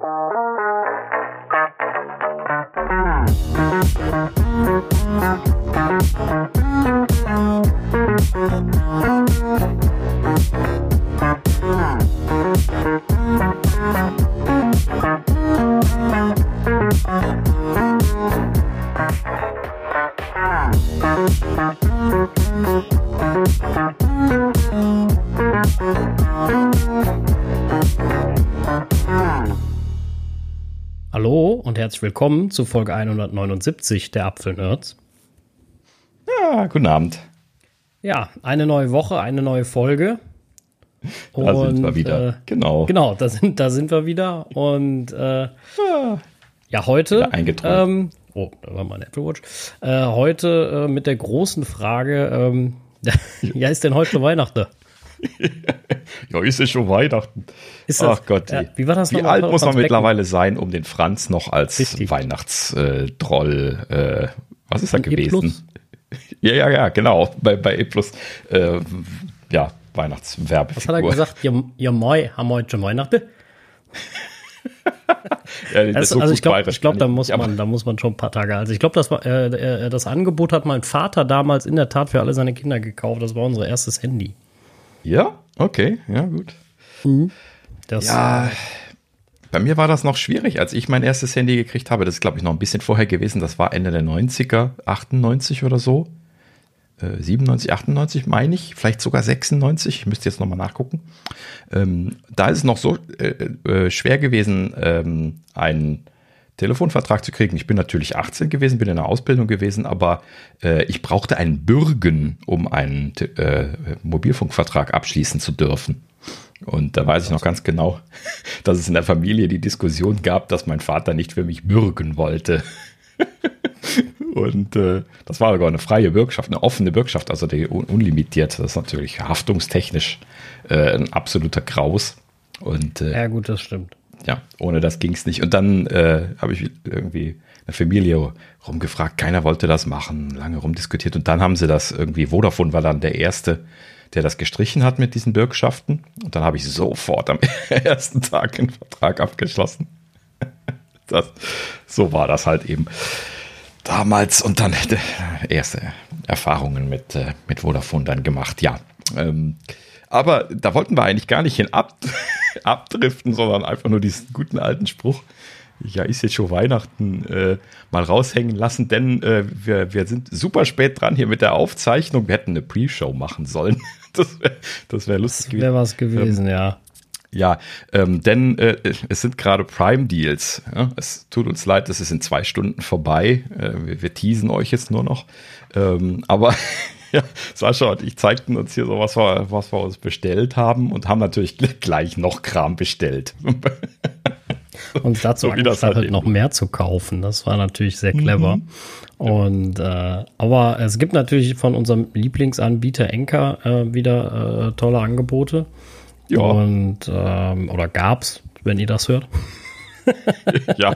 Bye. Willkommen zu Folge 179 der Apfelnerds. Ja, guten Abend. Ja, eine neue Woche, eine neue Folge. Da sind wir wieder. Äh, genau. Genau, da sind, da sind wir wieder. Und äh, ja, heute. Wieder eingeträumt. Ähm, oh, da war mein Apple Watch. Äh, heute äh, mit der großen Frage: ähm, Ja, ist denn heute Weihnachten? Ja, ist es schon Weihnachten. Ist das- Ach Gott. ja, wie war das Wie alt muss man Franz Becken? mittlerweile sein, um den Franz noch als. Weihnachtstroll, äh, was ist er E gewesen? plus? Ja, ja, ja, genau. Bei, bei E Plus, äh, ja, Weihnachtswerbefigur. Was hat er gesagt? Ja, ja moi, haben wir heute schon Weihnachten? Ja, das Also, so also gut ich glaube, glaub, da muss man, da muss man schon ein paar Tage. Also ich glaube, das war äh, äh, das Angebot hat mein Vater damals in der Tat für alle seine Kinder gekauft. Das war unser erstes Handy. Ja, okay, ja, gut. Das, Ja, bei mir war das noch schwierig, als ich mein erstes Handy gekriegt habe. Das ist, glaube ich, noch ein bisschen vorher gewesen. Das war Ende der 90er, 98 oder so. Äh, 97, 98 meine ich, vielleicht sogar 96. Ich müsste jetzt nochmal nachgucken. Ähm, da ist es noch so äh, äh, schwer gewesen, ähm, einen Telefonvertrag zu kriegen. Ich bin natürlich 18 gewesen, bin in der Ausbildung gewesen, aber äh, ich brauchte einen Bürgen, um einen äh, Mobilfunkvertrag abschließen zu dürfen. Und da weiß ich noch ganz genau, dass es in der Familie die Diskussion gab, dass mein Vater nicht für mich bürgen wollte. Und äh, das war sogar eine freie Bürgschaft, eine offene Bürgschaft, also die un unlimitiert. Das ist natürlich haftungstechnisch äh, ein absoluter Graus. Und äh, ja, gut, das stimmt. Ja, ohne das ging es nicht. Und dann äh, habe ich irgendwie eine Familie rumgefragt, keiner wollte das machen, lange rumdiskutiert. Und dann haben sie das irgendwie, Vodafone war dann der Erste, der das gestrichen hat mit diesen Bürgschaften. Und dann habe ich sofort am ersten Tag einen Vertrag abgeschlossen. Das, so war das halt eben damals und dann äh, erste Erfahrungen mit, äh, mit Vodafone dann gemacht, ja. Ähm, aber da wollten wir eigentlich gar nicht hin ab, abdriften, sondern einfach nur diesen guten alten Spruch, ja, ist jetzt schon Weihnachten, äh, mal raushängen lassen, denn äh, wir, wir sind super spät dran hier mit der Aufzeichnung. Wir hätten eine Pre-Show machen sollen. Das wäre das wär lustig Wäre was gewesen, ja. ja, ähm, denn äh, es sind gerade Prime-Deals. Ja? Es tut uns leid, das ist in zwei Stunden vorbei. Äh, wir, wir teasen euch jetzt nur noch. Ähm, aber ja, Sascha und ich zeigten uns hier so, was wir, was wir uns bestellt haben und haben natürlich gleich noch Kram bestellt. Und dazu So angestattet, halt noch mehr zu kaufen. Das war natürlich sehr clever. Und äh, aber es gibt natürlich von unserem Lieblingsanbieter Enker äh, wieder äh, tolle Angebote. Ja. Und ähm, oder gab's, wenn ihr das hört. ja,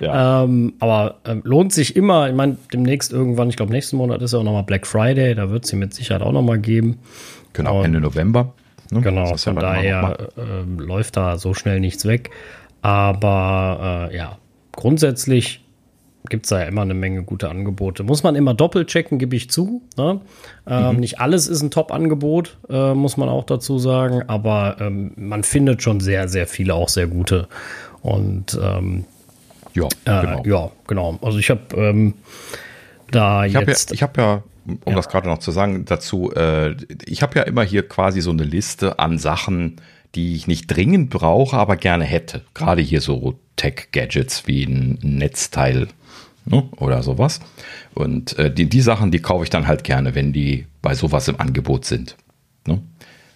ja. Ähm, aber ähm, lohnt sich immer. Ich meine, demnächst irgendwann, ich glaube, nächsten Monat ist ja auch nochmal Black Friday. Da wird es sie mit Sicherheit auch nochmal geben. genau, und- Ende November. Ne? Genau, ja von mal- daher ähm, läuft da so schnell nichts weg. Aber äh, ja, grundsätzlich gibt es da ja immer eine Menge gute Angebote. Muss man immer doppelt checken, gebe ich zu. Ne? Ähm, Nicht alles ist ein Top-Angebot, äh, muss man auch dazu sagen. Aber ähm, man findet schon sehr, sehr viele auch sehr gute. Und ähm, ja, äh, genau. ja, genau. Also ich habe ähm, da Ich habe ja, jetzt. ich hab ja, um Ja. das gerade noch zu sagen, dazu, äh, ich habe ja immer hier quasi so eine Liste an Sachen, die ich nicht dringend brauche, aber gerne hätte. Gerade hier so Tech-Gadgets wie ein Netzteil ne, oder sowas. Und äh, die, die Sachen, die kaufe ich dann halt gerne, wenn die bei sowas im Angebot sind. Ne?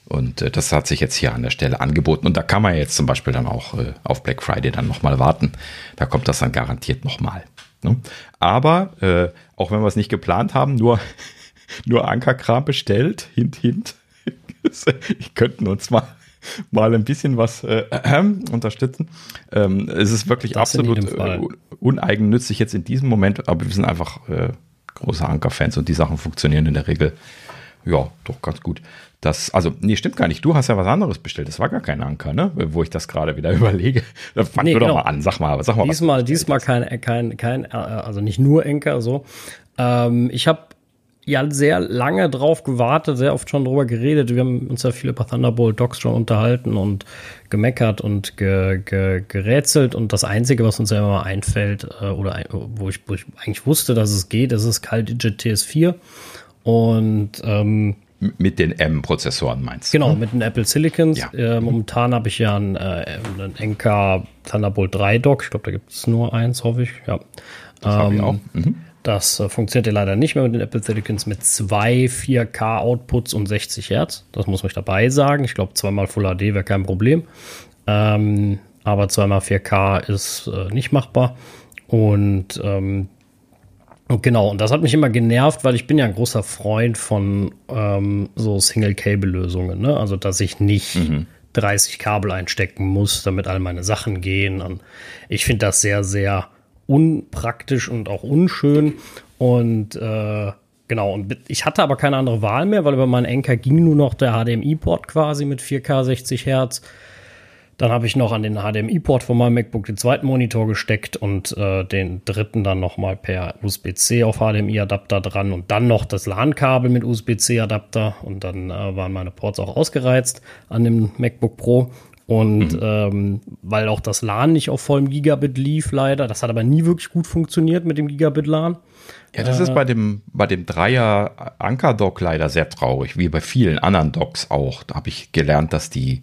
Und äh, das hat sich jetzt hier an der Stelle angeboten. Und da kann man jetzt zum Beispiel dann auch äh, auf Black Friday dann nochmal warten. Da kommt das dann garantiert nochmal. Ne? Aber äh, auch wenn wir es nicht geplant haben, nur, nur Ankerkram bestellt, hint, hint. Ich könnten uns mal, mal ein bisschen was äh, unterstützen. Ähm, es ist wirklich Das absolut äh, uneigennützig jetzt in diesem Moment, aber wir sind einfach äh, große Ankerfans und die Sachen funktionieren in der Regel ja, doch ganz gut. Das, also, nee, stimmt gar nicht. Du hast ja was anderes bestellt. Das war gar kein Anker, ne? Wo ich das gerade wieder überlege. Fang nee, genau. doch mal an. Sag mal, sag mal. Diesmal, diesmal kein, kein, kein, äh, also nicht nur Enker, so. Ähm, ich habe ja sehr lange drauf gewartet, sehr oft schon drüber geredet. Wir haben uns ja viel über Thunderbolt Docs schon unterhalten und gemeckert und ge, ge, gerätselt. Und das Einzige, was uns ja immer einfällt, äh, oder wo ich, wo ich eigentlich wusste, dass es geht, ist das CalDigit TS4. Und ähm, mit den M-Prozessoren meinst du? Genau, ne? mit den Apple Silicons. Ja. Äh, momentan habe ich ja einen, äh, einen NK Thunderbolt 3 Dock. Ich glaube, da gibt es nur eins, hoffe ich. Ja. Das ähm, ich auch. Mhm. Das äh, funktioniert ja leider nicht mehr mit den Apple Silicons mit zwei 4K Outputs und 60 Hertz. Das muss man dabei sagen. Ich glaube, zweimal Full HD wäre kein Problem. Ähm, aber zweimal 4K ist äh, nicht machbar. Und ähm, genau, und das hat mich immer genervt, weil ich bin ja ein großer Freund von ähm, so Single-Cable-Lösungen. Ne? Also, dass ich nicht mhm. 30 Kabel einstecken muss, damit all meine Sachen gehen. Und ich finde das sehr, sehr unpraktisch und auch unschön. Und äh, genau, und ich hatte aber keine andere Wahl mehr, weil über meinen Enker ging nur noch der HDMI-Port quasi mit 4K 60 Hertz. Dann habe ich noch an den HDMI-Port von meinem MacBook den zweiten Monitor gesteckt und äh, den dritten dann nochmal per USB-C auf HDMI-Adapter dran und dann noch das LAN-Kabel mit USB-C-Adapter und dann äh, waren meine Ports auch ausgereizt an dem MacBook Pro. Und mhm. ähm, weil auch das LAN nicht auf vollem Gigabit lief, leider. Das hat aber nie wirklich gut funktioniert mit dem Gigabit-LAN. Ja, das äh, ist bei dem, bei dem Dreier Anker-Dock leider sehr traurig, wie bei vielen anderen Docks auch. Da habe ich gelernt, dass die,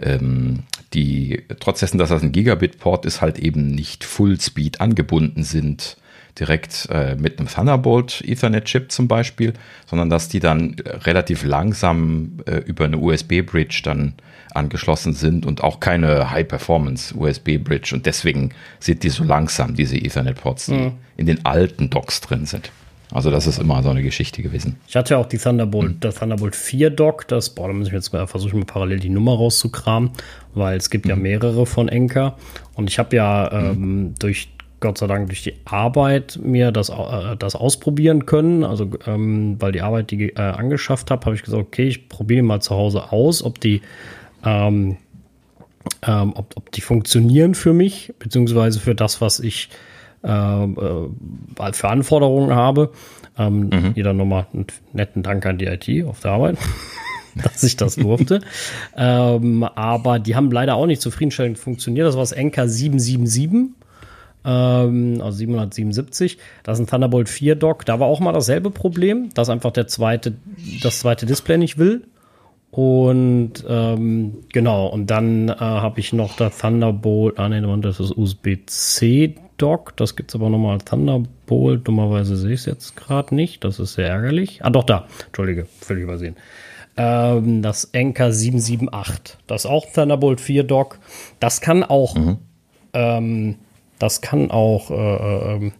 ähm, die, trotz dessen, dass das ein Gigabit-Port ist, halt eben nicht Fullspeed angebunden sind direkt äh, mit einem Thunderbolt Ethernet-Chip zum Beispiel, sondern dass die dann relativ langsam äh, über eine USB-Bridge dann angeschlossen sind und auch keine High-Performance-USB-Bridge. Und deswegen sind die so langsam, diese Ethernet-Ports, die mhm. in den alten Docks drin sind. Also das ist immer so eine Geschichte gewesen. Ich hatte ja auch die Thunderbolt, mhm. das Thunderbolt 4 Dock, das, boah, da muss ich jetzt mal versuchen, parallel die Nummer rauszukramen, weil es gibt mhm. ja mehrere von Enker. Und ich habe ja mhm. ähm, durch Gott sei Dank durch die Arbeit mir das, äh, das ausprobieren können. Also, ähm, weil die Arbeit, die äh, angeschafft habe, habe ich gesagt, okay, ich probiere mal zu Hause aus, ob die ähm, ähm, ob, ob die funktionieren für mich, beziehungsweise für das, was ich äh, äh, für Anforderungen habe. Ähm, mhm. Jeder nochmal einen netten Dank an die IT auf der Arbeit, dass ich das durfte. ähm, aber die haben leider auch nicht zufriedenstellend funktioniert. Das war das NK 777 ähm, also 777. Das ist ein Thunderbolt 4 Dock. Da war auch mal dasselbe Problem, dass einfach der zweite, das zweite Display nicht will. Und ähm, genau, und dann äh, habe ich noch das Thunderbolt, ah nee, das ist USB-C-Dock, das gibt es aber nochmal als Thunderbolt, dummerweise sehe ich es jetzt gerade nicht, das ist sehr ärgerlich. Ah doch, da, entschuldige, völlig übersehen. Ähm, das Enker 778, das ist auch Thunderbolt 4 Dock, das kann auch, mhm. ähm, das kann auch, äh,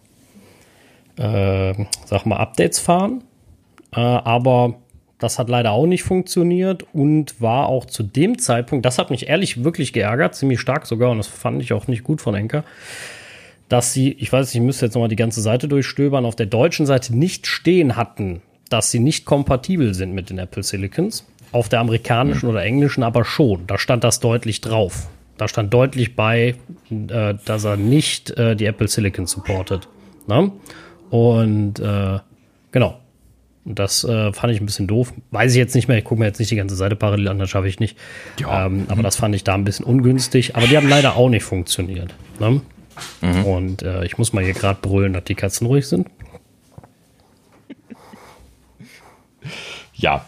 äh, äh, sag mal, Updates fahren, äh, aber das hat leider auch nicht funktioniert und war auch zu dem Zeitpunkt, das hat mich ehrlich wirklich geärgert, ziemlich stark sogar, und das fand ich auch nicht gut von Enker, dass sie, ich weiß nicht, ich müsste jetzt nochmal die ganze Seite durchstöbern, auf der deutschen Seite nicht stehen hatten, dass sie nicht kompatibel sind mit den Apple Silicons. Auf der amerikanischen mhm. oder englischen aber schon. Da stand das deutlich drauf. Da stand deutlich bei, äh, dass er nicht äh, die Apple Silicon supportet. Ne? Und äh, genau, und das äh, fand ich ein bisschen doof. Weiß ich jetzt nicht mehr. Ich gucke mir jetzt nicht die ganze Seite parallel an, das schaffe ich nicht. Ja. Ähm, aber das fand ich da ein bisschen ungünstig. Aber die haben leider auch nicht funktioniert. Ne? Mhm. Und äh, ich muss mal hier gerade brüllen, dass die Katzen ruhig sind. Ja.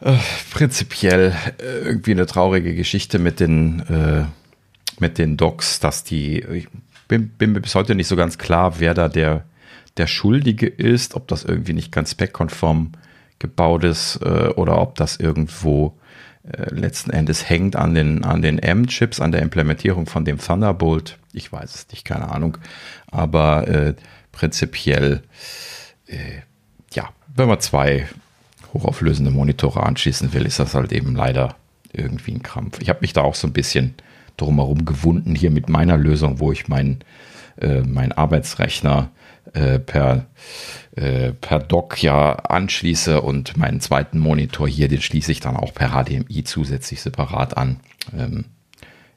Äh, prinzipiell äh, irgendwie eine traurige Geschichte mit den, äh, mit den Docs, dass die. Ich bin, mir bis heute nicht so ganz klar, wer da der der Schuldige ist, ob das irgendwie nicht ganz spec-konform gebaut ist äh, oder ob das irgendwo letzten Endes hängt an den, an den M-Chips, an der Implementierung von dem Thunderbolt. Ich weiß es nicht, keine Ahnung. Aber äh, prinzipiell, äh, ja, wenn man zwei hochauflösende Monitore anschließen will, ist das halt eben leider irgendwie ein Krampf. Ich habe mich da auch so ein bisschen drumherum gewunden hier mit meiner Lösung, wo ich meinen äh, meinen Arbeitsrechner äh, per, äh, per Dock ja anschließe und meinen zweiten Monitor hier, den schließe ich dann auch per HDMI zusätzlich separat an. Ähm,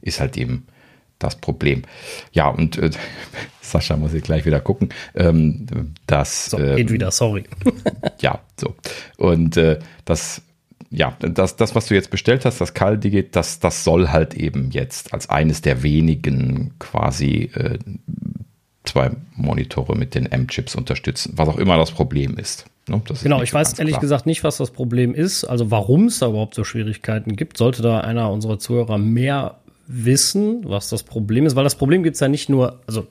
ist halt eben das Problem. Ja, und äh, Sascha muss ich gleich wieder gucken. Ähm, das so, geht ähm, wieder, sorry. ja, so. Und äh, das, ja, das, das, was du jetzt bestellt hast, das Caldigit, das, das soll halt eben jetzt als eines der wenigen quasi äh, zwei Monitore mit den M-Chips unterstützen, was auch immer das Problem ist. Ne? Das genau, ich weiß ehrlich klar. gesagt nicht, was das Problem ist, also warum es da überhaupt so Schwierigkeiten gibt. Sollte da einer unserer Zuhörer mehr wissen, was das Problem ist, weil das Problem gibt es ja nicht nur, also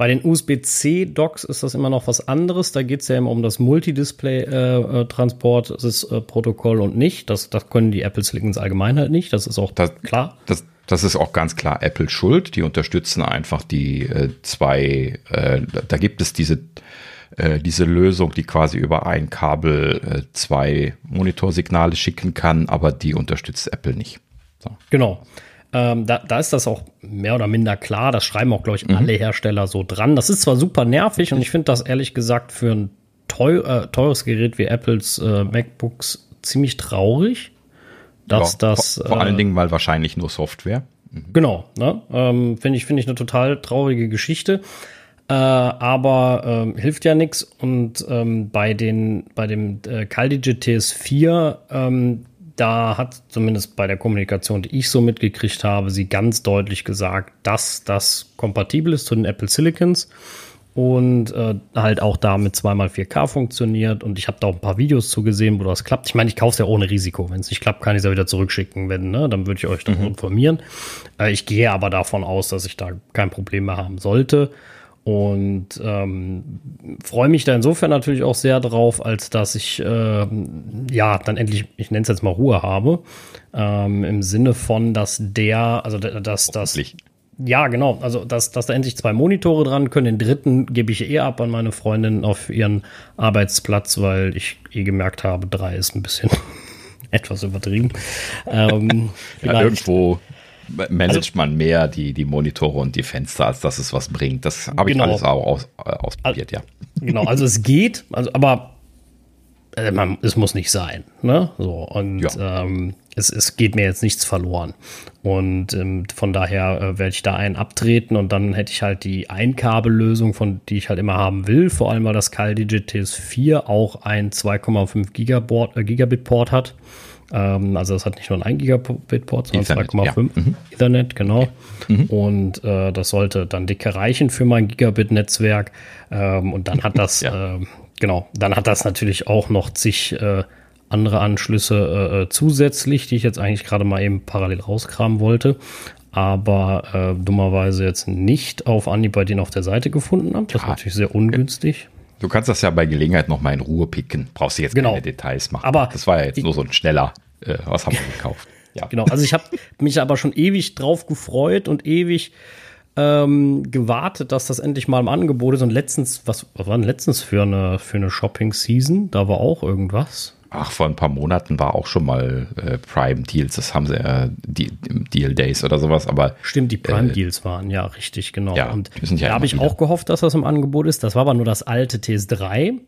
bei den USB-C-Docks ist das immer noch was anderes. Da geht es ja immer um das Multidisplay-Transport-Protokoll äh, äh und nicht. Das, das können die Apple Silicons allgemein halt nicht. Das ist auch das, klar. Das, das ist auch ganz klar Apple schuld. Die unterstützen einfach die äh, zwei, äh, da gibt es diese, äh, diese Lösung, die quasi über ein Kabel äh, zwei Monitorsignale schicken kann, aber die unterstützt Apple nicht. So. Genau. Ähm, da, da ist das auch mehr oder minder klar. Das schreiben auch, glaube ich, mhm. alle Hersteller so dran. Das ist zwar super nervig und ich finde das ehrlich gesagt für ein teuer, äh, teures Gerät wie Apples äh, MacBooks ziemlich traurig. Dass ja, das, vor, vor äh, allen Dingen, weil wahrscheinlich nur Software. Mhm. Genau, ne? ähm, finde ich, finde ich eine total traurige Geschichte. Äh, aber ähm, hilft ja nichts. Und ähm, bei den bei dem äh, CalDigit TS4 ähm, da hat zumindest bei der Kommunikation, die ich so mitgekriegt habe, sie ganz deutlich gesagt, dass das kompatibel ist zu den Apple Silicons und äh, halt auch da mit 2x4K funktioniert. Und ich habe da auch ein paar Videos zu gesehen, wo das klappt. Ich meine, ich kaufe es ja ohne Risiko. Wenn es nicht klappt, kann ich es ja wieder zurückschicken. Wenn, ne, dann würde ich euch darüber mhm. informieren. Äh, ich gehe aber davon aus, dass ich da kein Problem mehr haben sollte. Und ähm, freue mich da insofern natürlich auch sehr drauf, als dass ich äh, ja dann endlich, ich nenne es jetzt mal Ruhe habe. Ähm, Im Sinne von, dass der, also dass das. Ja, genau. Also, dass, dass da endlich zwei Monitore dran können. Den dritten gebe ich eh ab an meine Freundin auf ihren Arbeitsplatz, weil ich eh gemerkt habe, drei ist ein bisschen etwas übertrieben. Ähm, ja, irgendwo managt also, man mehr die, die Monitore und die Fenster, als dass es was bringt. Das habe ich genau. alles auch aus, äh, ausprobiert, ja. Genau, also es geht, also, aber äh, man, es muss nicht sein. Ne? So, und ja. ähm, es, es geht mir jetzt nichts verloren. Und ähm, von daher äh, werde ich da einen abtreten und dann hätte ich halt die Einkabellösung, von die ich halt immer haben will, vor allem weil das CalDigit TS4 auch ein 2,5 äh, Gigabit Port hat. Ähm, also das hat nicht nur ein 1 Gigabit-Port, sondern 2,5 ja. mhm. Ethernet, genau. Mhm. Und äh, das sollte dann dicke reichen für mein Gigabit-Netzwerk. Ähm, und dann hat das, ja. äh, genau, dann hat das natürlich auch noch zig äh, andere Anschlüsse äh, äh, zusätzlich, die ich jetzt eigentlich gerade mal eben parallel rauskramen wollte. Aber äh, dummerweise jetzt nicht auf Anhieb bei denen auf der Seite gefunden habe. Das ist natürlich sehr ungünstig. Du kannst das ja bei Gelegenheit noch mal in Ruhe picken. Brauchst du jetzt genau. keine Details machen. Aber das war ja jetzt nur so ein schneller, äh, was haben wir gekauft? Ja. Genau, also ich habe mich aber schon ewig drauf gefreut und ewig ähm, gewartet, dass das endlich mal im Angebot ist. Und letztens, was, was war denn letztens für eine, für eine Shopping-Season? Da war auch irgendwas. Ach, vor ein paar Monaten war auch schon mal äh, Prime Deals. Das haben sie äh, die, Deal Days oder sowas. Aber stimmt, die Prime äh, Deals waren ja richtig genau. Ja, und ja da habe ich auch gehofft, dass das im Angebot ist. Das war aber nur das alte TS3.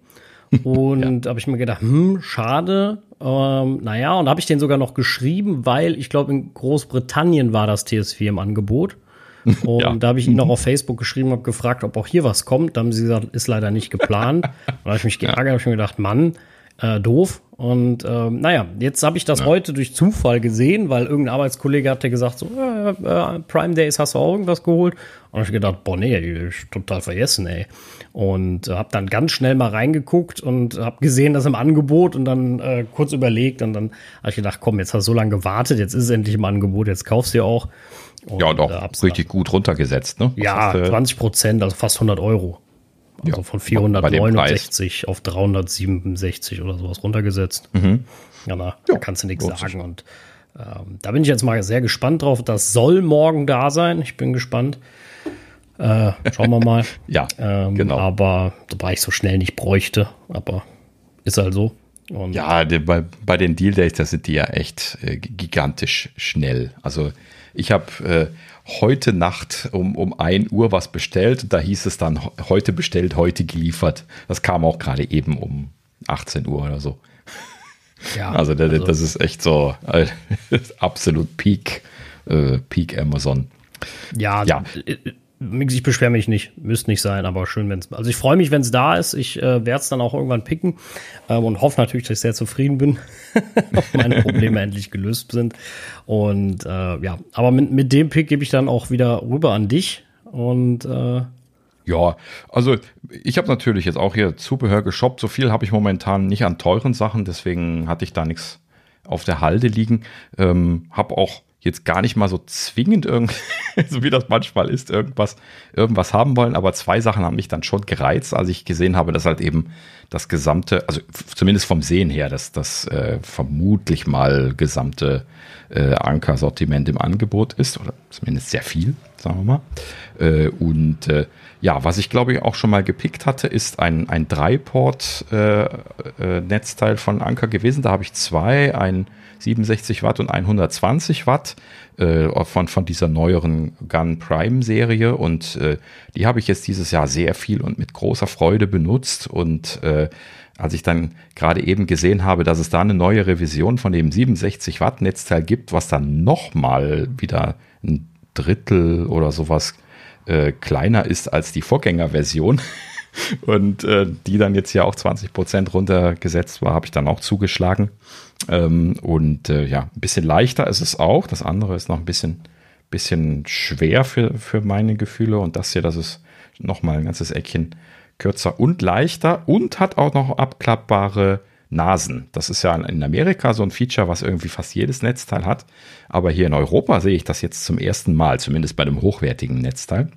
Und ja. habe ich mir gedacht, hm, schade. Ähm, naja, und da habe ich den sogar noch geschrieben, weil ich glaube, in Großbritannien war das TS4 im Angebot. Und ja. da habe ich ihn noch auf Facebook geschrieben, habe gefragt, ob auch hier was kommt. Da haben sie gesagt, ist leider nicht geplant. Und da habe ich mich geärgert, habe ich mir gedacht, Mann, äh, doof. Und ähm, naja, jetzt habe ich das ja. heute durch Zufall gesehen, weil irgendein Arbeitskollege hatte gesagt, so, äh, äh, Prime Days, hast du auch irgendwas geholt? Und ich gedacht, boah, nee, total vergessen, ey. Und äh, habe dann ganz schnell mal reingeguckt und habe gesehen, das im Angebot und dann äh, kurz überlegt und dann habe ich gedacht, komm, jetzt hast du so lange gewartet, jetzt ist es endlich im Angebot, jetzt kaufst du ja auch. Und, ja, und auch äh, richtig gut runtergesetzt, ne? Was ja, 20 Prozent, also fast 100 Euro. Also ja, von 469 auf 367 oder sowas runtergesetzt. Mhm. Ja, na, ja, da kannst du nichts sagen. Und ähm, da bin ich jetzt mal sehr gespannt drauf. Das soll morgen da sein. Ich bin gespannt. Äh, schauen wir mal. ja, ähm, genau. Aber wobei ich so schnell nicht bräuchte. Aber ist halt so. Und ja, die, bei, bei den Deal Days, da sind die ja echt äh, gigantisch schnell. Also ich habe äh, heute Nacht um, um 1 Uhr was bestellt. Da hieß es dann heute bestellt, heute geliefert. Das kam auch gerade eben um 18 Uhr oder so. Ja, also, der, also das ist echt so äh, absolut Peak, äh, Peak Amazon. Ja, ja. Ich beschwere mich nicht, müsste nicht sein, aber schön, wenn es. Also ich freue mich, wenn es da ist. Ich äh, werde es dann auch irgendwann picken ähm, und hoffe natürlich, dass ich sehr zufrieden bin, ob meine Probleme endlich gelöst sind. Und äh, ja, aber mit, mit dem Pick gebe ich dann auch wieder rüber an dich. Und äh, ja, also ich habe natürlich jetzt auch hier Zubehör geshoppt. So viel habe ich momentan nicht an teuren Sachen, deswegen hatte ich da nichts auf der Halde liegen. Ähm, habe auch jetzt gar nicht mal so zwingend irgendwie, so wie das manchmal ist, irgendwas, irgendwas haben wollen. Aber zwei Sachen haben mich dann schon gereizt, als ich gesehen habe, dass halt eben das gesamte, also zumindest vom Sehen her, dass das äh, vermutlich mal gesamte äh, Anker-Sortiment im Angebot ist, oder zumindest sehr viel, sagen wir mal. Äh, und äh, ja, was ich glaube ich auch schon mal gepickt hatte, ist ein, ein Dreiport-Netzteil äh, äh, von Anker gewesen. Da habe ich zwei, ein 67 Watt und 120 Watt äh, von, von dieser neueren Gun Prime Serie. Und äh, die habe ich jetzt dieses Jahr sehr viel und mit großer Freude benutzt. Und äh, als ich dann gerade eben gesehen habe, dass es da eine neue Revision von dem 67 Watt Netzteil gibt, was dann nochmal wieder ein Drittel oder sowas äh, kleiner ist als die Vorgängerversion. Und äh, die dann jetzt ja auch 20 Prozent runtergesetzt war, habe ich dann auch zugeschlagen. Ähm, und äh, ja, ein bisschen leichter ist es auch. Das andere ist noch ein bisschen, bisschen schwer für, für meine Gefühle. Und das hier, das ist nochmal ein ganzes Eckchen kürzer und leichter und hat auch noch abklappbare Nasen. Das ist ja in Amerika so ein Feature, was irgendwie fast jedes Netzteil hat. Aber hier in Europa sehe ich das jetzt zum ersten Mal, zumindest bei einem hochwertigen Netzteil.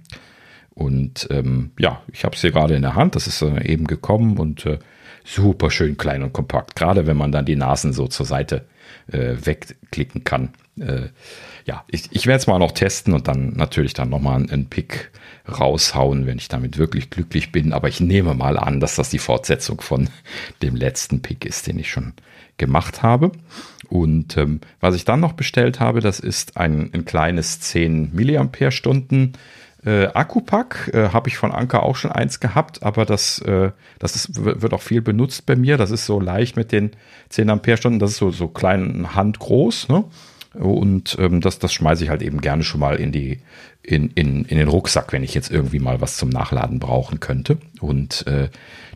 Und ähm, ja, ich habe es hier gerade in der Hand. Das ist äh, eben gekommen und äh, super schön klein und kompakt. Gerade wenn man dann die Nasen so zur Seite äh, wegklicken kann. Äh, ja, ich, ich werde es mal noch testen und dann natürlich dann nochmal einen Pick raushauen, wenn ich damit wirklich glücklich bin. Aber ich nehme mal an, dass das die Fortsetzung von dem letzten Pick ist, den ich schon gemacht habe. Und ähm, was ich dann noch bestellt habe, das ist ein, ein kleines 10 Milliampere-Stunden äh, Akkupack äh, habe ich von Anker auch schon eins gehabt, aber das, äh, das ist, wird auch viel benutzt bei mir. Das ist so leicht mit den 10 Ampere-Stunden, das ist so, so klein handgroß, ne? Und ähm, das, das schmeiße ich halt eben gerne schon mal in die, in, in, in den Rucksack, wenn ich jetzt irgendwie mal was zum Nachladen brauchen könnte. Und äh,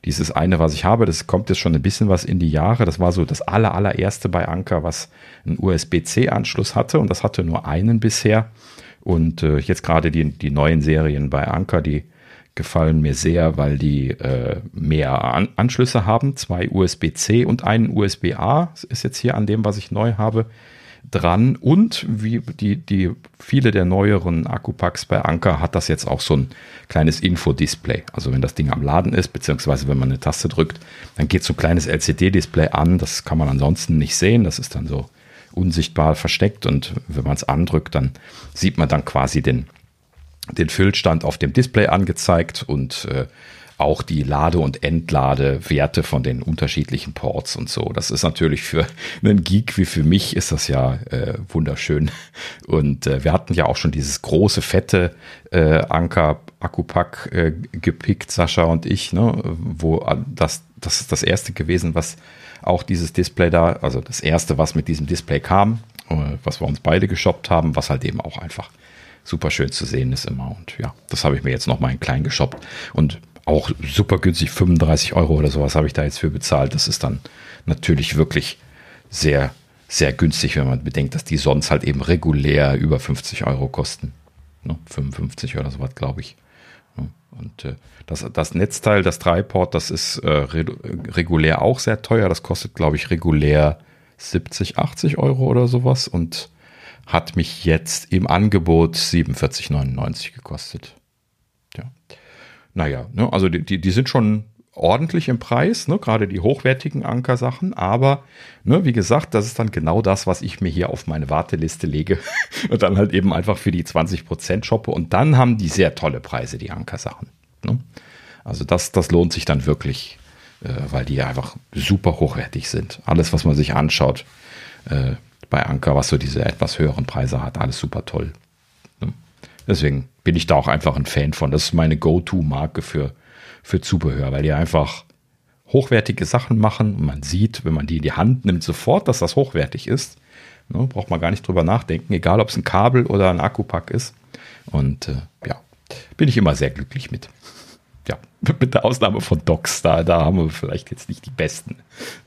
dieses eine, was ich habe, das kommt jetzt schon ein bisschen was in die Jahre. Das war so das aller, allererste bei Anker, was einen USB-C-Anschluss hatte und das hatte nur einen bisher. Und äh, jetzt gerade die, die neuen Serien bei Anker, die gefallen mir sehr, weil die äh, mehr An Anschlüsse haben. Zwei USB-C und einen USB-A ist jetzt hier an dem, was ich neu habe, dran. Und wie die, die viele der neueren Akkupacks bei Anker hat das jetzt auch so ein kleines Infodisplay. Also wenn das Ding am Laden ist, beziehungsweise wenn man eine Taste drückt, dann geht so ein kleines LCD-Display an. Das kann man ansonsten nicht sehen. Das ist dann so unsichtbar versteckt und wenn man es andrückt, dann sieht man dann quasi den, den Füllstand auf dem Display angezeigt und äh, auch die Lade- und Entladewerte von den unterschiedlichen Ports und so. Das ist natürlich für einen Geek wie für mich ist das ja äh, wunderschön. Und äh, wir hatten ja auch schon dieses große, fette äh, Anker Akkupack äh, gepickt, Sascha und ich, ne, wo das, das ist das erste gewesen, was auch dieses Display da, also das erste, was mit diesem Display kam, äh, was wir uns beide geshoppt haben, was halt eben auch einfach super schön zu sehen ist immer. Und ja, das habe ich mir jetzt noch mal in klein geshoppt und auch super günstig, 35 Euro oder sowas habe ich da jetzt für bezahlt. Das ist dann natürlich wirklich sehr, sehr günstig, wenn man bedenkt, dass die sonst halt eben regulär über 50 Euro kosten. Ne? 55 oder sowas, glaube ich. Und äh, das, das Netzteil, das Dreiport, das ist äh, regulär auch sehr teuer. Das kostet, glaube ich, regulär 70, 80 Euro oder sowas und hat mich jetzt im Angebot 47,99 gekostet. Ja. Naja, ne, also die, die, die sind schon ordentlich im Preis, ne, gerade die hochwertigen Ankersachen, aber ne, wie gesagt, das ist dann genau das, was ich mir hier auf meine Warteliste lege und dann halt eben einfach für die 20% shoppe und dann haben die sehr tolle Preise, die Ankersachen. Ne? Also das, das lohnt sich dann wirklich, äh, weil die einfach super hochwertig sind. Alles, was man sich anschaut äh, bei Anker, was so diese etwas höheren Preise hat, alles super toll. Ne? Deswegen bin ich da auch einfach ein Fan von. Das ist meine Go-To-Marke für, für Zubehör, weil die einfach hochwertige Sachen machen und man sieht, wenn man die in die Hand nimmt, sofort, dass das hochwertig ist. Ne, braucht man gar nicht drüber nachdenken, egal ob es ein Kabel oder ein Akkupack ist. Und äh, ja, bin ich immer sehr glücklich mit. Ja, mit der Ausnahme von Docs, da, da haben wir vielleicht jetzt nicht die besten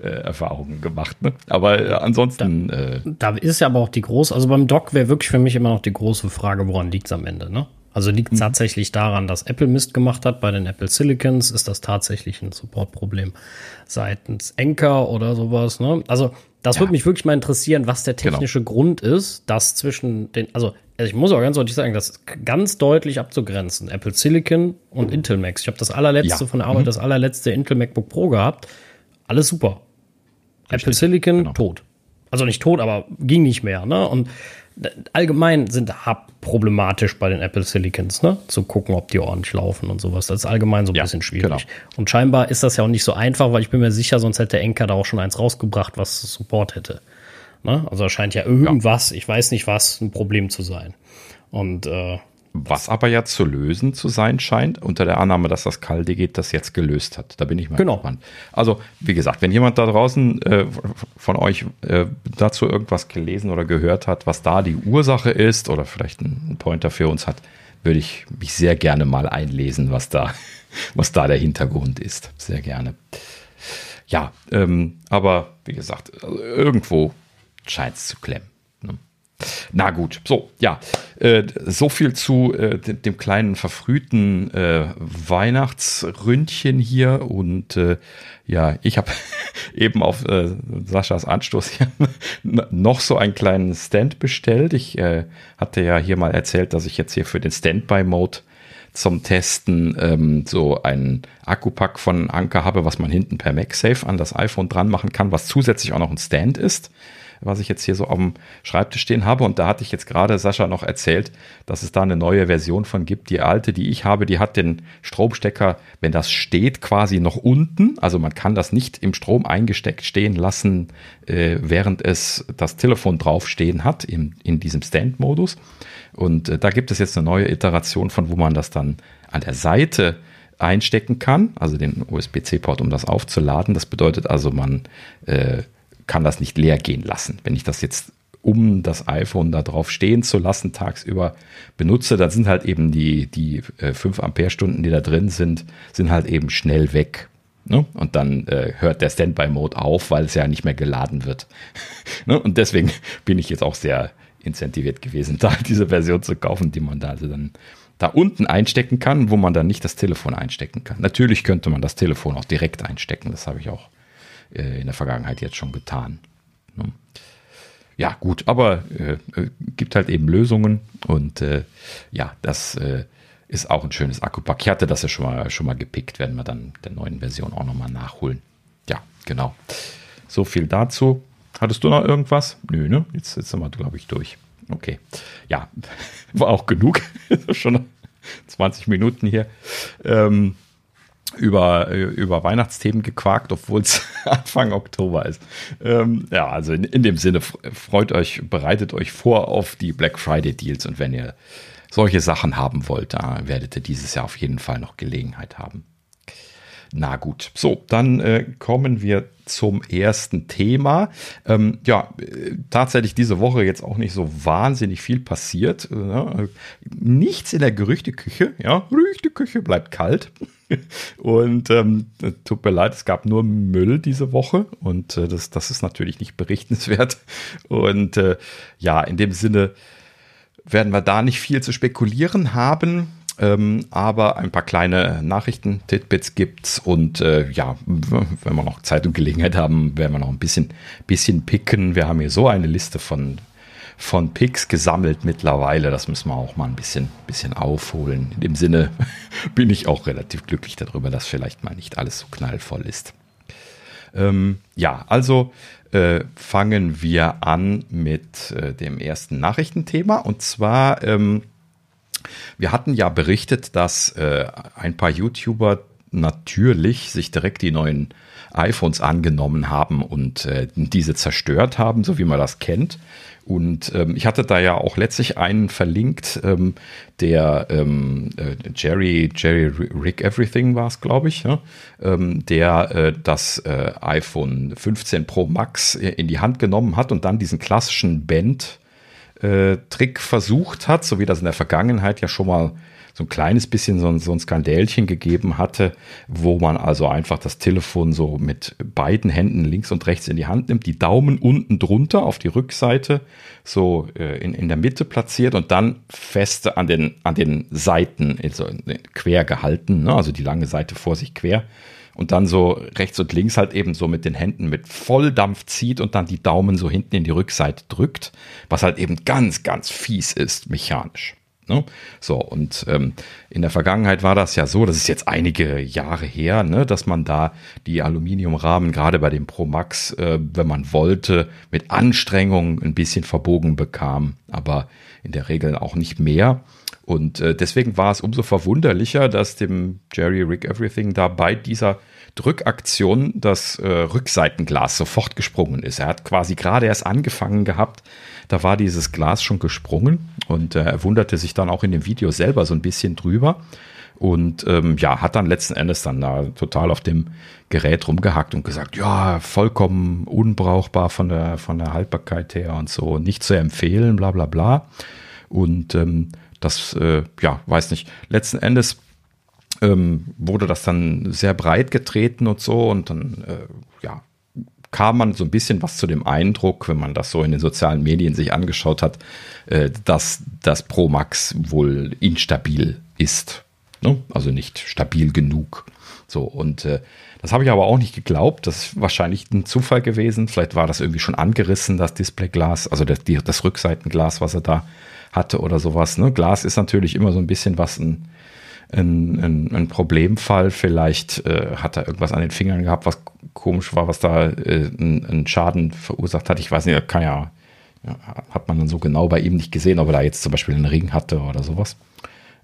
äh, Erfahrungen gemacht. Ne? Aber äh, ansonsten. Da, äh, da, ist ja aber auch die große, also beim Doc wäre wirklich für mich immer noch die große Frage, woran liegt es am Ende, ne? Also liegt mhm. tatsächlich daran, dass Apple Mist gemacht hat bei den Apple Silicons? Ist das tatsächlich ein Supportproblem seitens Anker oder sowas? Ne? Also das ja. würde mich wirklich mal interessieren, was der genau. technische genau. Grund ist, das zwischen den, also ich muss auch ganz deutlich sagen, das ist ganz deutlich abzugrenzen. Apple Silicon und mhm. Intel Max. Ich habe das allerletzte ja. von der Arbeit, mhm. das allerletzte Intel MacBook Pro gehabt. Alles super. Richtig. Apple Silicon genau. tot. Also nicht tot, aber ging nicht mehr. Ne? Und allgemein sind problematisch bei den Apple Silicons, ne? Zu gucken, ob die ordentlich laufen und sowas. Das ist allgemein so ein ja, bisschen schwierig. Genau. Und scheinbar ist das ja auch nicht so einfach, weil ich bin mir sicher, sonst hätte Enker da auch schon eins rausgebracht, was Support hätte. Ne? Also scheint ja irgendwas, ja. ich weiß nicht was, ein Problem zu sein. Und äh, was aber ja zu lösen zu sein scheint, unter der Annahme, dass das Kaldigit das jetzt gelöst hat. Da bin ich mal genau. gespannt. Also, wie gesagt, wenn jemand da draußen äh, von euch äh, dazu irgendwas gelesen oder gehört hat, was da die Ursache ist oder vielleicht einen Pointer für uns hat, würde ich mich sehr gerne mal einlesen, was da, was da der Hintergrund ist. Sehr gerne. Ja, ähm, aber wie gesagt, irgendwo scheint es zu klemmen. Na gut, so, ja. Äh, so viel zu äh, dem kleinen verfrühten äh, Weihnachtsründchen hier. Und äh, ja, ich habe eben auf äh, Saschas Anstoß hier noch so einen kleinen Stand bestellt. Ich hatte ja hier mal erzählt, dass ich jetzt hier für den Standby-Mode zum Testen ähm, so einen Akkupack von Anker habe, was man hinten per MagSafe an das iPhone dran machen kann, was zusätzlich auch noch ein Stand ist was ich jetzt hier so auf dem Schreibtisch stehen habe. Und da hatte ich jetzt gerade Sascha noch erzählt, dass es da eine neue Version von gibt. Die alte, die ich habe, die hat den Stromstecker, wenn das steht, quasi noch unten. Also man kann das nicht im Strom eingesteckt stehen lassen, äh, während es das Telefon draufstehen hat, in, in diesem Stand-Modus. Und äh, da gibt es jetzt eine neue Iteration von, wo man das dann an der Seite einstecken kann, also den USB-C-Port, um das aufzuladen. Das bedeutet also, man äh, kann das nicht leer gehen lassen. Wenn ich das jetzt um das iPhone da drauf stehen zu lassen, tagsüber benutze, dann sind halt eben die, die äh, 5 Ampere-Stunden, die da drin sind, sind halt eben schnell weg. Ne? Und dann äh, hört der Standby-Mode auf, weil es ja nicht mehr geladen wird. ne? Und deswegen bin ich jetzt auch sehr incentiviert gewesen, da diese Version zu kaufen, die man da also dann da unten einstecken kann, wo man dann nicht das Telefon einstecken kann. Natürlich könnte man das Telefon auch direkt einstecken, das habe ich auch äh, in der Vergangenheit jetzt schon getan. Ne? Ja, gut, aber äh, äh, gibt halt eben Lösungen und äh, ja, das äh, ist auch ein schönes Akkupack. Ich hatte das ja schon mal, schon mal gepickt, werden wir dann der neuen Version auch nochmal nachholen. Ja, genau. So viel dazu. Hattest du noch irgendwas? Nö, ne? Jetzt, jetzt sind wir, glaube ich, durch. Okay. Ja, war auch genug. schon 20 Minuten hier. Ähm, über, über Weihnachtsthemen gequakt, obwohl es Anfang Oktober ist. Ähm, ja, also in, in dem Sinne, freut euch, bereitet euch vor auf die Black Friday Deals und wenn ihr solche Sachen haben wollt, da werdet ihr dieses Jahr auf jeden Fall noch Gelegenheit haben. Na gut, so, dann äh, kommen wir zum ersten Thema. Ähm, ja, äh, tatsächlich diese Woche jetzt auch nicht so wahnsinnig viel passiert. Äh, nichts in der Gerüchteküche. Ja, Gerüchteküche bleibt kalt. Und ähm, tut mir leid, es gab nur Müll diese Woche und äh, das, das ist natürlich nicht berichtenswert. Und äh, ja, in dem Sinne werden wir da nicht viel zu spekulieren haben. Ähm, aber ein paar kleine Nachrichten-Titbits gibt's und äh, ja, wenn wir noch Zeit und Gelegenheit haben, werden wir noch ein bisschen, bisschen picken. Wir haben hier so eine Liste von von Picks gesammelt mittlerweile. Das müssen wir auch mal ein bisschen, bisschen aufholen. In dem Sinne bin ich auch relativ glücklich darüber, dass vielleicht mal nicht alles so knallvoll ist. Ähm, ja, also äh, fangen wir an mit äh, dem ersten Nachrichtenthema. Und zwar, ähm, wir hatten ja berichtet, dass äh, ein paar YouTuber natürlich sich direkt die neuen iPhones angenommen haben und äh, diese zerstört haben, so wie man das kennt. Und ähm, ich hatte da ja auch letztlich einen verlinkt, ähm, der ähm, äh, Jerry, Jerry Rick Everything war es, glaube ich, ja? ähm, der äh, das äh, iPhone 15 Pro Max in die Hand genommen hat und dann diesen klassischen Band-Trick äh, versucht hat, so wie das in der Vergangenheit ja schon mal so ein kleines bisschen so ein, so ein Skandälchen gegeben hatte, wo man also einfach das Telefon so mit beiden Händen links und rechts in die Hand nimmt, die Daumen unten drunter auf die Rückseite so äh, in, in der Mitte platziert und dann feste an den, an den Seiten also quer gehalten, ne? also die lange Seite vor sich quer und dann so rechts und links halt eben so mit den Händen mit Volldampf zieht und dann die Daumen so hinten in die Rückseite drückt, was halt eben ganz, ganz fies ist mechanisch. Ne? So, und ähm, in der Vergangenheit war das ja so, das ist jetzt einige Jahre her, ne, dass man da die Aluminiumrahmen gerade bei dem Pro Max, äh, wenn man wollte, mit Anstrengung ein bisschen verbogen bekam, aber in der Regel auch nicht mehr. Und äh, deswegen war es umso verwunderlicher, dass dem Jerry Rick Everything da bei dieser Drückaktion das äh, Rückseitenglas sofort gesprungen ist. Er hat quasi gerade erst angefangen gehabt, da war dieses Glas schon gesprungen und äh, er wunderte sich dann auch in dem Video selber so ein bisschen drüber und ähm, ja, hat dann letzten Endes dann da total auf dem Gerät rumgehackt und gesagt, ja, vollkommen unbrauchbar von der, von der Haltbarkeit her und so, nicht zu empfehlen, bla bla bla. Und ähm, das, äh, ja, weiß nicht, letzten Endes ähm, wurde das dann sehr breit getreten und so und dann, äh, ja, kam man so ein bisschen was zu dem Eindruck, wenn man das so in den sozialen Medien sich angeschaut hat, äh, dass das Pro Max wohl instabil ist. Ne? Also nicht stabil genug. So, und äh, das habe ich aber auch nicht geglaubt. Das ist wahrscheinlich ein Zufall gewesen. Vielleicht war das irgendwie schon angerissen, das Displayglas, also das, die, das Rückseitenglas, was er da hatte oder sowas. Ne? Glas ist natürlich immer so ein bisschen was ein ein, ein, ein Problemfall. Vielleicht äh, hat er irgendwas an den Fingern gehabt, was komisch war, was da äh, einen Schaden verursacht hat. Ich weiß nicht, kann ja, ja, hat man dann so genau bei ihm nicht gesehen, ob er da jetzt zum Beispiel einen Ring hatte oder sowas.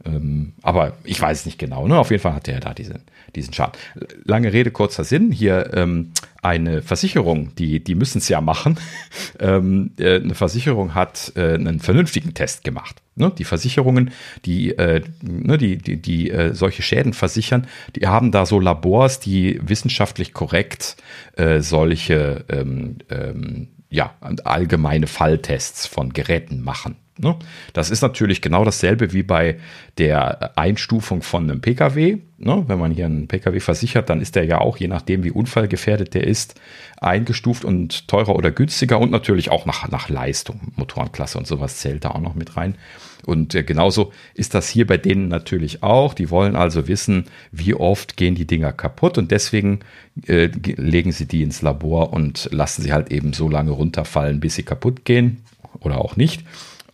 Ähm, aber ich weiß es nicht genau. Ne? Auf jeden Fall hatte er da diesen, diesen Schaden. Lange Rede, kurzer Sinn. Hier ähm, eine Versicherung, die, die müssen es ja machen. ähm, äh, eine Versicherung hat äh, einen vernünftigen Test gemacht. Ne? Die Versicherungen, die, äh, ne, die, die, die äh, solche Schäden versichern, die haben da so Labors, die wissenschaftlich korrekt äh, solche ähm, ähm, ja, allgemeine Falltests von Geräten machen. Ne? Das ist natürlich genau dasselbe wie bei der Einstufung von einem Pkw. Ne? Wenn man hier einen Pkw versichert, dann ist der ja auch, je nachdem wie unfallgefährdet der ist, eingestuft und teurer oder günstiger und natürlich auch nach, nach Leistung. Motorenklasse und sowas zählt da auch noch mit rein. Und äh, genauso ist das hier bei denen natürlich auch. Die wollen also wissen, wie oft gehen die Dinger kaputt und deswegen äh, legen sie die ins Labor und lassen sie halt eben so lange runterfallen, bis sie kaputt gehen oder auch nicht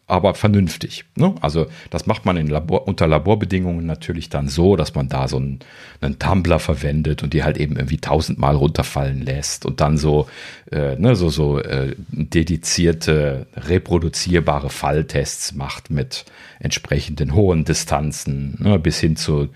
aber vernünftig. Ne? Also das macht man Labor, unter Laborbedingungen natürlich dann so, dass man da so einen, einen Tumbler verwendet und die halt eben irgendwie tausendmal runterfallen lässt und dann so, äh, ne, so, so äh, dedizierte, reproduzierbare Falltests macht mit entsprechenden hohen Distanzen, ne, bis hin zu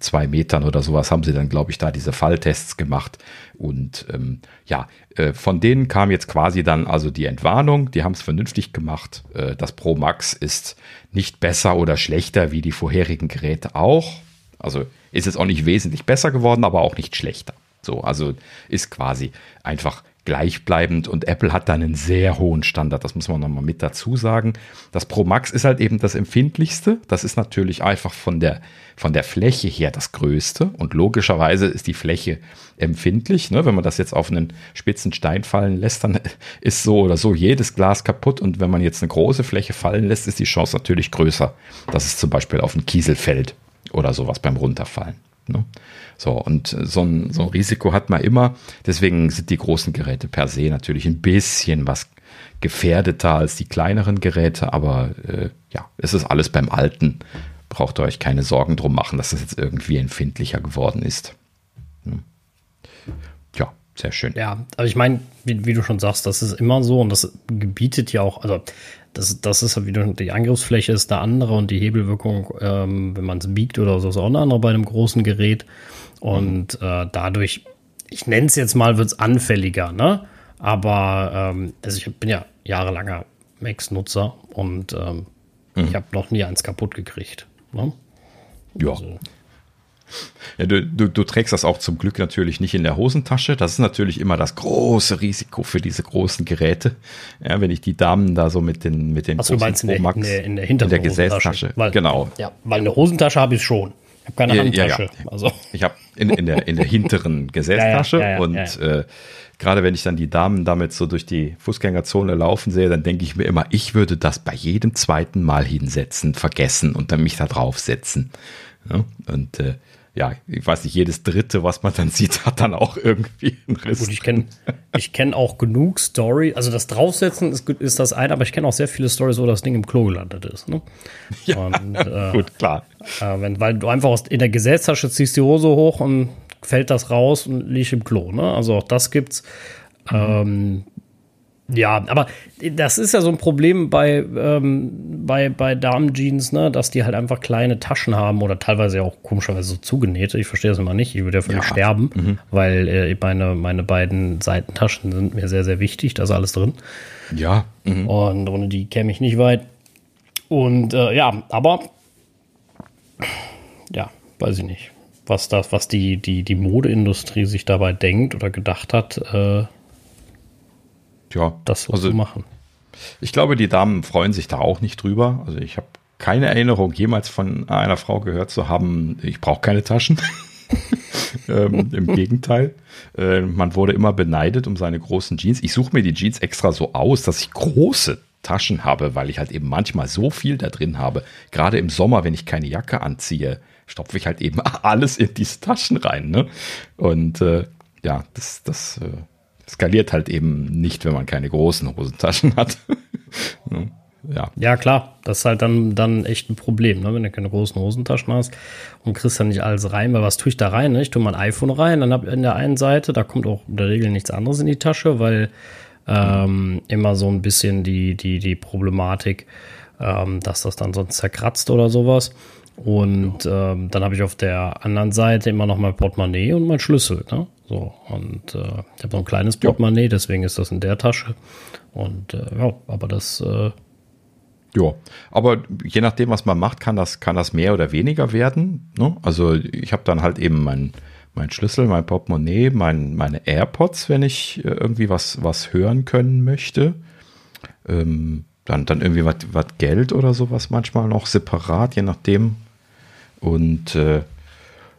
zwei Metern oder sowas haben sie dann, glaube ich, da diese Falltests gemacht. Und ähm, ja, äh, von denen kam jetzt quasi dann also die Entwarnung, die haben es vernünftig gemacht. Äh, das Pro Max ist nicht besser oder schlechter wie die vorherigen Geräte auch. Also ist es auch nicht wesentlich besser geworden, aber auch nicht schlechter. So, also ist quasi einfach gleichbleibend und Apple hat da einen sehr hohen Standard, das muss man nochmal mit dazu sagen. Das Pro Max ist halt eben das empfindlichste, das ist natürlich einfach von der, von der Fläche her das größte und logischerweise ist die Fläche empfindlich. Ne? Wenn man das jetzt auf einen spitzen Stein fallen lässt, dann ist so oder so jedes Glas kaputt und wenn man jetzt eine große Fläche fallen lässt, ist die Chance natürlich größer, dass es zum Beispiel auf einen Kiesel fällt oder sowas beim Runterfallen. Ne? So, und so ein, so ein Risiko hat man immer. Deswegen sind die großen Geräte per se natürlich ein bisschen was gefährdeter als die kleineren Geräte, aber äh, ja, es ist alles beim Alten. Braucht ihr euch keine Sorgen drum machen, dass das jetzt irgendwie empfindlicher geworden ist. Hm. Ja, sehr schön. Ja, aber ich meine, wie, wie, du schon sagst, das ist immer so und das gebietet ja auch, also das, das ist halt wieder, die Angriffsfläche ist da andere und die Hebelwirkung, ähm, wenn man es biegt oder so, ist auch eine andere bei einem großen Gerät. Und äh, dadurch, ich nenne es jetzt mal, wird es anfälliger, ne? Aber ähm, also ich bin ja jahrelanger Max-Nutzer und ähm, mhm. ich habe noch nie eins kaputt gekriegt. Ne? Ja. Also, ja, du, du, du, trägst das auch zum Glück natürlich nicht in der Hosentasche. Das ist natürlich immer das große Risiko für diese großen Geräte. Ja, wenn ich die Damen da so mit den mit den Was du meinst in der, in der, in der, in der Gesäßtasche. Weil, genau. Ja, weil eine Hosentasche habe ich schon. Ich habe keine Handtasche. Ja, ja. Also. Ich habe in, in, der, in der hinteren Gesäßtasche und äh, gerade wenn ich dann die Damen damit so durch die Fußgängerzone laufen sehe, dann denke ich mir immer, ich würde das bei jedem zweiten Mal hinsetzen, vergessen und dann mich da draufsetzen. Ja, und äh, ja, ich weiß nicht, jedes dritte, was man dann sieht, hat dann auch irgendwie einen Riss. Gut, ich kenne ich kenn auch genug Story. Also das Draufsetzen ist, ist das eine, aber ich kenne auch sehr viele Stories, wo das Ding im Klo gelandet ist. Ne? Ja, und, äh, gut, klar. Äh, wenn, weil du einfach aus, in der Gesäßtasche ziehst die Hose hoch und fällt das raus und liegt im Klo. Ne? Also auch das gibt's. Mhm. Ähm, ja, aber das ist ja so ein Problem bei, ähm, bei, bei Damenjeans, ne, dass die halt einfach kleine Taschen haben oder teilweise auch komischerweise so zugenähte. Ich verstehe das immer nicht. Ich würde ja völlig ja. sterben, mhm. weil äh, meine, meine beiden Seitentaschen sind mir sehr, sehr wichtig. Da ist alles drin. Ja. Mhm. Und ohne die käme ich nicht weit. Und äh, ja, aber ja, weiß ich nicht, was das, was die, die, die Modeindustrie sich dabei denkt oder gedacht hat, äh, ja, das so also, zu machen. Ich glaube, die Damen freuen sich da auch nicht drüber. Also ich habe keine Erinnerung, jemals von einer Frau gehört zu haben, ich brauche keine Taschen. ähm, Im Gegenteil. Äh, man wurde immer beneidet um seine großen Jeans. Ich suche mir die Jeans extra so aus, dass ich große Taschen habe, weil ich halt eben manchmal so viel da drin habe. Gerade im Sommer, wenn ich keine Jacke anziehe, stopfe ich halt eben alles in diese Taschen rein. Ne? Und äh, ja, das, das äh, skaliert halt eben nicht, wenn man keine großen Hosentaschen hat. ja. ja, klar, das ist halt dann, dann echt ein Problem, ne? wenn du keine großen Hosentaschen hast und kriegst dann nicht alles rein, weil was tue ich da rein? Ne? Ich tue mein iPhone rein, dann habe ich in der einen Seite, da kommt auch in der Regel nichts anderes in die Tasche, weil ähm, immer so ein bisschen die, die, die Problematik, ähm, dass das dann sonst zerkratzt oder sowas. Und ähm, dann habe ich auf der anderen Seite immer noch mein Portemonnaie und mein Schlüssel. Ne? So, und äh, ich habe so ein kleines Portemonnaie, deswegen ist das in der Tasche. Und äh, ja, aber das. Äh, ja, aber je nachdem, was man macht, kann das, kann das mehr oder weniger werden. Ne? Also ich habe dann halt eben mein, mein Schlüssel, mein Portemonnaie, mein, meine AirPods, wenn ich äh, irgendwie was, was hören können möchte. Ähm, dann, dann irgendwie was Geld oder sowas manchmal noch separat, je nachdem. Und äh,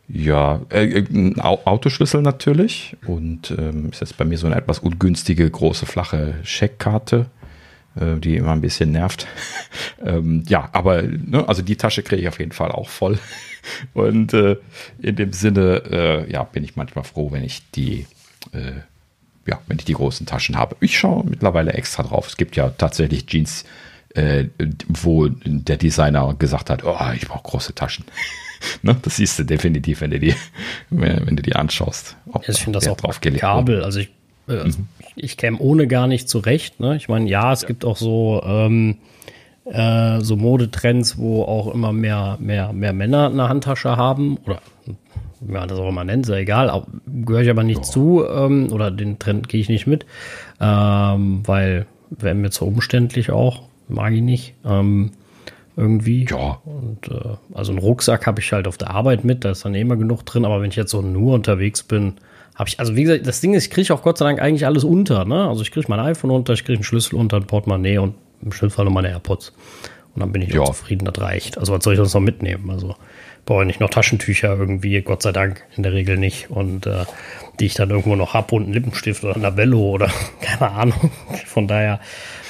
ja, äh, äh Autoschlüssel natürlich. Und ähm, ist jetzt bei mir so eine etwas ungünstige, große, flache Scheckkarte, äh, die immer ein bisschen nervt. ähm, ja, aber ne, also die Tasche kriege ich auf jeden Fall auch voll. Und äh, in dem Sinne, äh, ja, bin ich manchmal froh, wenn ich die, äh, ja, wenn ich die großen Taschen habe. Ich schaue mittlerweile extra drauf. Es gibt ja tatsächlich Jeans, äh, wo der Designer gesagt hat, oh, ich brauche große Taschen. ne? Das siehst du definitiv, wenn du die, wenn, du die anschaust. ich finde das auch Kabel. Also ich, äh, mhm. ich käme ohne gar nicht zurecht. Ne? Ich meine, ja, es ja. gibt auch so, ähm, äh, so Modetrends, wo auch immer mehr, mehr, mehr Männer eine Handtasche haben oder wie man das auch immer nennt, ist ja egal, gehöre ich aber nicht ja. zu ähm, oder den Trend gehe ich nicht mit, ähm, weil wäre mir zu umständlich auch, mag ich nicht. Ähm, irgendwie. Ja. Und äh, also einen Rucksack habe ich halt auf der Arbeit mit, da ist dann eh immer genug drin, aber wenn ich jetzt so nur unterwegs bin, habe ich, also wie gesagt, das Ding ist, ich kriege auch Gott sei Dank eigentlich alles unter, ne? Also ich kriege mein iPhone unter, ich kriege einen Schlüssel unter, ein Portemonnaie und im schlimmsten Fall noch meine AirPods. Und dann bin ich ja. zufrieden, das reicht. Also was soll ich sonst noch mitnehmen? Also brauche nicht noch Taschentücher irgendwie, Gott sei Dank, in der Regel nicht. Und äh, die ich dann irgendwo noch habe und einen Lippenstift oder ein Labello oder keine Ahnung. Von daher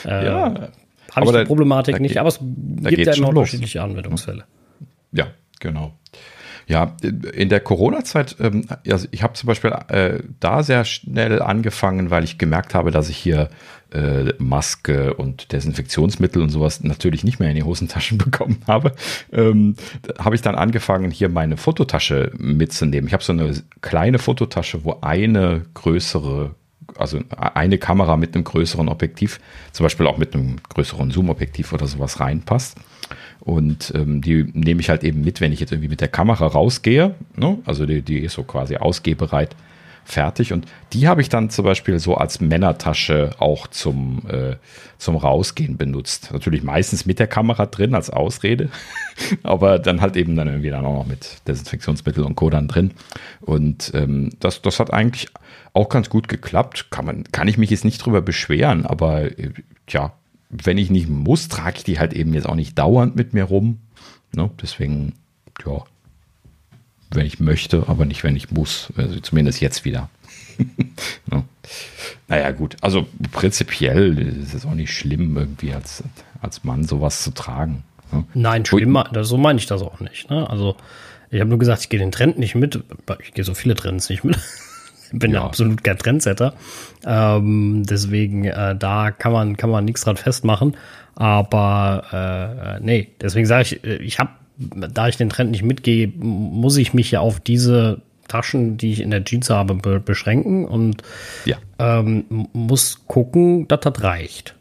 äh, ja. Habe ich die da, Problematik nicht, aber es gibt ja immer unterschiedliche los. Anwendungsfälle. Ja, genau. Ja, in der Corona-Zeit, ähm, also ich habe zum Beispiel äh, da sehr schnell angefangen, weil ich gemerkt habe, dass ich hier äh, Maske und Desinfektionsmittel und sowas natürlich nicht mehr in die Hosentaschen bekommen habe. Ähm, habe ich dann angefangen, hier meine Fototasche mitzunehmen. Ich habe so eine kleine Fototasche, wo eine größere also eine Kamera mit einem größeren Objektiv, zum Beispiel auch mit einem größeren Zoom-Objektiv oder sowas reinpasst. Und ähm, die nehme ich halt eben mit, wenn ich jetzt irgendwie mit der Kamera rausgehe. Ne? Also die, die ist so quasi ausgehbereit fertig. Und die habe ich dann zum Beispiel so als Männertasche auch zum, äh, zum Rausgehen benutzt. Natürlich meistens mit der Kamera drin als Ausrede, aber dann halt eben dann irgendwie dann auch noch mit Desinfektionsmittel und Co. dann drin. Und ähm, das, das hat eigentlich auch ganz gut geklappt. Kann, man, kann ich mich jetzt nicht drüber beschweren, aber äh, tja, wenn ich nicht muss, trage ich die halt eben jetzt auch nicht dauernd mit mir rum. Ne? Deswegen, ja, wenn ich möchte, aber nicht, wenn ich muss. Also zumindest jetzt wieder. no. Naja, gut. Also prinzipiell ist es auch nicht schlimm, irgendwie als, als Mann sowas zu tragen. Ne? Nein, schlimm, so meine ich das auch nicht. Ne? Also, ich habe nur gesagt, ich gehe den Trend nicht mit. Ich gehe so viele Trends nicht mit. bin ja. absolut kein Trendsetter. Ähm, deswegen, äh, da kann man, kann man nichts dran festmachen. Aber äh, nee, deswegen sage ich, äh, ich habe da ich den Trend nicht mitgehe, muss ich mich ja auf diese Taschen, die ich in der Jeans habe, be beschränken und ja. ähm, muss gucken, dass das reicht.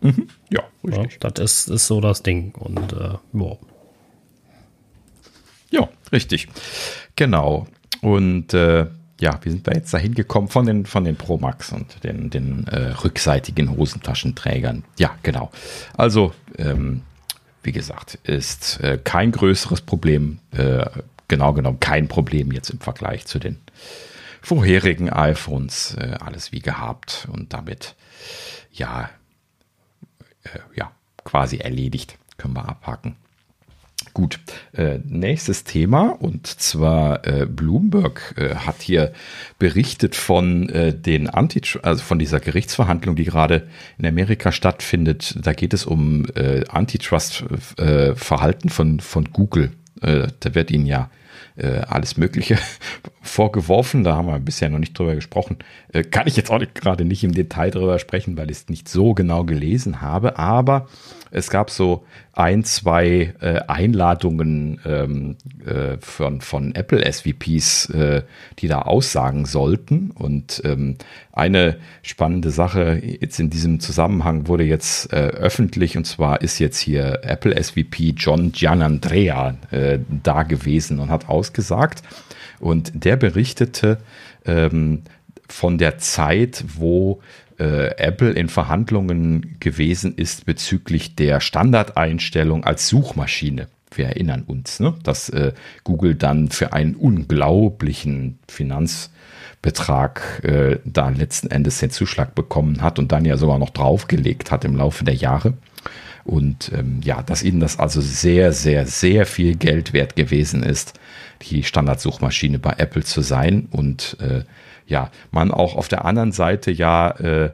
Mhm. Ja, richtig. Ja, das ist, ist so das Ding. Und äh, ja. Ja, richtig. Genau. Und äh, ja, wie sind wir jetzt dahin gekommen von den, von den Pro Max und den, den äh, rückseitigen Hosentaschenträgern? Ja, genau. Also, ähm, wie gesagt, ist äh, kein größeres Problem, äh, genau genommen kein Problem jetzt im Vergleich zu den vorherigen iPhones. Äh, alles wie gehabt und damit ja, äh, ja, quasi erledigt. Können wir abhaken. Gut, äh, nächstes Thema und zwar äh, Bloomberg äh, hat hier berichtet von äh, den Anti also von dieser Gerichtsverhandlung, die gerade in Amerika stattfindet. Da geht es um äh, Antitrust-Verhalten äh, von von Google. da wird ihnen ja alles Mögliche vorgeworfen. Da haben wir bisher noch nicht drüber gesprochen. kann ich jetzt auch gerade nicht im Detail drüber sprechen, weil ich es nicht so genau gelesen habe. Aber es gab so ein, zwei äh, Einladungen ähm, äh, von, von Apple SVPs, äh, die da aussagen sollten. Und ähm, eine spannende Sache jetzt in diesem Zusammenhang wurde jetzt äh, öffentlich, und zwar ist jetzt hier Apple SVP John Gianandrea äh, da gewesen und hat ausgesagt. Und der berichtete ähm, von der Zeit, wo äh, Apple in Verhandlungen gewesen ist bezüglich der Standardeinstellung als Suchmaschine. Wir erinnern uns, ne? dass äh, Google dann für einen unglaublichen Finanzbetrag äh, da letzten Endes den Zuschlag bekommen hat und dann ja sogar noch draufgelegt hat im Laufe der Jahre. Und ähm, ja, dass ihnen das also sehr, sehr, sehr viel Geld wert gewesen ist, die Standardsuchmaschine bei Apple zu sein und äh, ja, man auch auf der anderen Seite ja äh,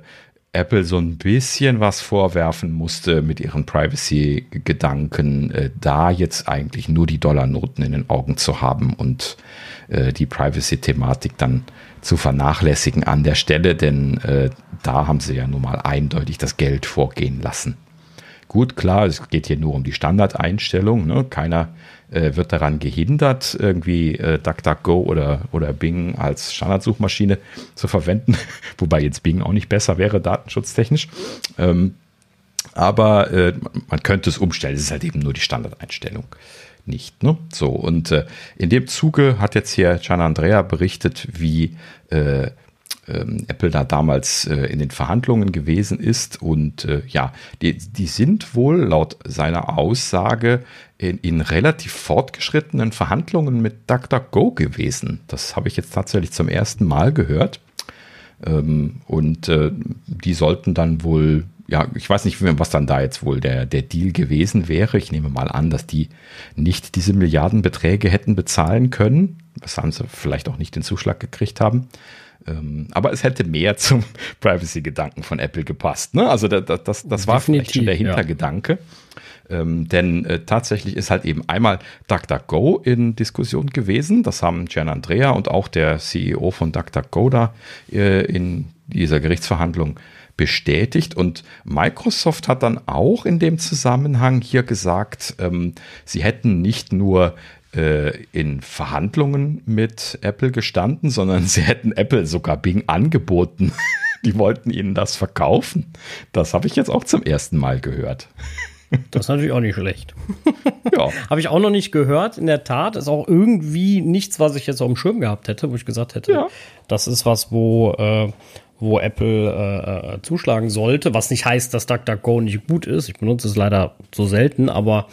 Apple so ein bisschen was vorwerfen musste mit ihren Privacy-Gedanken, äh, da jetzt eigentlich nur die Dollarnoten in den Augen zu haben und äh, die Privacy-Thematik dann zu vernachlässigen an der Stelle, denn äh, da haben sie ja nun mal eindeutig das Geld vorgehen lassen. Gut, klar, es geht hier nur um die Standardeinstellung. Ne? Keiner äh, wird daran gehindert, irgendwie äh, DuckDuckGo oder, oder Bing als Standardsuchmaschine zu verwenden. Wobei jetzt Bing auch nicht besser wäre, datenschutztechnisch. Ähm, aber äh, man könnte es umstellen. Es ist halt eben nur die Standardeinstellung nicht. Ne? So, und äh, in dem Zuge hat jetzt hier Gian Andrea berichtet, wie äh, ähm, Apple da damals äh, in den Verhandlungen gewesen ist. Und äh, ja, die, die sind wohl laut seiner Aussage in, in relativ fortgeschrittenen Verhandlungen mit DuckDuckGo gewesen. Das habe ich jetzt tatsächlich zum ersten Mal gehört. Ähm, und äh, die sollten dann wohl ja, ich weiß nicht, was dann da jetzt wohl der, der Deal gewesen wäre. Ich nehme mal an, dass die nicht diese Milliardenbeträge hätten bezahlen können, weshalb sie vielleicht auch nicht den Zuschlag gekriegt haben. Ähm, aber es hätte mehr zum Privacy-Gedanken von Apple gepasst. Ne? Also das, das, das war vielleicht schon der Hintergedanke. Ja. Ähm, denn äh, tatsächlich ist halt eben einmal DuckDuckGo in Diskussion gewesen. Das haben Gian Andrea und auch der CEO von DuckDuckGo da äh, in dieser Gerichtsverhandlung bestätigt. Und Microsoft hat dann auch in dem Zusammenhang hier gesagt, ähm, sie hätten nicht nur äh, in Verhandlungen mit Apple gestanden, sondern sie hätten Apple sogar Bing angeboten, Die wollten ihnen das verkaufen. Das habe ich jetzt auch zum ersten Mal gehört. Das ist natürlich auch nicht schlecht. Ja. Habe ich auch noch nicht gehört. In der Tat ist auch irgendwie nichts, was ich jetzt auf dem Schirm gehabt hätte, wo ich gesagt hätte, ja. das ist was, wo, äh, wo Apple äh, äh zuschlagen sollte. Was nicht heißt, dass DuckDuckGo nicht gut ist. Ich benutze es leider so selten, aber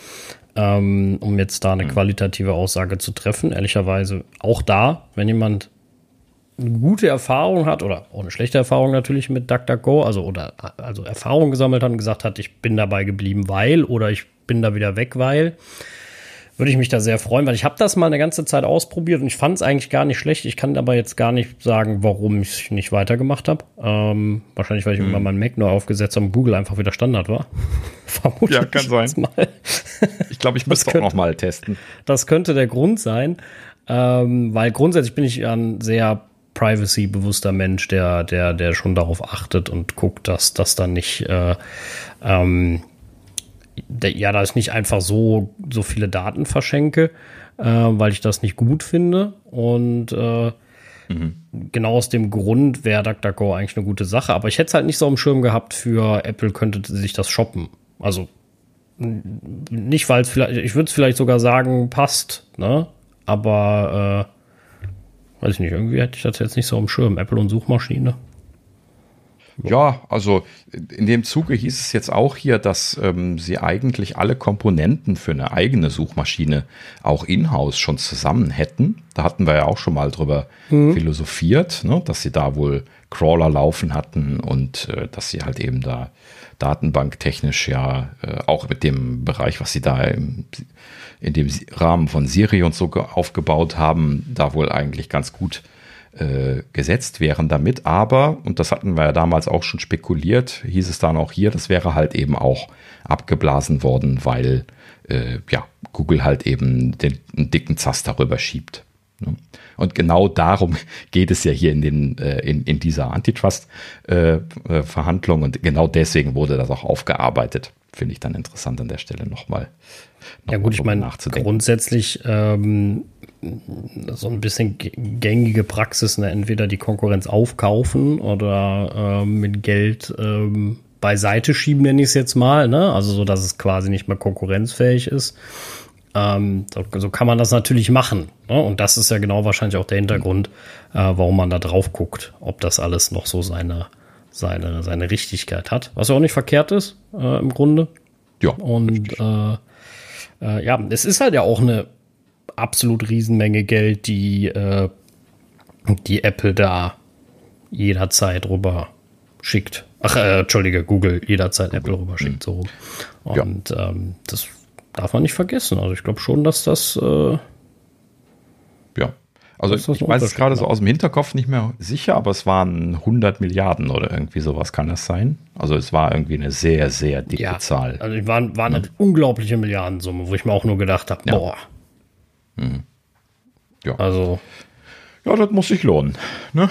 ähm, um jetzt da eine hm. qualitative Aussage zu treffen, ehrlicherweise auch da, wenn jemand eine gute Erfahrung hat oder auch eine schlechte Erfahrung natürlich mit DuckDuckGo, also oder also Erfahrung gesammelt hat und gesagt hat, ich bin dabei geblieben, weil oder ich bin da wieder weg, weil würde ich mich da sehr freuen, weil ich habe das mal eine ganze Zeit ausprobiert und ich fand es eigentlich gar nicht schlecht. Ich kann aber jetzt gar nicht sagen, warum ich nicht weitergemacht habe. Ähm, wahrscheinlich, weil ich hm. irgendwann meinen Mac neu aufgesetzt habe und Google einfach wieder Standard war. Vermutlich ja, kann sein. Mal. ich glaube, ich müsste auch noch mal testen. Das könnte der Grund sein, ähm, weil grundsätzlich bin ich ein sehr privacy-bewusster Mensch, der, der, der schon darauf achtet und guckt, dass das dann nicht, äh, ähm, ja, da ich nicht einfach so, so viele Daten verschenke, äh, weil ich das nicht gut finde. Und äh, mhm. genau aus dem Grund wäre DuckDuckGo eigentlich eine gute Sache. Aber ich hätte es halt nicht so am Schirm gehabt für Apple könnte sich das shoppen. Also nicht, weil es vielleicht, ich würde es vielleicht sogar sagen, passt, ne? Aber äh, Weiß ich nicht, irgendwie hätte ich das jetzt nicht so am Schirm. Apple und Suchmaschine. Ja, also in dem Zuge hieß es jetzt auch hier, dass ähm, sie eigentlich alle Komponenten für eine eigene Suchmaschine auch in-house schon zusammen hätten. Da hatten wir ja auch schon mal drüber mhm. philosophiert, ne, dass sie da wohl Crawler laufen hatten und äh, dass sie halt eben da datenbanktechnisch ja äh, auch mit dem Bereich, was sie da im, in dem Rahmen von Siri und so aufgebaut haben, da wohl eigentlich ganz gut äh, gesetzt wären damit. Aber, und das hatten wir ja damals auch schon spekuliert, hieß es dann auch hier, das wäre halt eben auch abgeblasen worden, weil äh, ja, Google halt eben den, den dicken Zass darüber schiebt. Ne? Und genau darum geht es ja hier in, den, äh, in, in dieser Antitrust-Verhandlung. Äh, und genau deswegen wurde das auch aufgearbeitet. Finde ich dann interessant an der Stelle nochmal. Noch ja gut, ich meine, grundsätzlich ähm, so ein bisschen gängige Praxis, ne? entweder die Konkurrenz aufkaufen oder äh, mit Geld ähm, beiseite schieben, nenne ich es jetzt mal. Ne? Also so, dass es quasi nicht mehr konkurrenzfähig ist. Ähm, so, so, kann man das natürlich machen. Ne? Und das ist ja genau wahrscheinlich auch der Hintergrund, äh, warum man da drauf guckt, ob das alles noch so seine, seine, seine Richtigkeit hat. Was ja auch nicht verkehrt ist, äh, im Grunde. Ja. Und äh, äh, ja, es ist halt ja auch eine absolut Riesenmenge Geld, die, äh, die Apple da jederzeit rüber schickt. Ach, äh, Entschuldige, Google jederzeit Google. Apple rüber schickt, so rum. Und ja. ähm, das darf man nicht vergessen. Also ich glaube schon, dass das äh, ja. Also ich, ich weiß es gerade so aus dem Hinterkopf nicht mehr sicher, aber es waren 100 Milliarden oder irgendwie sowas kann das sein. Also es war irgendwie eine sehr, sehr dicke ja, Zahl. Also es war, war eine unglaubliche Milliardensumme, wo ich mir auch nur gedacht habe, ja. boah. Mhm. Ja. Also. Ja, das muss sich lohnen. Ne?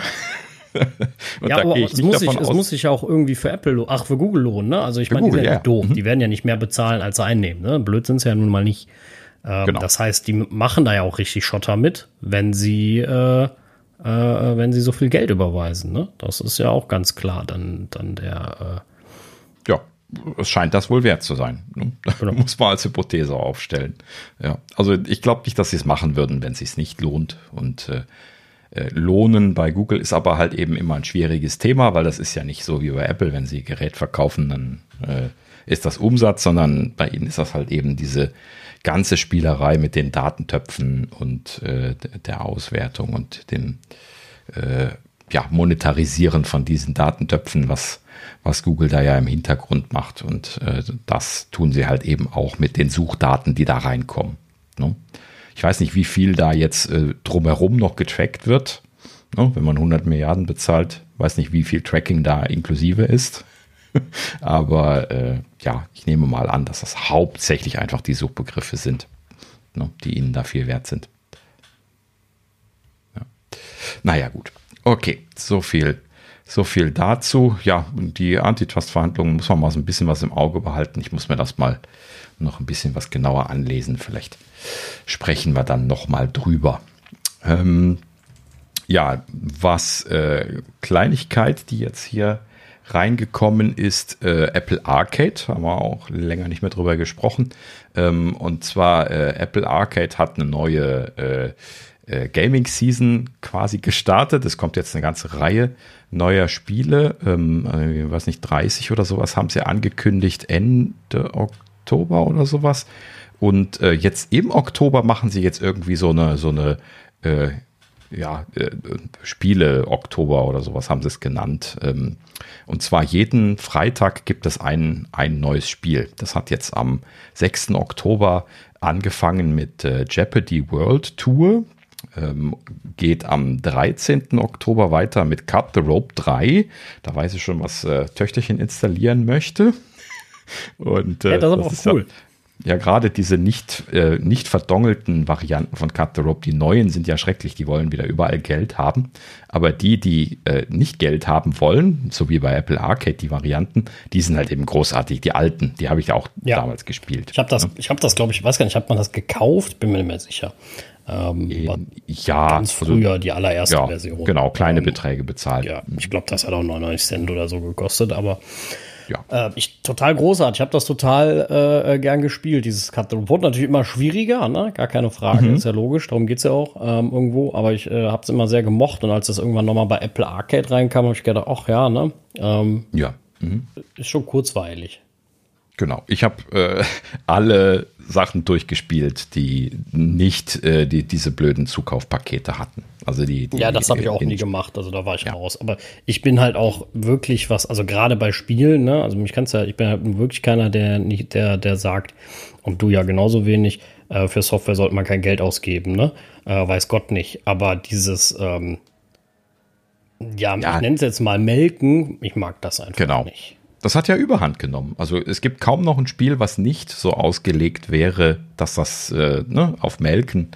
Ja, aber es, muss sich, es muss sich auch irgendwie für Apple, ach, für Google lohnen, ne? Also ich meine, die sind ja doof. Mhm. Die werden ja nicht mehr bezahlen, als sie einnehmen, ne? Blöd sind sie ja nun mal nicht. Ähm, genau. Das heißt, die machen da ja auch richtig Schotter mit, wenn sie, äh, äh, wenn sie so viel Geld überweisen, ne? Das ist ja auch ganz klar dann, dann der, äh, ja, es scheint das wohl wert zu sein. Ne? Genau. Muss man als Hypothese aufstellen. Ja, also ich glaube nicht, dass sie es machen würden, wenn es sich nicht lohnt. Und äh, Lohnen bei Google ist aber halt eben immer ein schwieriges Thema, weil das ist ja nicht so wie bei Apple, wenn sie Gerät verkaufen, dann äh, ist das Umsatz, sondern bei ihnen ist das halt eben diese ganze Spielerei mit den Datentöpfen und äh, der Auswertung und dem äh, ja, Monetarisieren von diesen Datentöpfen, was, was Google da ja im Hintergrund macht. Und äh, das tun sie halt eben auch mit den Suchdaten, die da reinkommen. Ne? Ich weiß nicht, wie viel da jetzt äh, drumherum noch getrackt wird. Ne? Wenn man 100 Milliarden bezahlt, weiß nicht, wie viel Tracking da inklusive ist. Aber äh, ja, ich nehme mal an, dass das hauptsächlich einfach die Suchbegriffe sind, ne? die ihnen da viel wert sind. Ja. Naja, gut. Okay, so viel so viel dazu. Ja, die Antitrust-Verhandlungen muss man mal so ein bisschen was im Auge behalten. Ich muss mir das mal noch ein bisschen was genauer anlesen. Vielleicht sprechen wir dann noch mal drüber. Ähm, ja, was äh, Kleinigkeit, die jetzt hier reingekommen ist, äh, Apple Arcade, haben wir auch länger nicht mehr drüber gesprochen. Ähm, und zwar äh, Apple Arcade hat eine neue äh, äh, Gaming Season quasi gestartet. Es kommt jetzt eine ganze Reihe neuer Spiele. Ähm, ich weiß nicht, 30 oder sowas haben sie angekündigt Ende Oktober oder sowas. Und äh, jetzt im Oktober machen sie jetzt irgendwie so eine, so eine äh, ja, äh, Spiele Oktober oder sowas haben sie es genannt. Ähm, und zwar jeden Freitag gibt es ein, ein neues Spiel. Das hat jetzt am 6. Oktober angefangen mit äh, Jeopardy World Tour. Ähm, geht am 13. Oktober weiter mit Cut the Rope 3. Da weiß ich schon, was äh, Töchterchen installieren möchte. Und, äh, ja, das ist aber auch cool. Ja, ja gerade diese nicht, äh, nicht verdongelten Varianten von Cut the Rope, die neuen sind ja schrecklich, die wollen wieder überall Geld haben. Aber die, die äh, nicht Geld haben wollen, so wie bei Apple Arcade, die Varianten, die sind halt eben großartig. Die alten, die habe ich auch ja. damals gespielt. Ich habe das, ja. ich habe das, glaube ich, weiß gar nicht, hat man das gekauft? Bin mir nicht mehr sicher. Ähm, ja, ganz also früher also, die allererste ja, Version. Genau, kleine ähm, Beträge bezahlt. Ja, ich glaube, das hat auch 99 Cent oder so gekostet, aber ja. Äh, ich, total großartig. Ich habe das total äh, gern gespielt, dieses Cut the Report. Natürlich immer schwieriger, ne? gar keine Frage, mhm. ist ja logisch, darum geht's ja auch ähm, irgendwo. Aber ich äh, habe es immer sehr gemocht und als das irgendwann nochmal bei Apple Arcade reinkam, habe ich gedacht, ach ja, ne? Ähm, ja. Mhm. Ist schon kurzweilig. Genau. Ich habe äh, alle Sachen durchgespielt, die nicht äh, die, diese blöden Zukaufpakete hatten. Also die, die ja, das habe ich auch nie gemacht. Also da war ich ja. raus. Aber ich bin halt auch wirklich was, also gerade bei Spielen, ne, also mich kannst ja, ich bin halt wirklich keiner, der nicht, der, der sagt, und du ja genauso wenig, äh, für Software sollte man kein Geld ausgeben, ne? Äh, weiß Gott nicht. Aber dieses, ähm, ja, ja. ich nenne es jetzt mal melken, ich mag das einfach genau. nicht. Das hat ja Überhand genommen. Also es gibt kaum noch ein Spiel, was nicht so ausgelegt wäre, dass das äh, ne, auf Melken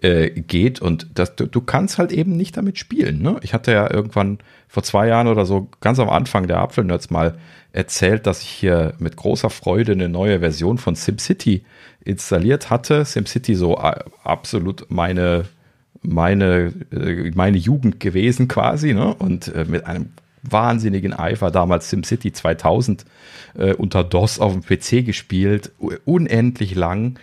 äh, geht. Und das, du, du, kannst halt eben nicht damit spielen. Ne? Ich hatte ja irgendwann vor zwei Jahren oder so ganz am Anfang der Apfelnerds mal erzählt, dass ich hier mit großer Freude eine neue Version von SimCity installiert hatte. SimCity so äh, absolut meine meine äh, meine Jugend gewesen quasi ne? und mit einem wahnsinnigen Eifer damals SimCity 2000 äh, unter DOS auf dem PC gespielt, unendlich lang.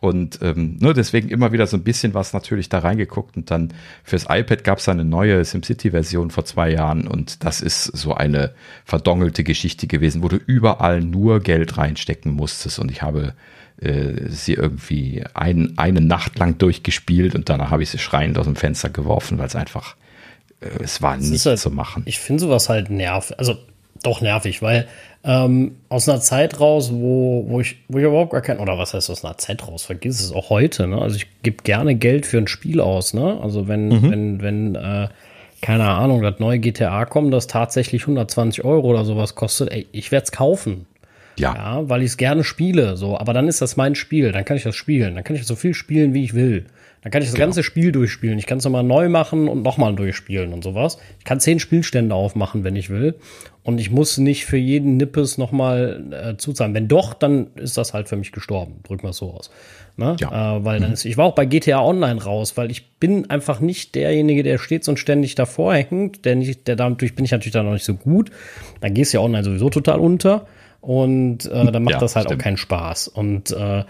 Und ähm, nur ne, deswegen immer wieder so ein bisschen was natürlich da reingeguckt. Und dann fürs iPad gab es eine neue SimCity-Version vor zwei Jahren. Und das ist so eine verdongelte Geschichte gewesen, wo du überall nur Geld reinstecken musstest. Und ich habe äh, sie irgendwie ein, eine Nacht lang durchgespielt und danach habe ich sie schreiend aus dem Fenster geworfen, weil es einfach es war nicht halt, zu machen. Ich finde sowas halt nervig, also doch nervig, weil ähm, aus einer Zeit raus, wo, wo, ich, wo ich überhaupt gar kein, oder was heißt aus einer Zeit raus, vergiss es auch heute, ne? Also ich gebe gerne Geld für ein Spiel aus, ne? Also wenn, mhm. wenn, wenn, äh, keine Ahnung, das neue GTA kommt, das tatsächlich 120 Euro oder sowas kostet, ey, ich werde es kaufen. Ja. ja. Weil ich es gerne spiele, so. Aber dann ist das mein Spiel, dann kann ich das spielen. Dann kann ich so viel spielen, wie ich will. Dann kann ich das genau. ganze Spiel durchspielen. Ich kann es nochmal neu machen und nochmal durchspielen und sowas. Ich kann zehn Spielstände aufmachen, wenn ich will. Und ich muss nicht für jeden Nippes nochmal äh, zuzahlen. Wenn doch, dann ist das halt für mich gestorben. Drücken wir es so aus. Ne? Ja. Äh, weil dann mhm. ist, ich war auch bei GTA Online raus, weil ich bin einfach nicht derjenige, der stets und ständig davor hängt. Der nicht, der dadurch bin ich natürlich dann noch nicht so gut. Dann gehst du ja online sowieso total unter. Und äh, dann macht ja, das halt stimmt. auch keinen Spaß. Und äh,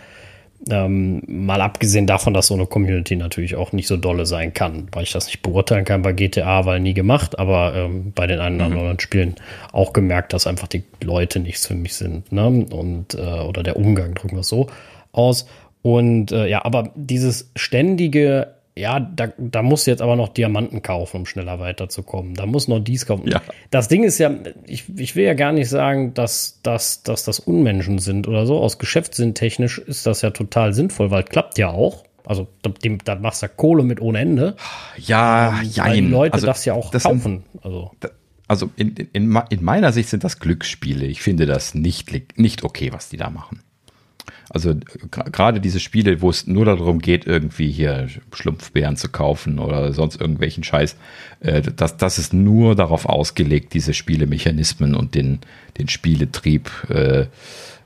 ähm, mal abgesehen davon, dass so eine Community natürlich auch nicht so dolle sein kann, weil ich das nicht beurteilen kann bei GTA, weil nie gemacht, aber ähm, bei den einen oder mhm. anderen Spielen auch gemerkt, dass einfach die Leute nichts für mich sind, ne? Und äh, oder der Umgang, drücken wir es so aus. Und äh, ja, aber dieses ständige ja, da, da musst du jetzt aber noch Diamanten kaufen, um schneller weiterzukommen. Da muss noch dies kaufen. Ja. Das Ding ist ja, ich, ich will ja gar nicht sagen, dass, dass, dass das Unmenschen sind oder so. Aus Geschäftssinn technisch ist das ja total sinnvoll, weil klappt ja auch. Also da machst du ja Kohle mit ohne Ende. Ja, ja. Weil die Leute also, das ja auch das kaufen. Sind, also, also in, in, in meiner Sicht sind das Glücksspiele. Ich finde das nicht, nicht okay, was die da machen. Also gerade diese Spiele, wo es nur darum geht, irgendwie hier Schlumpfbären zu kaufen oder sonst irgendwelchen Scheiß, äh, das, das ist nur darauf ausgelegt, diese Spielemechanismen und den, den Spieletrieb, äh,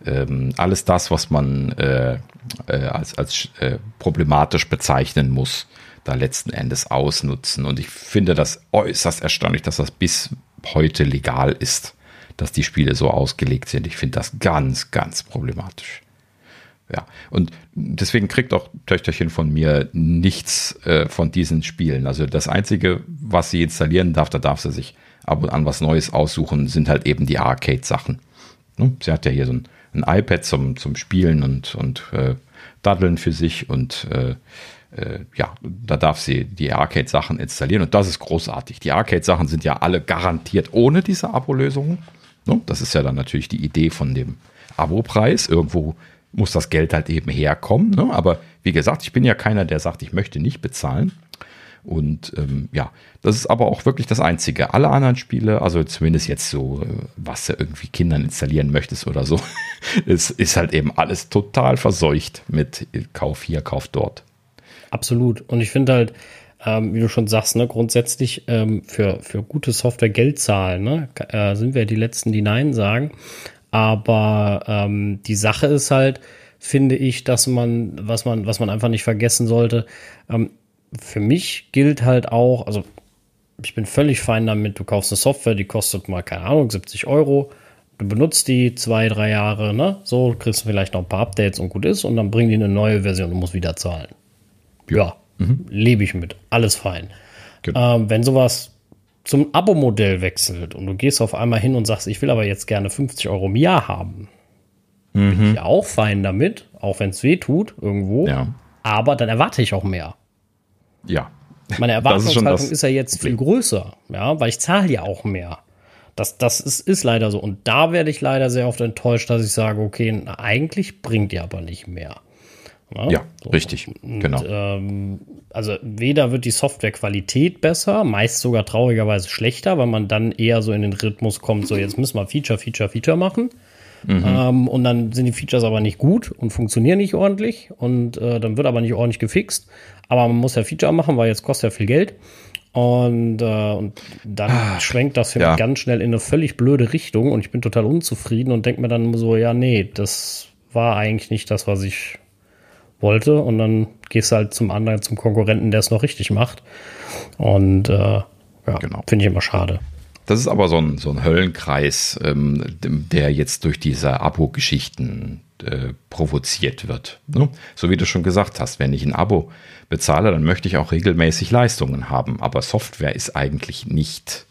ähm, alles das, was man äh, äh, als, als äh, problematisch bezeichnen muss, da letzten Endes ausnutzen. Und ich finde das äußerst erstaunlich, dass das bis heute legal ist, dass die Spiele so ausgelegt sind. Ich finde das ganz, ganz problematisch. Ja, und deswegen kriegt auch Töchterchen von mir nichts äh, von diesen Spielen. Also das Einzige, was sie installieren darf, da darf sie sich ab und an was Neues aussuchen, sind halt eben die Arcade-Sachen. Ne? Sie hat ja hier so ein, ein iPad zum, zum Spielen und, und äh, Daddeln für sich und äh, äh, ja, da darf sie die Arcade-Sachen installieren und das ist großartig. Die Arcade-Sachen sind ja alle garantiert ohne diese Abo-Lösungen. Ne? Das ist ja dann natürlich die Idee von dem Abo-Preis. Irgendwo muss das Geld halt eben herkommen. Ne? Aber wie gesagt, ich bin ja keiner, der sagt, ich möchte nicht bezahlen. Und ähm, ja, das ist aber auch wirklich das Einzige. Alle anderen Spiele, also zumindest jetzt so, äh, was du irgendwie Kindern installieren möchtest oder so, es ist halt eben alles total verseucht mit Kauf hier, Kauf dort. Absolut. Und ich finde halt, ähm, wie du schon sagst, ne, grundsätzlich ähm, für, für gute Software Geld zahlen, ne, äh, sind wir die Letzten, die Nein sagen. Aber ähm, die Sache ist halt, finde ich, dass man, was man, was man einfach nicht vergessen sollte, ähm, für mich gilt halt auch, also ich bin völlig fein damit, du kaufst eine Software, die kostet mal, keine Ahnung, 70 Euro. Du benutzt die zwei, drei Jahre, ne? So kriegst du vielleicht noch ein paar Updates und gut ist und dann bringen die eine neue Version und musst wieder zahlen. Ja, mhm. lebe ich mit. Alles fein. Genau. Ähm, wenn sowas zum Abo-Modell wechselt und du gehst auf einmal hin und sagst, ich will aber jetzt gerne 50 Euro im Jahr haben, mhm. bin ich auch fein damit, auch wenn es weh tut irgendwo. Ja. Aber dann erwarte ich auch mehr. Ja. Meine Erwartungshaltung ist, ist, ja jetzt Problem. viel größer, ja, weil ich zahle ja auch mehr. Das, das ist, ist leider so. Und da werde ich leider sehr oft enttäuscht, dass ich sage, okay, na, eigentlich bringt ihr aber nicht mehr. Ja, ja so. richtig, und, genau. Ähm, also weder wird die Softwarequalität besser, meist sogar traurigerweise schlechter, weil man dann eher so in den Rhythmus kommt, so jetzt müssen wir Feature, Feature, Feature machen. Mhm. Ähm, und dann sind die Features aber nicht gut und funktionieren nicht ordentlich und äh, dann wird aber nicht ordentlich gefixt. Aber man muss ja Feature machen, weil jetzt kostet ja viel Geld. Und, äh, und dann ah, schwenkt das für ja. mich ganz schnell in eine völlig blöde Richtung und ich bin total unzufrieden und denke mir dann so, ja, nee, das war eigentlich nicht das, was ich wollte. Und dann gehst du halt zum anderen, zum Konkurrenten, der es noch richtig macht. Und äh, ja, genau. finde ich immer schade. Das ist aber so ein, so ein Höllenkreis, ähm, der jetzt durch diese Abo-Geschichten äh, provoziert wird. Ne? So wie du schon gesagt hast, wenn ich ein Abo bezahle, dann möchte ich auch regelmäßig Leistungen haben. Aber Software ist eigentlich nicht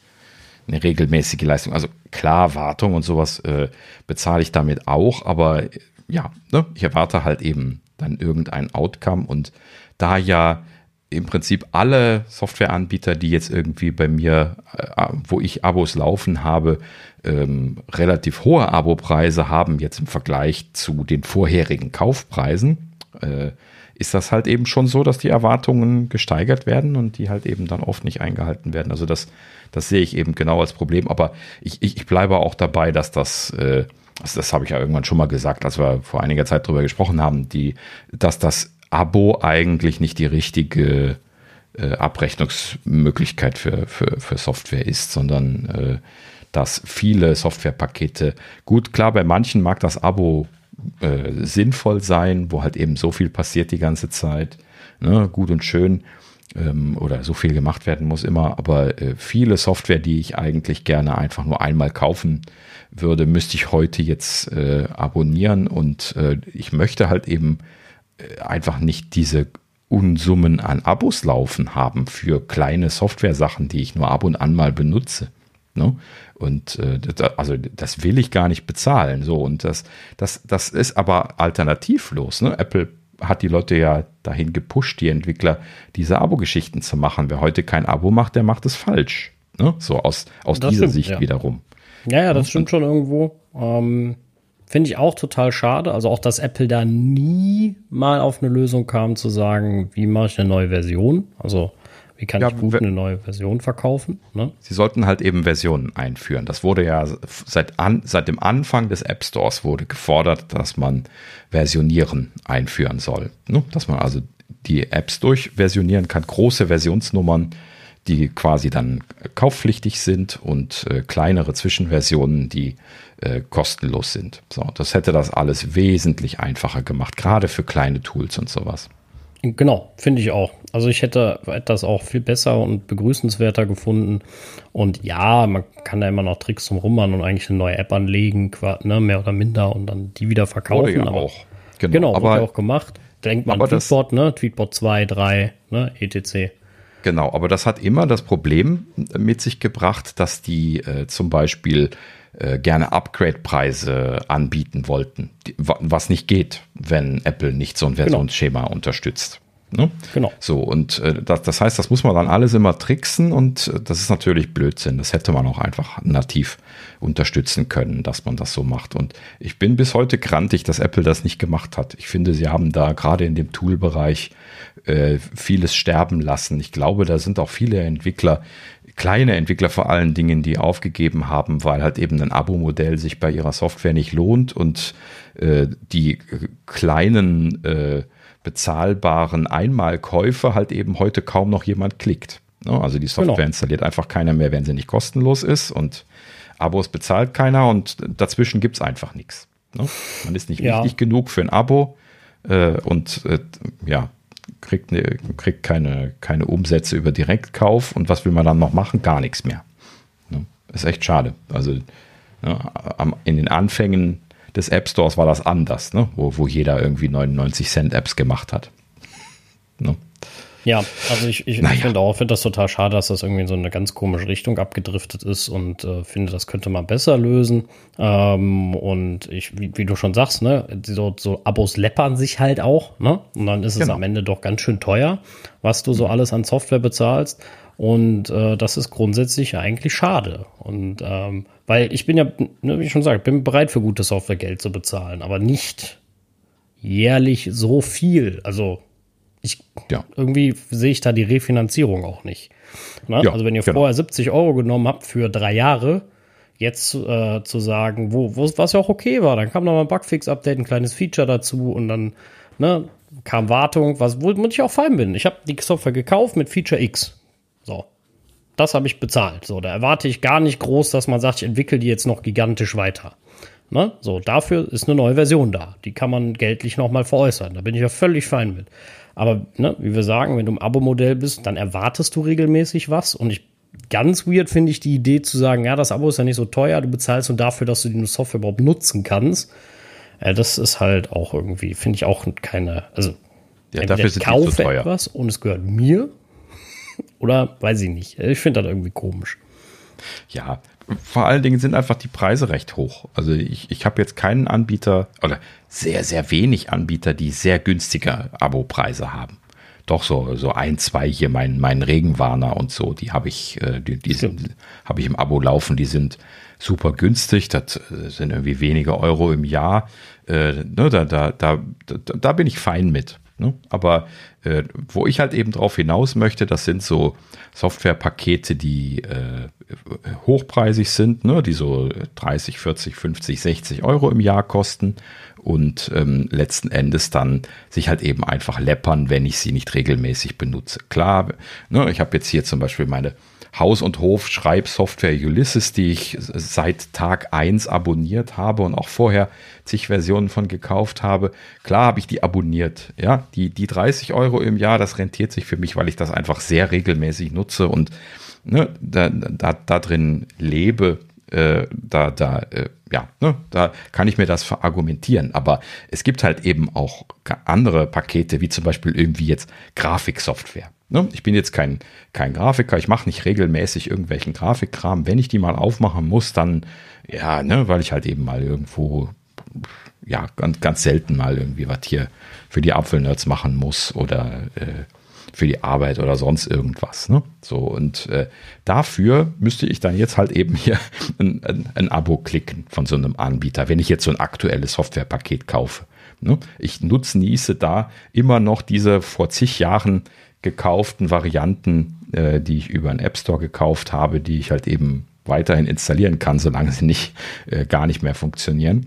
eine regelmäßige Leistung. Also klar, Wartung und sowas äh, bezahle ich damit auch, aber ja, ne? ich erwarte halt eben dann irgendein Outcome und da ja im Prinzip alle Softwareanbieter, die jetzt irgendwie bei mir, äh, wo ich Abos laufen habe, ähm, relativ hohe Abopreise haben, jetzt im Vergleich zu den vorherigen Kaufpreisen, äh, ist das halt eben schon so, dass die Erwartungen gesteigert werden und die halt eben dann oft nicht eingehalten werden. Also das, das sehe ich eben genau als Problem. Aber ich, ich, ich bleibe auch dabei, dass das, äh, das, das habe ich ja irgendwann schon mal gesagt, als wir vor einiger Zeit darüber gesprochen haben, die, dass das Abo eigentlich nicht die richtige äh, Abrechnungsmöglichkeit für, für, für Software ist, sondern äh, dass viele Softwarepakete, gut, klar, bei manchen mag das Abo äh, sinnvoll sein, wo halt eben so viel passiert die ganze Zeit, ne, gut und schön ähm, oder so viel gemacht werden muss immer, aber äh, viele Software, die ich eigentlich gerne einfach nur einmal kaufen würde, müsste ich heute jetzt äh, abonnieren und äh, ich möchte halt eben einfach nicht diese Unsummen an Abos laufen haben für kleine Software-Sachen, die ich nur ab und an mal benutze. Ne? Und äh, das, also das will ich gar nicht bezahlen. So, und das, das, das ist aber alternativlos. Ne? Apple hat die Leute ja dahin gepusht, die Entwickler, diese Abo-Geschichten zu machen. Wer heute kein Abo macht, der macht es falsch. Ne? So aus, aus dieser stimmt, Sicht ja. wiederum. Ja, ja, das stimmt schon irgendwo. Ähm, Finde ich auch total schade. Also auch, dass Apple da nie mal auf eine Lösung kam, zu sagen, wie mache ich eine neue Version? Also wie kann ja, ich gut eine neue Version verkaufen? Ne? Sie sollten halt eben Versionen einführen. Das wurde ja seit, an, seit dem Anfang des App Stores wurde gefordert, dass man Versionieren einführen soll. Ne? Dass man also die Apps durchversionieren kann, große Versionsnummern die quasi dann kaufpflichtig sind und äh, kleinere Zwischenversionen, die äh, kostenlos sind. So, das hätte das alles wesentlich einfacher gemacht, gerade für kleine Tools und sowas. Genau, finde ich auch. Also ich hätte das auch viel besser und begrüßenswerter gefunden. Und ja, man kann da immer noch Tricks zum Rummern und eigentlich eine neue App anlegen, ne, mehr oder minder, und dann die wieder verkaufen. Wurde ja aber, auch. Genau, genau aber, auch gemacht. Denkt man Tweetbot, ne? Tweetbot 2, 3, ne? etc. Genau, aber das hat immer das Problem mit sich gebracht, dass die äh, zum Beispiel äh, gerne Upgrade-Preise anbieten wollten, die, was nicht geht, wenn Apple nicht so ein genau. Versionsschema genau. unterstützt. Ne? Genau. So, und äh, das, das heißt, das muss man dann alles immer tricksen und äh, das ist natürlich Blödsinn. Das hätte man auch einfach nativ unterstützen können, dass man das so macht. Und ich bin bis heute grantig, dass Apple das nicht gemacht hat. Ich finde, sie haben da gerade in dem Tool-Bereich äh, vieles sterben lassen. Ich glaube, da sind auch viele Entwickler, kleine Entwickler vor allen Dingen, die aufgegeben haben, weil halt eben ein Abo-Modell sich bei ihrer Software nicht lohnt und äh, die kleinen äh, bezahlbaren Einmalkäufe halt eben heute kaum noch jemand klickt. Ne? Also die Software genau. installiert einfach keiner mehr, wenn sie nicht kostenlos ist und Abos bezahlt keiner und dazwischen gibt es einfach nichts. Ne? Man ist nicht ja. wichtig genug für ein Abo äh, und äh, ja, kriegt, ne, kriegt keine, keine Umsätze über Direktkauf und was will man dann noch machen? Gar nichts mehr. Ne? Ist echt schade. Also in den Anfängen des App Stores war das anders, ne? wo, wo jeder irgendwie 99 Cent Apps gemacht hat. Ne? Ja, also ich, ich, naja. ich finde auch, finde das total schade, dass das irgendwie in so eine ganz komische Richtung abgedriftet ist und äh, finde, das könnte man besser lösen. Ähm, und ich, wie, wie, du schon sagst, ne, so, so Abos läppern sich halt auch, ne? Und dann ist genau. es am Ende doch ganz schön teuer, was du so alles an Software bezahlst. Und äh, das ist grundsätzlich eigentlich schade. Und ähm, weil ich bin ja, ne, wie ich schon sage, bin bereit für gute Software Geld zu bezahlen, aber nicht jährlich so viel. Also ich ja. irgendwie sehe ich da die Refinanzierung auch nicht. Ne? Ja, also wenn ihr genau. vorher 70 Euro genommen habt für drei Jahre, jetzt äh, zu sagen, wo, wo was ja auch okay war, dann kam noch mal ein Bugfix-Update, ein kleines Feature dazu und dann ne, kam Wartung, was womit ich auch fein bin. Ich habe die Software gekauft mit Feature X. So. Das habe ich bezahlt. So, da erwarte ich gar nicht groß, dass man sagt, ich entwickle die jetzt noch gigantisch weiter. Ne? So, dafür ist eine neue Version da. Die kann man geldlich nochmal veräußern. Da bin ich ja völlig fein mit. Aber, ne, wie wir sagen, wenn du im Abo-Modell bist, dann erwartest du regelmäßig was. Und ich, ganz weird finde ich die Idee zu sagen, ja, das Abo ist ja nicht so teuer, du bezahlst nur dafür, dass du die Software überhaupt nutzen kannst. Äh, das ist halt auch irgendwie, finde ich auch keine, also, ja, dafür sind kaufe so teuer. etwas und es gehört mir oder weiß ich nicht. Ich finde das irgendwie komisch. Ja, vor allen Dingen sind einfach die Preise recht hoch. Also ich, ich habe jetzt keinen Anbieter oder sehr, sehr wenig Anbieter, die sehr günstige Abo-Preise haben. Doch so, so ein, zwei hier, mein, mein Regenwarner und so, die habe ich, äh, die, die habe ich im Abo laufen, die sind super günstig, das äh, sind irgendwie wenige Euro im Jahr. Äh, ne, da, da, da, da bin ich fein mit. Ne? Aber äh, wo ich halt eben drauf hinaus möchte, das sind so Softwarepakete, die äh, hochpreisig sind, ne? die so 30, 40, 50, 60 Euro im Jahr kosten und ähm, letzten Endes dann sich halt eben einfach läppern, wenn ich sie nicht regelmäßig benutze. Klar, ne? ich habe jetzt hier zum Beispiel meine Haus- und Hof-Schreibsoftware Ulysses, die ich seit Tag 1 abonniert habe und auch vorher zig Versionen von gekauft habe. Klar habe ich die abonniert. Ja, die, die 30 Euro im Jahr, das rentiert sich für mich, weil ich das einfach sehr regelmäßig nutze und ne, da, da, da drin lebe. Äh, da, da, äh, ja, ne, da kann ich mir das verargumentieren. Aber es gibt halt eben auch andere Pakete, wie zum Beispiel irgendwie jetzt Grafiksoftware. Ne? Ich bin jetzt kein, kein Grafiker, ich mache nicht regelmäßig irgendwelchen Grafikkram. Wenn ich die mal aufmachen muss, dann, ja, ne, weil ich halt eben mal irgendwo, ja, ganz, ganz selten mal irgendwie was hier für die Apfelnerds machen muss oder äh, für die Arbeit oder sonst irgendwas. Ne? So, und äh, dafür müsste ich dann jetzt halt eben hier ein, ein, ein, Abo klicken von so einem Anbieter, wenn ich jetzt so ein aktuelles Softwarepaket kaufe. Ne? Ich nutze, nieße da immer noch diese vor zig Jahren gekauften Varianten, äh, die ich über einen App Store gekauft habe, die ich halt eben weiterhin installieren kann, solange sie nicht äh, gar nicht mehr funktionieren.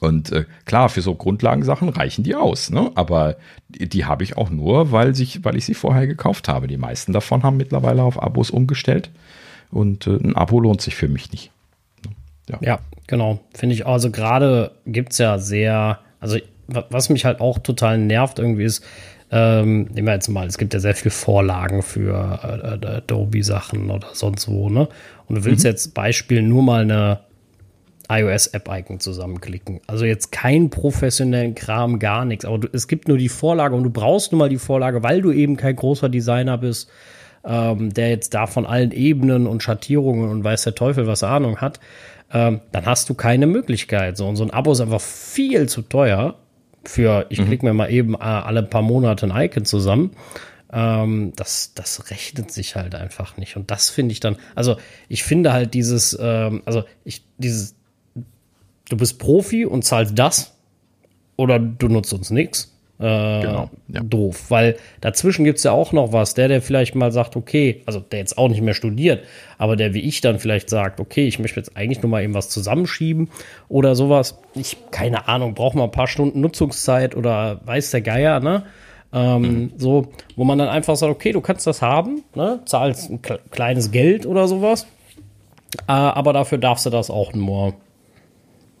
Und äh, klar, für so Grundlagensachen reichen die aus, ne? Aber die, die habe ich auch nur, weil, sich, weil ich sie vorher gekauft habe. Die meisten davon haben mittlerweile auf Abos umgestellt. Und äh, ein Abo lohnt sich für mich nicht. Ja, ja genau. Finde ich, also gerade gibt es ja sehr, also was mich halt auch total nervt irgendwie ist, ähm, nehmen wir jetzt mal, es gibt ja sehr viele Vorlagen für äh, äh Adobe-Sachen oder sonst wo, ne? Und du willst mhm. jetzt Beispiel nur mal eine iOS-App-Icon zusammenklicken. Also jetzt kein professionellen Kram, gar nichts. Aber du, es gibt nur die Vorlage und du brauchst nur mal die Vorlage, weil du eben kein großer Designer bist, ähm, der jetzt da von allen Ebenen und Schattierungen und weiß der Teufel was Ahnung hat. Ähm, dann hast du keine Möglichkeit. So, und so ein Abo ist einfach viel zu teuer für, ich mhm. klicke mir mal eben äh, alle paar Monate ein Icon zusammen. Ähm, das, das rechnet sich halt einfach nicht. Und das finde ich dann, also ich finde halt dieses, ähm, also ich, dieses du bist Profi und zahlst das oder du nutzt uns nichts. Äh, genau, ja. Doof, weil dazwischen gibt es ja auch noch was. Der, der vielleicht mal sagt, okay, also der jetzt auch nicht mehr studiert, aber der wie ich dann vielleicht sagt, okay, ich möchte jetzt eigentlich nur mal eben was zusammenschieben oder sowas. Ich, keine Ahnung, brauche mal ein paar Stunden Nutzungszeit oder weiß der Geier, ne? Ähm, mhm. So, wo man dann einfach sagt, okay, du kannst das haben, ne? zahlst ein kleines Geld oder sowas, äh, aber dafür darfst du das auch nur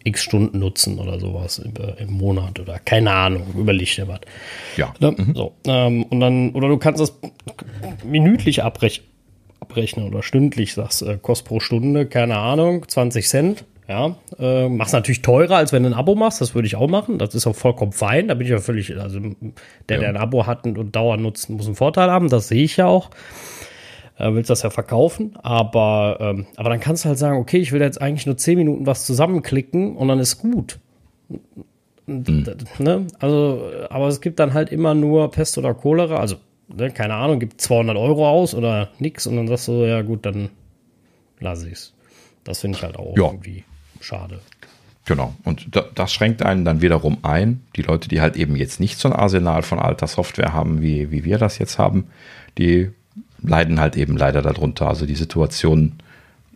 x Stunden nutzen oder sowas im, im Monat oder keine Ahnung, überleg dir was. Ja. Ne? Mhm. So, ähm, und dann, oder du kannst das minütlich abrech abrechnen oder stündlich, sagst, äh, kostet pro Stunde, keine Ahnung, 20 Cent. Ja, äh, machst natürlich teurer, als wenn du ein Abo machst. Das würde ich auch machen. Das ist auch vollkommen fein. Da bin ich ja völlig, also der, ja. der ein Abo hat und Dauer nutzt, muss einen Vorteil haben. Das sehe ich ja auch äh, willst das ja verkaufen, aber, ähm, aber dann kannst du halt sagen, okay, ich will jetzt eigentlich nur 10 Minuten was zusammenklicken und dann ist gut. Mhm. Ne? Also, aber es gibt dann halt immer nur Pest oder Cholera, also ne, keine Ahnung, gibt 200 Euro aus oder nix und dann sagst du, ja gut, dann lass ich's. Das finde ich halt auch ja. irgendwie schade. Genau. Und das schränkt einen dann wiederum ein. Die Leute, die halt eben jetzt nicht so ein Arsenal von alter Software haben, wie, wie wir das jetzt haben, die leiden halt eben leider darunter. Also die Situation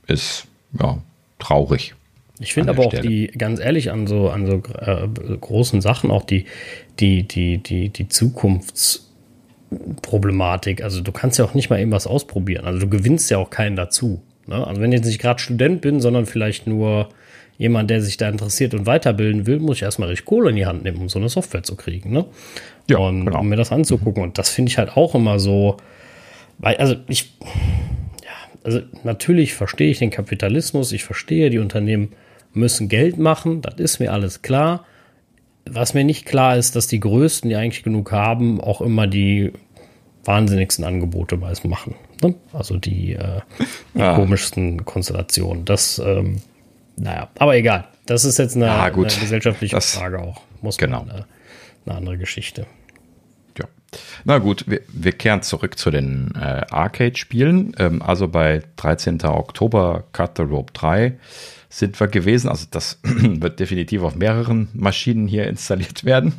ist ja traurig. Ich finde aber auch Stelle. die, ganz ehrlich, an so, an so äh, großen Sachen, auch die, die, die, die, die Zukunftsproblematik. Also du kannst ja auch nicht mal eben was ausprobieren. Also du gewinnst ja auch keinen dazu. Ne? Also wenn ich jetzt nicht gerade Student bin, sondern vielleicht nur jemand, der sich da interessiert und weiterbilden will, muss ich erstmal richtig Kohle in die Hand nehmen, um so eine Software zu kriegen. Ne? Ja, und genau. um mir das anzugucken. Und das finde ich halt auch immer so, weil, also ich, ja, also natürlich verstehe ich den Kapitalismus, ich verstehe, die Unternehmen müssen Geld machen, das ist mir alles klar. Was mir nicht klar ist, dass die Größten, die eigentlich genug haben, auch immer die wahnsinnigsten Angebote meist machen. Ne? Also die, äh, die ah. komischsten Konstellationen. Das, ähm, naja, aber egal. Das ist jetzt eine, ah, eine gesellschaftliche das, Frage auch. Muss genau. Man, äh, eine andere Geschichte. Na gut, wir, wir kehren zurück zu den äh, Arcade-Spielen. Ähm, also bei 13. Oktober Cut the Rope 3 sind wir gewesen. Also das wird definitiv auf mehreren Maschinen hier installiert werden.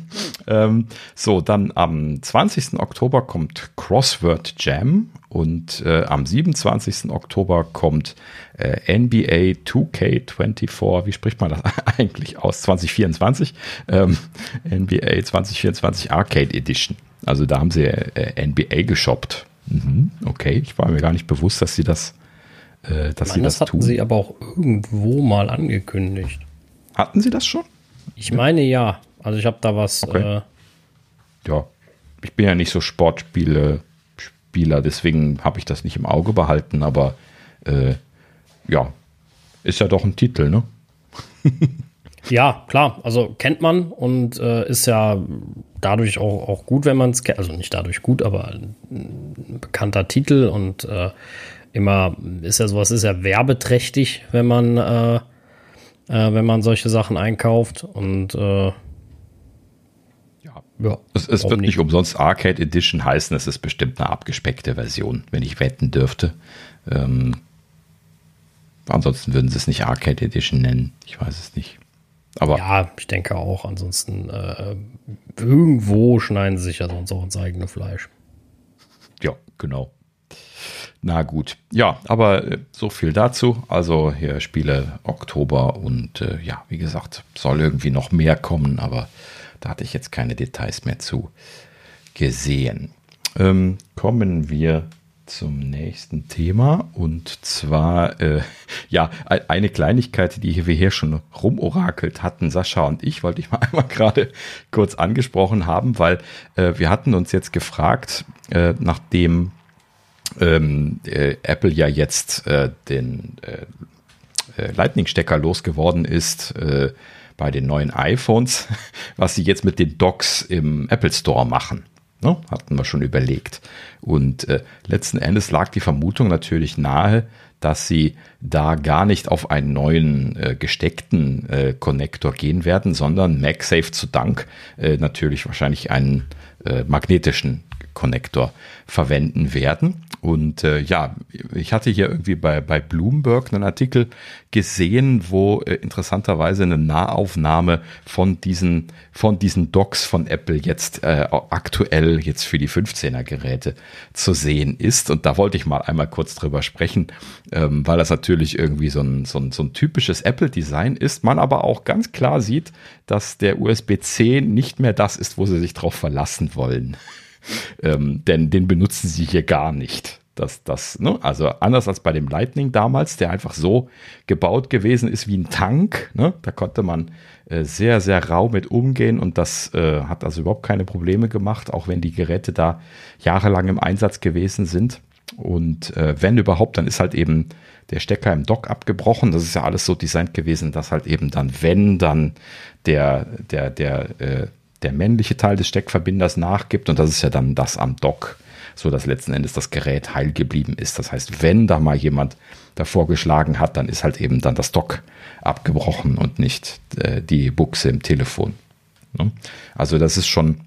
Ähm, so, dann am 20. Oktober kommt Crossword Jam und äh, am 27. Oktober kommt äh, NBA 2K24. Wie spricht man das eigentlich aus? 2024. Ähm, NBA 2024 Arcade Edition. Also da haben sie äh, NBA geshoppt. Mhm, okay, ich war mir gar nicht bewusst, dass sie das, äh, dass meine, sie das, hatten sie aber auch irgendwo mal angekündigt. Hatten sie das schon? Ich meine ja. Also ich habe da was. Okay. Äh, ja, ich bin ja nicht so Sportspiele Spieler, deswegen habe ich das nicht im Auge behalten. Aber äh, ja, ist ja doch ein Titel, ne? Ja, klar. Also kennt man und äh, ist ja dadurch auch, auch gut, wenn man es kennt. Also nicht dadurch gut, aber ein bekannter Titel und äh, immer ist ja sowas, ist ja werbeträchtig, wenn man, äh, äh, wenn man solche Sachen einkauft und äh, ja. Es, es wird nicht. nicht umsonst Arcade Edition heißen, es ist bestimmt eine abgespeckte Version, wenn ich wetten dürfte. Ähm, ansonsten würden sie es nicht Arcade Edition nennen. Ich weiß es nicht. Aber ja, ich denke auch. Ansonsten äh, irgendwo schneiden sie sich ja sonst auch ins eigene Fleisch. Ja, genau. Na gut, ja, aber äh, so viel dazu. Also hier Spiele Oktober und äh, ja, wie gesagt, soll irgendwie noch mehr kommen, aber da hatte ich jetzt keine Details mehr zu gesehen. Ähm, kommen wir zum nächsten Thema und zwar äh, ja eine Kleinigkeit, die wir hier schon rumorakelt hatten, Sascha und ich, wollte ich mal einmal gerade kurz angesprochen haben, weil äh, wir hatten uns jetzt gefragt, äh, nachdem ähm, äh, Apple ja jetzt äh, den äh, Lightning-Stecker losgeworden ist bei den neuen iPhones, was sie jetzt mit den Docks im Apple Store machen. Ne? Hatten wir schon überlegt. Und äh, letzten Endes lag die Vermutung natürlich nahe, dass sie da gar nicht auf einen neuen äh, gesteckten äh, Connector gehen werden, sondern MagSafe zu Dank äh, natürlich wahrscheinlich einen äh, magnetischen Connector verwenden werden. Und äh, ja, ich hatte hier irgendwie bei, bei Bloomberg einen Artikel gesehen, wo äh, interessanterweise eine Nahaufnahme von diesen, von diesen Docks von Apple jetzt äh, aktuell jetzt für die 15er Geräte zu sehen ist. Und da wollte ich mal einmal kurz drüber sprechen, ähm, weil das natürlich irgendwie so ein, so ein, so ein typisches Apple-Design ist. Man aber auch ganz klar sieht, dass der USB-C nicht mehr das ist, wo sie sich drauf verlassen wollen ähm, denn den benutzen sie hier gar nicht. Das, das, ne? Also anders als bei dem Lightning damals, der einfach so gebaut gewesen ist wie ein Tank. Ne? Da konnte man äh, sehr, sehr rau mit umgehen und das äh, hat also überhaupt keine Probleme gemacht, auch wenn die Geräte da jahrelang im Einsatz gewesen sind. Und äh, wenn überhaupt, dann ist halt eben der Stecker im Dock abgebrochen. Das ist ja alles so designt gewesen, dass halt eben dann, wenn dann der, der, der, äh, der männliche Teil des Steckverbinders nachgibt und das ist ja dann das am Dock, so dass letzten Endes das Gerät heil geblieben ist. Das heißt, wenn da mal jemand davor geschlagen hat, dann ist halt eben dann das Dock abgebrochen und nicht äh, die Buchse im Telefon. Ne? Also das ist schon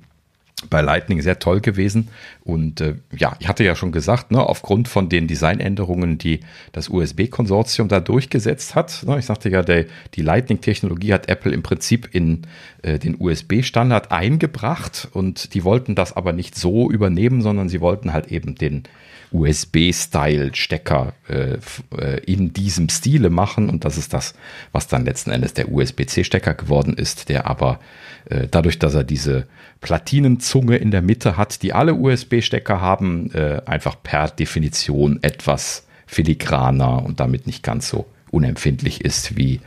bei Lightning sehr toll gewesen. Und äh, ja, ich hatte ja schon gesagt, ne, aufgrund von den Designänderungen, die das USB-Konsortium da durchgesetzt hat. Ne, ich sagte ja, der, die Lightning-Technologie hat Apple im Prinzip in äh, den USB-Standard eingebracht und die wollten das aber nicht so übernehmen, sondern sie wollten halt eben den USB-Style-Stecker äh, äh, in diesem Stile machen. Und das ist das, was dann letzten Endes der USB-C-Stecker geworden ist, der aber äh, dadurch, dass er diese Platinenzunge in der Mitte hat, die alle USB-Stecker haben, äh, einfach per Definition etwas filigraner und damit nicht ganz so unempfindlich ist, wie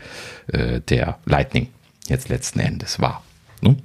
äh, der Lightning jetzt letzten Endes war. Ne?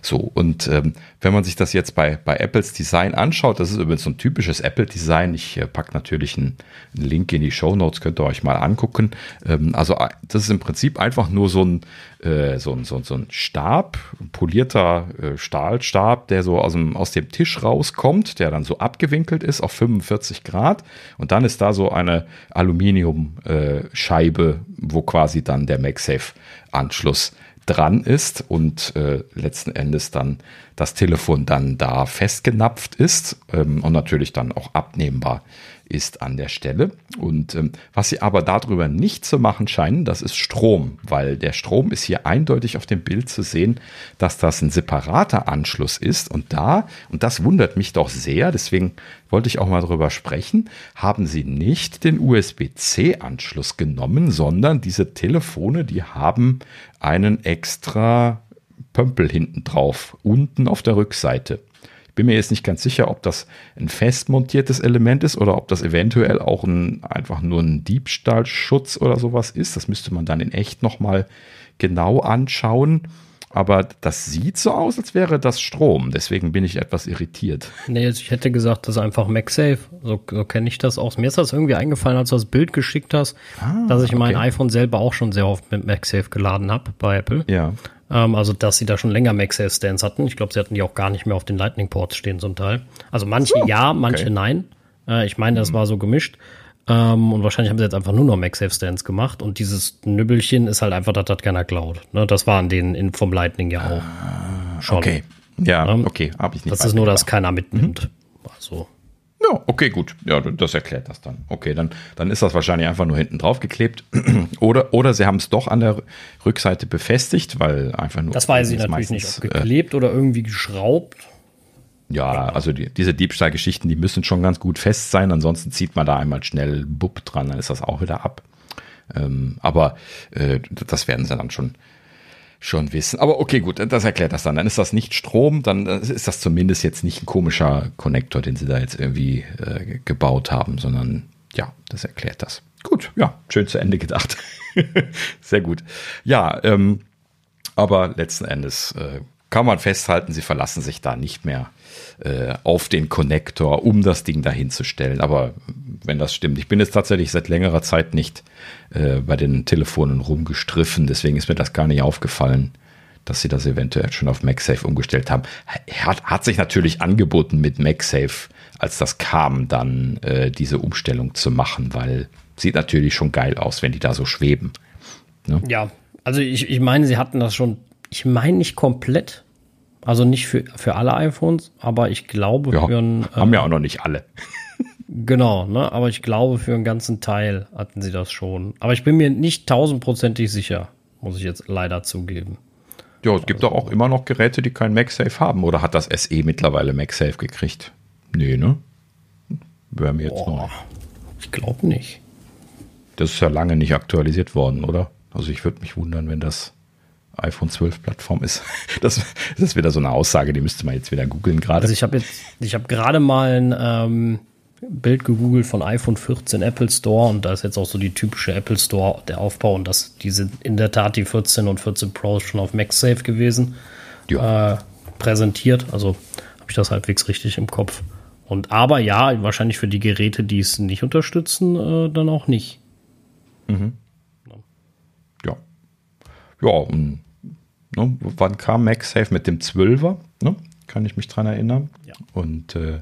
So, und ähm, wenn man sich das jetzt bei, bei Apples Design anschaut, das ist übrigens so ein typisches Apple-Design. Ich äh, packe natürlich einen, einen, Link in die Show Notes, könnt ihr euch mal angucken. Ähm, also, äh, das ist im Prinzip einfach nur so ein, äh, so, ein, so, so ein Stab, ein polierter äh, Stahlstab, der so aus dem, aus dem Tisch rauskommt, der dann so abgewinkelt ist auf 45 Grad. Und dann ist da so eine Aluminiumscheibe, äh, wo quasi dann der MagSafe-Anschluss dran ist und äh, letzten Endes dann das Telefon dann da festgenapft ist ähm, und natürlich dann auch abnehmbar ist an der Stelle. Und ähm, was sie aber darüber nicht zu machen scheinen, das ist Strom, weil der Strom ist hier eindeutig auf dem Bild zu sehen, dass das ein separater Anschluss ist. Und da, und das wundert mich doch sehr, deswegen wollte ich auch mal darüber sprechen, haben sie nicht den USB-C-Anschluss genommen, sondern diese Telefone, die haben einen extra Pömpel hinten drauf, unten auf der Rückseite. Bin mir jetzt nicht ganz sicher, ob das ein fest montiertes Element ist oder ob das eventuell auch ein, einfach nur ein Diebstahlschutz oder sowas ist. Das müsste man dann in echt nochmal genau anschauen. Aber das sieht so aus, als wäre das Strom. Deswegen bin ich etwas irritiert. Nee, also ich hätte gesagt, das ist einfach MagSafe. So, so kenne ich das aus. Mir ist das irgendwie eingefallen, als du das Bild geschickt hast, ah, dass ich okay. mein iPhone selber auch schon sehr oft mit MagSafe geladen habe bei Apple. Ja. Ähm, also, dass sie da schon länger MagSafe-Stands hatten. Ich glaube, sie hatten die auch gar nicht mehr auf den Lightning-Ports stehen zum Teil. Also manche so, ja, manche okay. nein. Äh, ich meine, das mhm. war so gemischt. Ähm, und wahrscheinlich haben sie jetzt einfach nur noch MagSafe-Stands gemacht. Und dieses Nübbelchen ist halt einfach, das hat keiner klaut. Ne? Das waren den in, vom Lightning ja auch ah, schon. Okay. Ja, ähm, okay, habe ich nicht. Das ist nur, dass keiner mitnimmt. Mhm. Also. Ja, okay, gut. Ja, das erklärt das dann. Okay, dann, dann ist das wahrscheinlich einfach nur hinten drauf geklebt. oder, oder sie haben es doch an der Rückseite befestigt, weil einfach nur. Das weiß ich natürlich nicht, ob geklebt äh, oder irgendwie geschraubt. Ja, also die, diese Diebstahlgeschichten, die müssen schon ganz gut fest sein, ansonsten zieht man da einmal schnell Bub dran, dann ist das auch wieder ab. Ähm, aber äh, das werden sie dann schon, schon wissen. Aber okay, gut, das erklärt das dann. Dann ist das nicht Strom, dann ist das zumindest jetzt nicht ein komischer Konnektor, den sie da jetzt irgendwie äh, gebaut haben, sondern ja, das erklärt das. Gut, ja, schön zu Ende gedacht. Sehr gut. Ja, ähm, aber letzten Endes äh, kann man festhalten, sie verlassen sich da nicht mehr äh, auf den Connector, um das Ding dahin zu. Aber wenn das stimmt, ich bin jetzt tatsächlich seit längerer Zeit nicht äh, bei den Telefonen rumgestriffen, deswegen ist mir das gar nicht aufgefallen, dass sie das eventuell schon auf MagSafe umgestellt haben. Hat, hat sich natürlich angeboten mit MagSafe, als das kam, dann äh, diese Umstellung zu machen, weil sieht natürlich schon geil aus, wenn die da so schweben. Ne? Ja, also ich, ich meine, sie hatten das schon, ich meine nicht komplett, also nicht für, für alle iPhones, aber ich glaube ja, für ein. Haben äh, ja auch noch nicht alle. genau, ne? Aber ich glaube, für einen ganzen Teil hatten sie das schon. Aber ich bin mir nicht tausendprozentig sicher, muss ich jetzt leider zugeben. Ja, es gibt also, doch auch immer noch Geräte, die kein MagSafe haben. Oder hat das SE mittlerweile MagSafe gekriegt? Nee, ne? Wäre mir jetzt Boah, noch. Ich glaube nicht. Das ist ja lange nicht aktualisiert worden, oder? Also ich würde mich wundern, wenn das iPhone 12 Plattform ist. Das, das ist wieder so eine Aussage, die müsste man jetzt wieder googeln gerade. Also ich habe jetzt, ich habe gerade mal ein ähm, Bild gegoogelt von iPhone 14 Apple Store und da ist jetzt auch so die typische Apple Store der Aufbau und das, die sind in der Tat die 14 und 14 Pro schon auf MagSafe gewesen. Ja. Äh, präsentiert, also habe ich das halbwegs richtig im Kopf. Und aber ja, wahrscheinlich für die Geräte, die es nicht unterstützen, äh, dann auch nicht. Mhm. Ja. Und Ne? Wann kam MagSafe mit dem 12er? Ne? Kann ich mich dran erinnern. Ja. Und äh,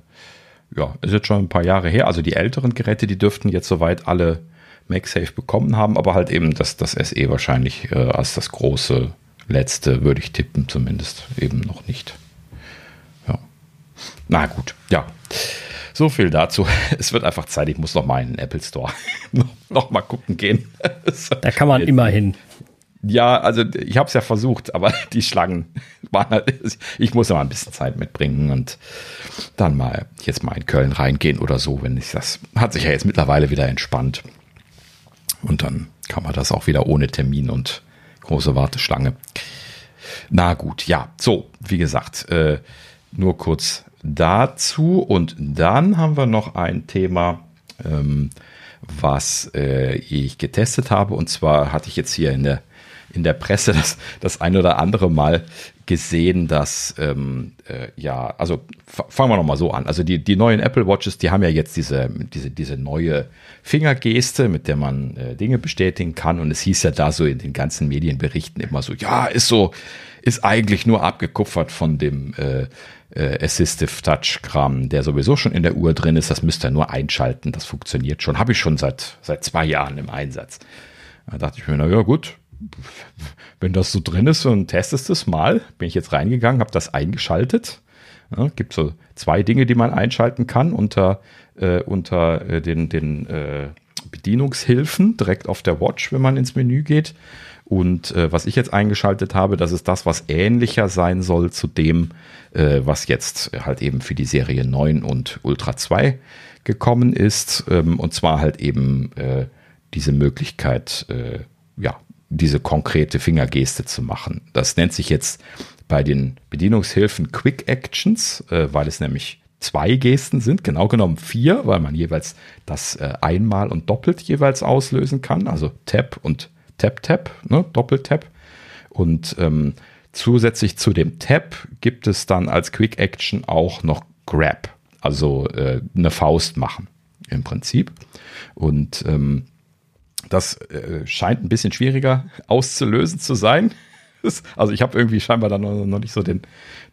ja, ist jetzt schon ein paar Jahre her. Also die älteren Geräte, die dürften jetzt soweit alle MagSafe bekommen haben, aber halt eben das, das SE wahrscheinlich äh, als das große letzte, würde ich tippen, zumindest eben noch nicht. Ja. Na gut, ja. So viel dazu. Es wird einfach Zeit, ich muss noch mal in den Apple Store noch, noch mal gucken gehen. Da kann man immerhin. Ja, also ich habe es ja versucht, aber die Schlangen waren halt, ich muss ja mal ein bisschen Zeit mitbringen und dann mal jetzt mal in Köln reingehen oder so, wenn ich das, hat sich ja jetzt mittlerweile wieder entspannt. Und dann kann man das auch wieder ohne Termin und große Warteschlange. Na gut, ja, so, wie gesagt, äh, nur kurz dazu. Und dann haben wir noch ein Thema, ähm, was äh, ich getestet habe. Und zwar hatte ich jetzt hier in der in der Presse das, das ein oder andere Mal gesehen, dass, ähm, äh, ja, also fangen wir nochmal so an. Also die, die neuen Apple Watches, die haben ja jetzt diese, diese, diese neue Fingergeste, mit der man äh, Dinge bestätigen kann. Und es hieß ja da so in den ganzen Medienberichten immer so, ja, ist so, ist eigentlich nur abgekupfert von dem äh, äh, Assistive Touch Kram, der sowieso schon in der Uhr drin ist. Das müsst ihr nur einschalten. Das funktioniert schon. Habe ich schon seit, seit zwei Jahren im Einsatz. Da dachte ich mir, na ja, gut, wenn das so drin ist und testest es mal, bin ich jetzt reingegangen, habe das eingeschaltet. Ja, gibt so zwei Dinge, die man einschalten kann unter, äh, unter äh, den, den äh, Bedienungshilfen direkt auf der Watch, wenn man ins Menü geht. Und äh, was ich jetzt eingeschaltet habe, das ist das, was ähnlicher sein soll zu dem, äh, was jetzt halt eben für die Serie 9 und Ultra 2 gekommen ist. Ähm, und zwar halt eben äh, diese Möglichkeit, ja, diese konkrete Fingergeste zu machen. Das nennt sich jetzt bei den Bedienungshilfen Quick Actions, äh, weil es nämlich zwei Gesten sind, genau genommen vier, weil man jeweils das äh, einmal und doppelt jeweils auslösen kann, also Tap und Tap Tap, ne, Doppeltap. Und ähm, zusätzlich zu dem Tap gibt es dann als Quick Action auch noch Grab, also äh, eine Faust machen im Prinzip. Und ähm, das äh, scheint ein bisschen schwieriger auszulösen zu sein. Also ich habe irgendwie scheinbar da noch, noch, nicht so den,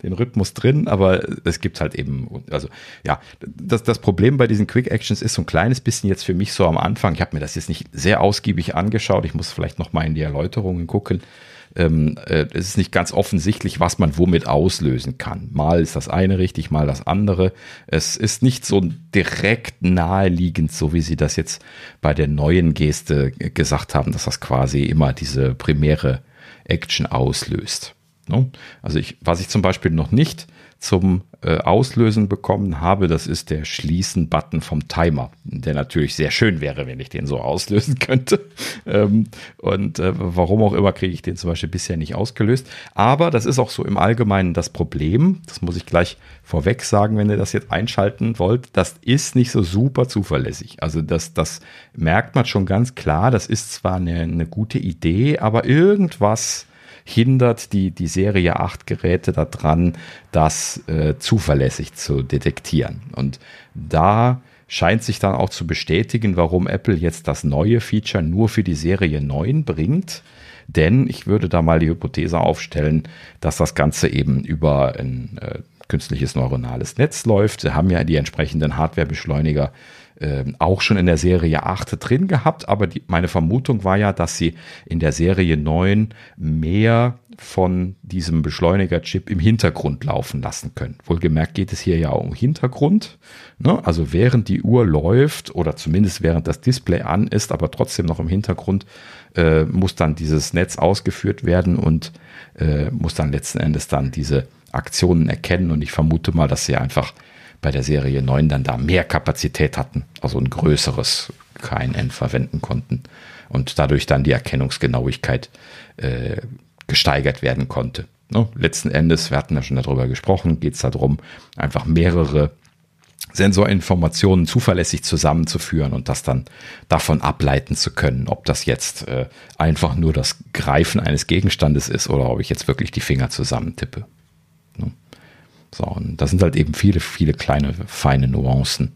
den Rhythmus drin, aber es gibt halt eben, also ja, das, das Problem bei diesen Quick Actions ist so ein kleines bisschen jetzt für mich so am Anfang. Ich habe mir das jetzt nicht sehr ausgiebig angeschaut. Ich muss vielleicht noch mal in die Erläuterungen gucken ähm, äh, es ist nicht ganz offensichtlich, was man womit auslösen kann. Mal ist das eine richtig, mal das andere. Es ist nicht so direkt naheliegend, so wie sie das jetzt bei der neuen Geste gesagt haben, dass das quasi immer diese primäre Action auslöst. Ne? Also ich, was ich zum Beispiel noch nicht zum äh, Auslösen bekommen habe. Das ist der Schließen-Button vom Timer, der natürlich sehr schön wäre, wenn ich den so auslösen könnte. Ähm, und äh, warum auch immer kriege ich den zum Beispiel bisher nicht ausgelöst. Aber das ist auch so im Allgemeinen das Problem. Das muss ich gleich vorweg sagen, wenn ihr das jetzt einschalten wollt. Das ist nicht so super zuverlässig. Also das, das merkt man schon ganz klar. Das ist zwar eine, eine gute Idee, aber irgendwas hindert die, die Serie 8 Geräte daran, das äh, zuverlässig zu detektieren. Und da scheint sich dann auch zu bestätigen, warum Apple jetzt das neue Feature nur für die Serie 9 bringt. Denn ich würde da mal die Hypothese aufstellen, dass das Ganze eben über ein äh, künstliches neuronales Netz läuft. Sie haben ja die entsprechenden Hardwarebeschleuniger äh, auch schon in der Serie 8 drin gehabt, aber die, meine Vermutung war ja, dass sie in der Serie 9 mehr von diesem Beschleuniger-Chip im Hintergrund laufen lassen können. Wohlgemerkt geht es hier ja um Hintergrund. Ne? Also während die Uhr läuft oder zumindest während das Display an ist, aber trotzdem noch im Hintergrund, äh, muss dann dieses Netz ausgeführt werden und äh, muss dann letzten Endes dann diese Aktionen erkennen. Und ich vermute mal, dass sie einfach bei der Serie 9 dann da mehr Kapazität hatten, also ein größeres KNN verwenden konnten und dadurch dann die Erkennungsgenauigkeit äh, gesteigert werden konnte. No, letzten Endes, wir hatten ja schon darüber gesprochen, geht es darum, einfach mehrere Sensorinformationen zuverlässig zusammenzuführen und das dann davon ableiten zu können, ob das jetzt äh, einfach nur das Greifen eines Gegenstandes ist oder ob ich jetzt wirklich die Finger zusammentippe. No. So, und das sind halt eben viele, viele kleine, feine Nuancen,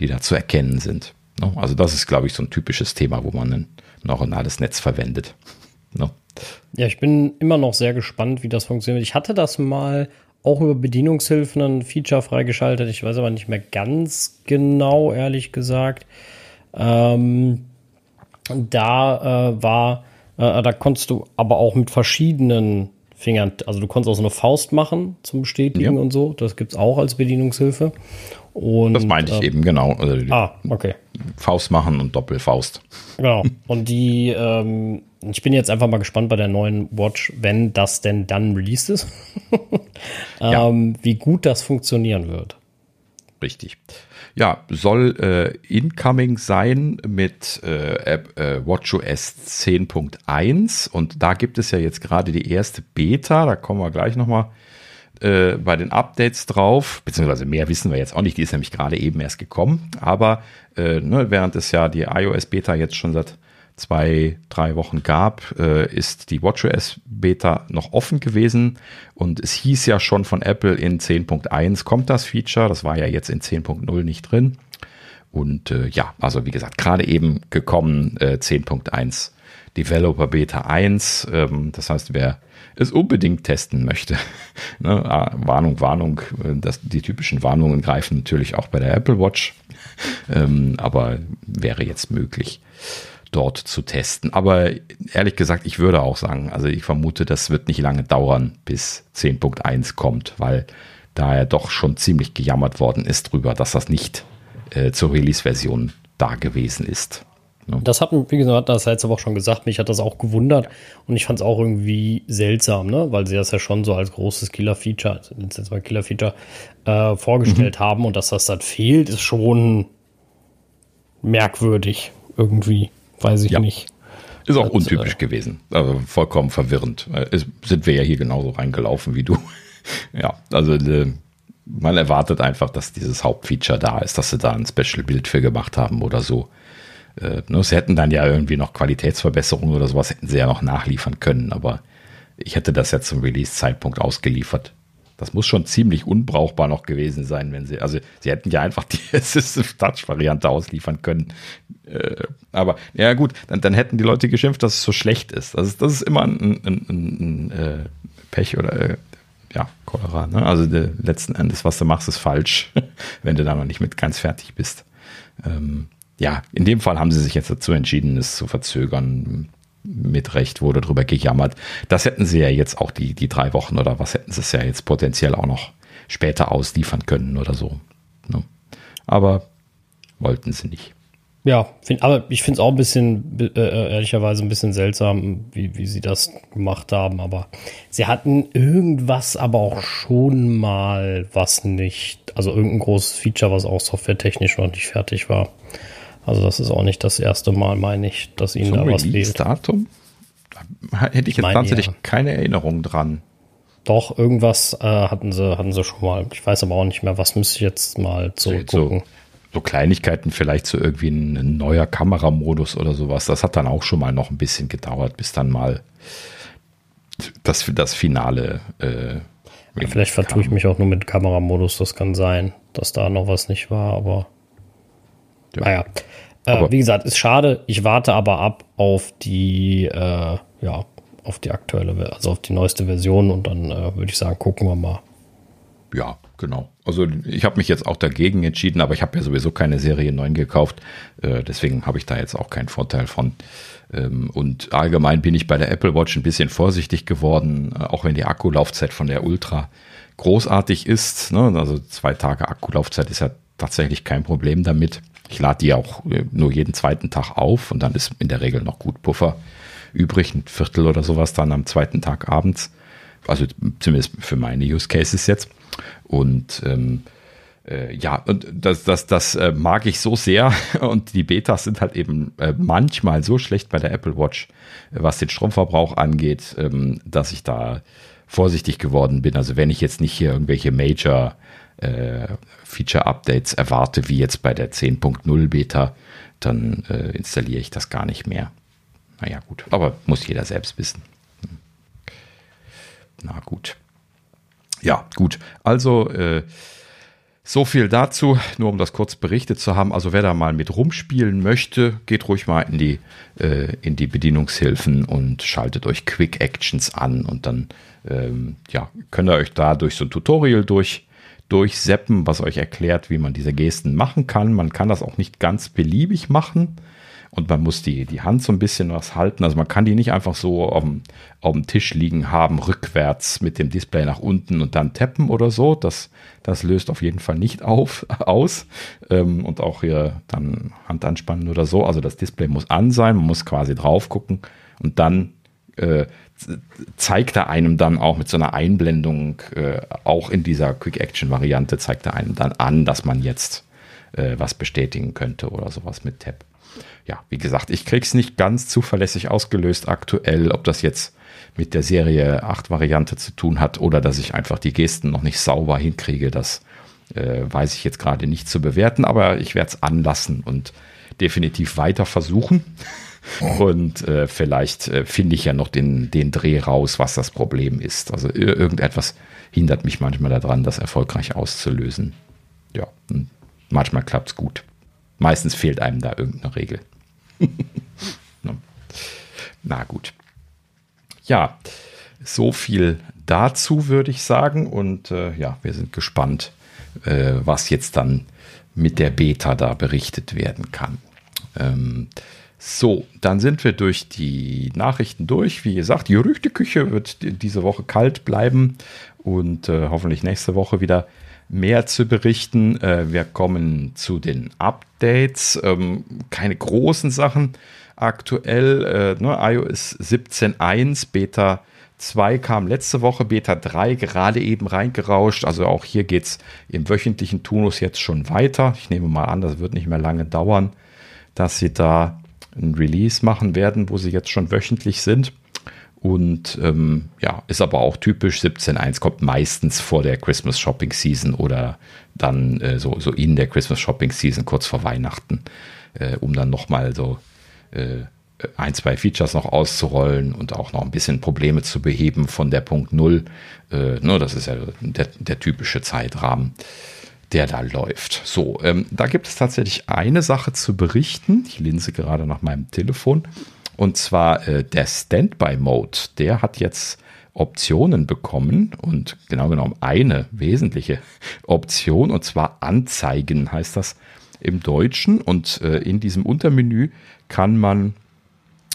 die da zu erkennen sind. No. Also das ist, glaube ich, so ein typisches Thema, wo man ein neuronales Netz verwendet. No. Ja, ich bin immer noch sehr gespannt, wie das funktioniert. Ich hatte das mal auch über Bedienungshilfen ein Feature freigeschaltet. Ich weiß aber nicht mehr ganz genau, ehrlich gesagt. Ähm, da äh, war, äh, da konntest du aber auch mit verschiedenen Fingern, also du konntest auch so eine Faust machen zum Bestätigen ja. und so. Das gibt es auch als Bedienungshilfe. Und, das meinte ich äh, eben, genau. Also ah, okay. Faust machen und Doppelfaust. Genau. Und die, ähm, ich bin jetzt einfach mal gespannt bei der neuen Watch, wenn das denn dann released ist, ähm, ja. wie gut das funktionieren wird. Richtig. Ja, soll äh, incoming sein mit äh, äh, WatchOS 10.1 und da gibt es ja jetzt gerade die erste Beta, da kommen wir gleich nochmal äh, bei den Updates drauf, beziehungsweise mehr wissen wir jetzt auch nicht, die ist nämlich gerade eben erst gekommen, aber äh, ne, während es ja die iOS Beta jetzt schon seit zwei, drei Wochen gab, äh, ist die WatchOS Beta noch offen gewesen und es hieß ja schon von Apple in 10.1 kommt das Feature, das war ja jetzt in 10.0 nicht drin. Und äh, ja, also wie gesagt, gerade eben gekommen äh, 10.1 Developer Beta 1. Ähm, das heißt, wer es unbedingt testen möchte, ne, ah, Warnung, Warnung, äh, das, die typischen Warnungen greifen natürlich auch bei der Apple Watch, ähm, aber wäre jetzt möglich dort zu testen. Aber ehrlich gesagt, ich würde auch sagen, also ich vermute, das wird nicht lange dauern, bis 10.1 kommt, weil da ja doch schon ziemlich gejammert worden ist drüber, dass das nicht äh, zur Release-Version da gewesen ist. Ne? Das hat, wie gesagt, das aber auch schon gesagt, mich hat das auch gewundert und ich fand es auch irgendwie seltsam, ne? weil sie das ja schon so als großes Killer-Feature, jetzt mal Killer-Feature, äh, vorgestellt mhm. haben und dass das dann fehlt, ist schon merkwürdig irgendwie. Weiß ich ja. nicht. Ist auch das, untypisch äh, gewesen. Also vollkommen verwirrend. Es sind wir ja hier genauso reingelaufen wie du. ja, also äh, man erwartet einfach, dass dieses Hauptfeature da ist, dass sie da ein Special-Bild für gemacht haben oder so. Äh, ne, sie hätten dann ja irgendwie noch Qualitätsverbesserungen oder sowas, hätten sie ja noch nachliefern können, aber ich hätte das ja zum Release-Zeitpunkt ausgeliefert. Das muss schon ziemlich unbrauchbar noch gewesen sein, wenn sie, also sie hätten ja einfach die Assistive Touch Variante ausliefern können. Äh, aber ja gut, dann, dann hätten die Leute geschimpft, dass es so schlecht ist. Das ist, das ist immer ein, ein, ein, ein äh, Pech oder äh, ja, Cholera. Ne? Also letzten Endes, was du machst, ist falsch, wenn du da noch nicht mit ganz fertig bist. Ähm, ja, in dem Fall haben sie sich jetzt dazu entschieden, es zu verzögern mit Recht wurde darüber gejammert. Das hätten sie ja jetzt auch die, die drei Wochen oder was hätten sie es ja jetzt potenziell auch noch später ausliefern können oder so. Ne? Aber wollten sie nicht. Ja, find, aber ich finde es auch ein bisschen, äh, äh, ehrlicherweise ein bisschen seltsam, wie, wie sie das gemacht haben. Aber sie hatten irgendwas, aber auch schon mal was nicht, also irgendein großes Feature, was auch softwaretechnisch noch nicht fertig war. Also das ist auch nicht das erste Mal, meine ich, dass ihnen Zum da was fehlt. Datum? Hätte ich jetzt tatsächlich ja. keine Erinnerung dran. Doch, irgendwas äh, hatten sie, hatten sie schon mal. Ich weiß aber auch nicht mehr, was müsste ich jetzt mal zurückgucken. So, so Kleinigkeiten, vielleicht so irgendwie ein, ein, neuer Kameramodus oder sowas. Das hat dann auch schon mal noch ein bisschen gedauert, bis dann mal das, das Finale. Äh, ja, vielleicht vertue ich mich auch nur mit Kameramodus, das kann sein, dass da noch was nicht war, aber ja. naja. Äh, wie gesagt, ist schade. Ich warte aber ab auf die, äh, ja, auf die aktuelle, also auf die neueste Version und dann äh, würde ich sagen, gucken wir mal. Ja, genau. Also ich habe mich jetzt auch dagegen entschieden, aber ich habe ja sowieso keine Serie 9 gekauft. Äh, deswegen habe ich da jetzt auch keinen Vorteil von. Ähm, und allgemein bin ich bei der Apple Watch ein bisschen vorsichtig geworden, äh, auch wenn die Akkulaufzeit von der Ultra großartig ist. Ne? Also zwei Tage Akkulaufzeit ist ja tatsächlich kein Problem damit. Ich lade die auch äh, nur jeden zweiten Tag auf und dann ist in der Regel noch gut Puffer übrig, ein Viertel oder sowas dann am zweiten Tag abends. Also zumindest für meine Use Cases jetzt. Und ähm, äh, ja, und das, das, das äh, mag ich so sehr. Und die Betas sind halt eben äh, manchmal so schlecht bei der Apple Watch, was den Stromverbrauch angeht, ähm, dass ich da vorsichtig geworden bin. Also wenn ich jetzt nicht hier irgendwelche Major Feature-Updates erwarte, wie jetzt bei der 10.0 Beta, dann äh, installiere ich das gar nicht mehr. Naja, gut. Aber muss jeder selbst wissen. Hm. Na gut. Ja, gut. Also, äh, so viel dazu, nur um das kurz berichtet zu haben. Also wer da mal mit rumspielen möchte, geht ruhig mal in die, äh, in die Bedienungshilfen und schaltet euch Quick Actions an und dann ähm, ja, könnt ihr euch da durch so ein Tutorial durch, durchseppen, was euch erklärt, wie man diese Gesten machen kann. Man kann das auch nicht ganz beliebig machen und man muss die, die Hand so ein bisschen was halten. Also man kann die nicht einfach so auf dem, auf dem Tisch liegen haben, rückwärts mit dem Display nach unten und dann tappen oder so. Das, das löst auf jeden Fall nicht auf, aus. Ähm, und auch hier dann Hand anspannen oder so. Also das Display muss an sein, man muss quasi drauf gucken und dann äh, zeigt er einem dann auch mit so einer Einblendung, äh, auch in dieser Quick-Action-Variante, zeigt er einem dann an, dass man jetzt äh, was bestätigen könnte oder sowas mit Tab ja, wie gesagt, ich krieg's nicht ganz zuverlässig ausgelöst aktuell, ob das jetzt mit der Serie 8 Variante zu tun hat oder dass ich einfach die Gesten noch nicht sauber hinkriege, das äh, weiß ich jetzt gerade nicht zu bewerten, aber ich werde es anlassen und definitiv weiter versuchen. Und äh, vielleicht äh, finde ich ja noch den, den Dreh raus, was das Problem ist. Also irgendetwas hindert mich manchmal daran, das erfolgreich auszulösen. Ja, manchmal klappt es gut. Meistens fehlt einem da irgendeine Regel. Na gut. Ja, so viel dazu würde ich sagen. Und äh, ja, wir sind gespannt, äh, was jetzt dann mit der Beta da berichtet werden kann. Ähm, so, dann sind wir durch die Nachrichten durch. Wie gesagt, die Gerüchteküche wird diese Woche kalt bleiben und äh, hoffentlich nächste Woche wieder mehr zu berichten. Äh, wir kommen zu den Updates. Ähm, keine großen Sachen aktuell. Äh, ne, iOS 17.1, Beta 2 kam letzte Woche, Beta 3 gerade eben reingerauscht. Also auch hier geht es im wöchentlichen Turnus jetzt schon weiter. Ich nehme mal an, das wird nicht mehr lange dauern, dass sie da ein Release machen werden, wo sie jetzt schon wöchentlich sind. Und ähm, ja, ist aber auch typisch. 17.1 kommt meistens vor der Christmas Shopping Season oder dann äh, so, so in der Christmas Shopping Season, kurz vor Weihnachten, äh, um dann nochmal so äh, ein, zwei Features noch auszurollen und auch noch ein bisschen Probleme zu beheben von der Punkt Null. Äh, ne, das ist ja der, der typische Zeitrahmen der da läuft. So, ähm, da gibt es tatsächlich eine Sache zu berichten. Ich linse gerade nach meinem Telefon. Und zwar äh, der Standby-Mode, der hat jetzt Optionen bekommen und genau genommen eine wesentliche Option und zwar Anzeigen heißt das im Deutschen und äh, in diesem Untermenü kann man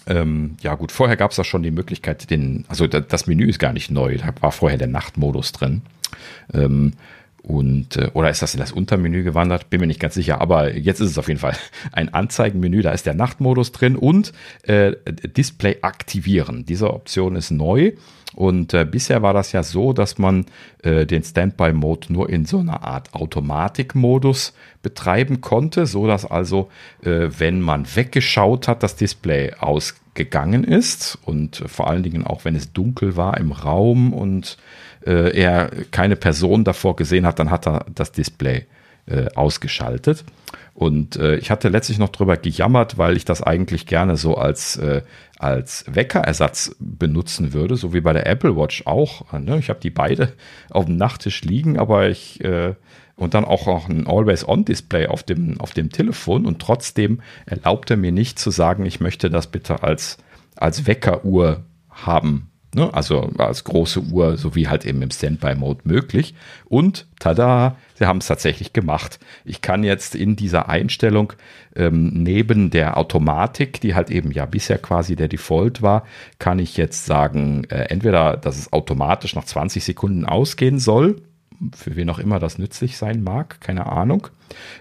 ähm, ja gut, vorher gab es da schon die Möglichkeit, den, also das Menü ist gar nicht neu, da war vorher der Nachtmodus drin. Ähm, Und, äh, oder ist das in das Untermenü gewandert? Bin mir nicht ganz sicher, aber jetzt ist es auf jeden Fall ein Anzeigenmenü. Da ist der Nachtmodus drin und äh, Display aktivieren. Diese Option ist neu. Und äh, bisher war das ja so, dass man äh, den Standby-Mode nur in so einer Art Automatikmodus betreiben konnte, so dass also, äh, wenn man weggeschaut hat, das Display ausgegangen ist und vor allen Dingen auch, wenn es dunkel war im Raum und äh, er keine Person davor gesehen hat, dann hat er das Display äh, ausgeschaltet. Und äh, ich hatte letztlich noch drüber gejammert, weil ich das eigentlich gerne so als, äh, als Weckerersatz benutzen würde, so wie bei der Apple Watch auch. Ne? Ich habe die beide auf dem Nachttisch liegen, aber ich äh, und dann auch, auch ein Always-On-Display auf dem, auf dem Telefon und trotzdem erlaubt er mir nicht zu sagen, ich möchte das bitte als, als Weckeruhr haben. Ne? Also als große Uhr, so wie halt eben im Standby-Mode möglich. Und tada, sie haben es tatsächlich gemacht. Ich kann jetzt in dieser Einstellung ähm, neben der Automatik, die halt eben ja bisher quasi der Default war, kann ich jetzt sagen, äh, entweder, dass es automatisch nach 20 Sekunden ausgehen soll, für wen auch immer das nützlich sein mag, keine Ahnung,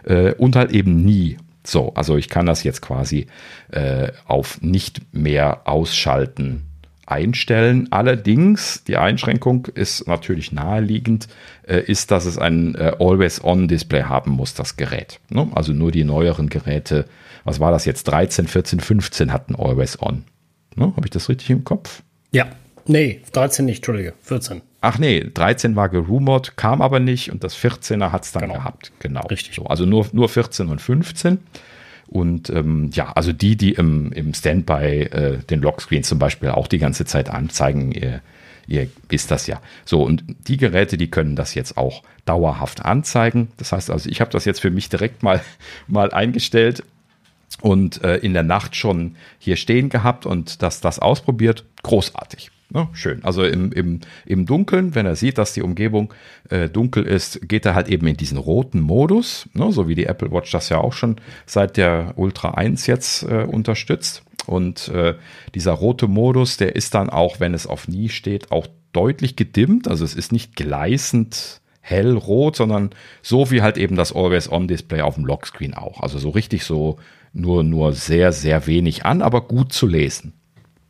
äh, und halt eben nie. So, also ich kann das jetzt quasi äh, auf nicht mehr ausschalten einstellen. Allerdings, die Einschränkung ist natürlich naheliegend, äh, ist, dass es ein äh, Always-On-Display haben muss, das Gerät. Ne? Also nur die neueren Geräte, was war das jetzt, 13, 14, 15 hatten Always-On. Ne? Habe ich das richtig im Kopf? Ja, nee, 13 nicht, Entschuldige, 14. Ach nee, 13 war gerumort, kam aber nicht und das 14er hat es dann genau. gehabt. Genau. Richtig. So, also nur, nur 14 und 15. Und ähm, ja, also die, die im, im Standby äh, den Lockscreen zum Beispiel auch die ganze Zeit anzeigen, ihr, ihr wisst das ja. So, und die Geräte, die können das jetzt auch dauerhaft anzeigen. Das heißt also, ich habe das jetzt für mich direkt mal, mal eingestellt und äh, in der Nacht schon hier stehen gehabt und das, das ausprobiert. Großartig. Ne? schön. Also im, im, im Dunkeln, wenn er sieht, dass die Umgebung äh, dunkel ist, geht er halt eben in diesen roten Modus, ne, so wie die Apple Watch das ja auch schon seit der Ultra 1 jetzt äh, unterstützt. Und äh, dieser rote Modus, der ist dann auch, wenn es auf Nie steht, auch deutlich gedimmt. Also es ist nicht gleißend hellrot, sondern so wie halt eben das Always-On-Display auf dem Lockscreen auch. Also so richtig so nur, nur sehr, sehr wenig an, aber gut zu lesen.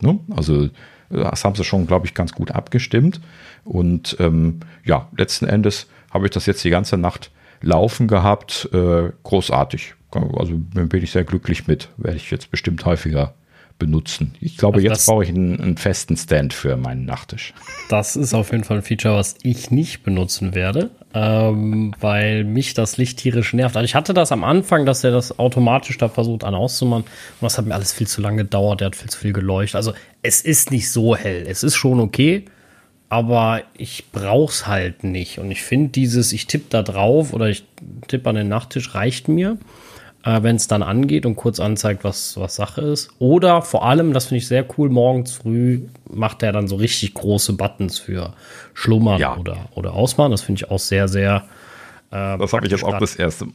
Ne? Also das haben sie schon, glaube ich, ganz gut abgestimmt. Und ähm, ja, letzten Endes habe ich das jetzt die ganze Nacht laufen gehabt. Äh, großartig. Also bin ich sehr glücklich mit. Werde ich jetzt bestimmt häufiger benutzen. Ich glaube, also jetzt brauche ich einen, einen, festen Stand für meinen Nachttisch. Das ist auf jeden Fall ein Feature, was ich nicht benutzen werde, ähm, weil mich das Licht tierisch nervt. Also ich hatte das am Anfang, dass er das automatisch da versucht an auszumachen und das hat mir alles viel zu lange gedauert. Der hat viel zu viel geleuchtet. Also es ist nicht so hell. Es ist schon okay, aber ich brauch's halt nicht. Und ich finde dieses, ich tippe da drauf oder ich tippe an den Nachttisch reicht mir äh, wenn es dann angeht und kurz anzeigt, was, was Sache ist. Oder vor allem, das finde ich sehr cool, morgens früh macht er dann so richtig große Buttons für Schlummern ja. oder, oder Ausmachen. Das finde ich auch sehr, sehr. Äh, das habe ich jetzt auch das erste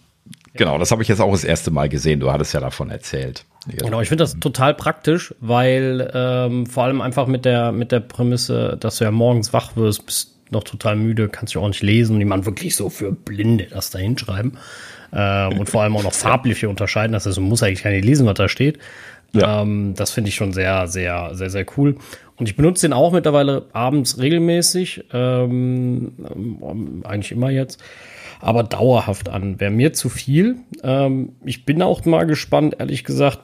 Genau, das habe ich jetzt auch das erste Mal gesehen. Du hattest ja davon erzählt. Genau, ich finde das total praktisch, weil ähm, vor allem einfach mit der, mit der Prämisse, dass du ja morgens wach wirst, bist noch total müde, kannst du auch nicht lesen und jemand wirklich so für Blinde das da hinschreiben ähm, und vor allem auch noch farbliche unterscheiden. Das heißt, man muss eigentlich gar nicht lesen, was da steht. Ja. Ähm, das finde ich schon sehr, sehr, sehr, sehr cool. Und ich benutze den auch mittlerweile abends regelmäßig, ähm, eigentlich immer jetzt, aber dauerhaft an. Wäre mir zu viel. Ähm, ich bin auch mal gespannt, ehrlich gesagt,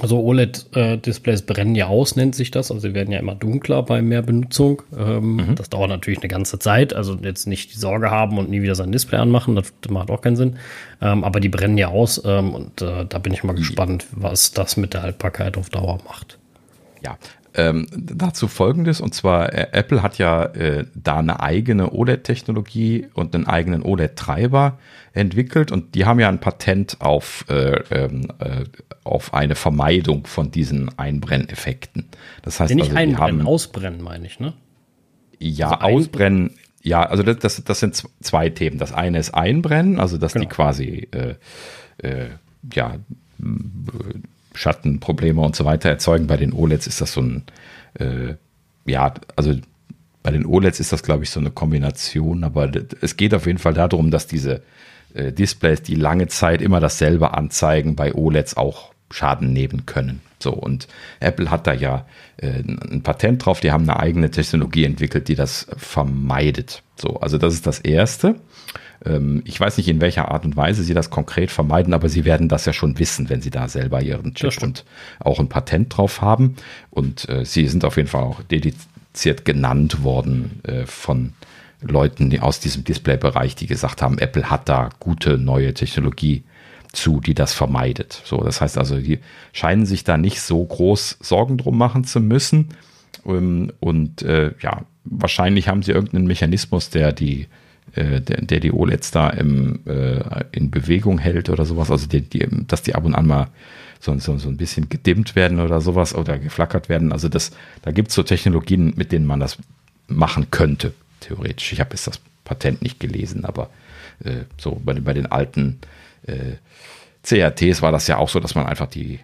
also OLED-Displays brennen ja aus, nennt sich das. Also sie werden ja immer dunkler bei mehr Benutzung. Ähm, mhm. Das dauert natürlich eine ganze Zeit. Also jetzt nicht die Sorge haben und nie wieder sein Display anmachen, das, das macht auch keinen Sinn. Ähm, aber die brennen ja aus ähm, und äh, da bin ich mal gespannt, was das mit der Haltbarkeit auf Dauer macht. Ja, ähm, dazu folgendes, und zwar äh, Apple hat ja äh, da eine eigene OLED-Technologie und einen eigenen OLED-Treiber entwickelt und die haben ja ein Patent auf, äh, ähm, äh, auf eine Vermeidung von diesen Einbrenneffekten. Das heißt, nicht also, einbrennen, haben, ausbrennen meine ich, ne? Ja, also ausbrennen. Ja, also das, das, das sind zwei Themen. Das eine ist Einbrennen, also dass genau. die quasi äh, äh, ja Schattenprobleme und so weiter erzeugen. Bei den OLEDs ist das so ein, äh, ja, also bei den OLEDs ist das, glaube ich, so eine Kombination, aber es geht auf jeden Fall darum, dass diese äh, Displays, die lange Zeit immer dasselbe anzeigen, bei OLEDs auch Schaden nehmen können. So, und Apple hat da ja äh, ein Patent drauf, die haben eine eigene Technologie entwickelt, die das vermeidet. So, also das ist das Erste. Ähm, ich weiß nicht, in welcher Art und Weise sie das konkret vermeiden, aber sie werden das ja schon wissen, wenn sie da selber ihren Chip und auch ein Patent drauf haben. Und äh, sie sind auf jeden Fall auch dediziert genannt worden äh, von Leuten die aus diesem Display-Bereich, die gesagt haben, Apple hat da gute neue Technologie zu, die das vermeidet. So, das heißt also, die scheinen sich da nicht so groß Sorgen drum machen zu müssen. Ähm, und äh, ja, wahrscheinlich haben sie irgendeinen Mechanismus, der die, äh, der, der, die OLEDs da im, äh, in Bewegung hält oder sowas. Also, die, die, dass die ab und an mal so, so, so ein bisschen gedimmt werden oder sowas oder geflackert werden. Also, das, da gibt es so Technologien, mit denen man das machen könnte, theoretisch. Ich habe jetzt das Patent nicht gelesen, aber äh, so bei, bei den alten äh, CRTs war das ja auch so, dass man einfach die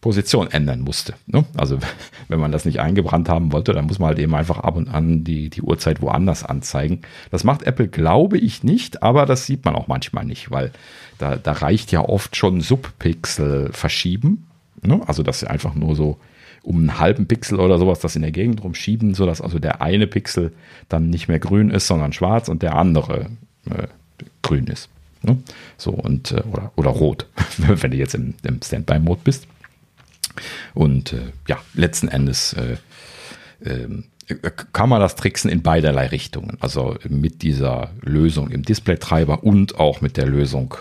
Position ändern musste. Ne? Also wenn man das nicht eingebrannt haben wollte, dann muss man halt eben einfach ab und an die, die Uhrzeit woanders anzeigen. Das macht Apple, glaube ich, nicht, aber das sieht man auch manchmal nicht, weil da, da reicht ja oft schon Subpixel verschieben. Ne? Also dass sie einfach nur so um einen halben Pixel oder sowas das in der Gegend rumschieben, sodass also der eine Pixel dann nicht mehr grün ist, sondern schwarz und der andere äh, grün ist. Ne? So und äh, oder, oder rot, wenn du jetzt im, im Standby-Mode bist. Und äh, ja, letzten Endes äh, ähm, kann man das tricksen in beiderlei Richtungen. Also mit dieser Lösung im Display-Treiber und auch mit der Lösung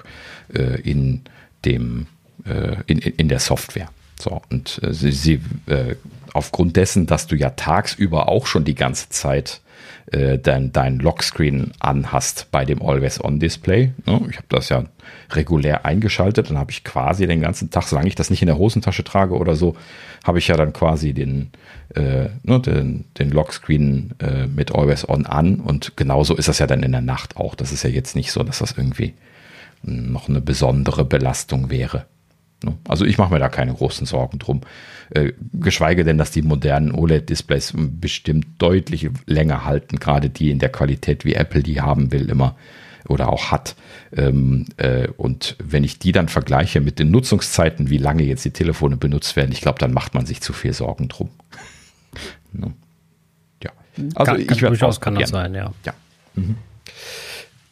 äh, in dem äh, in, in der Software. So, und äh, sie, sie äh, aufgrund dessen, dass du ja tagsüber auch schon die ganze Zeit äh, dein, dein Lockscreen anhast bei dem Always-On-Display. Ne? Ich habe das ja regulär eingeschaltet, dann habe ich quasi den ganzen Tag, solange ich das nicht in der Hosentasche trage oder so, habe ich ja dann quasi den, äh, ne, den, den Lockscreen äh, mit Always-On an und genauso ist das ja dann in der Nacht auch. Das ist ja jetzt nicht so, dass das irgendwie noch eine besondere Belastung wäre. Ne? Also ich mache mir da keine großen Sorgen drum. Äh, geschweige denn, dass die modernen OLED-Displays bestimmt deutlich länger halten, gerade die in der Qualität, wie Apple die haben will, immer oder auch hat. Ähm, äh, und wenn ich die dann vergleiche mit den Nutzungszeiten, wie lange jetzt die Telefone benutzt werden, ich glaube, dann macht man sich zu viel Sorgen drum. ne? Ja. Also kann, ich werde kann das sein, ja. ja. Mhm.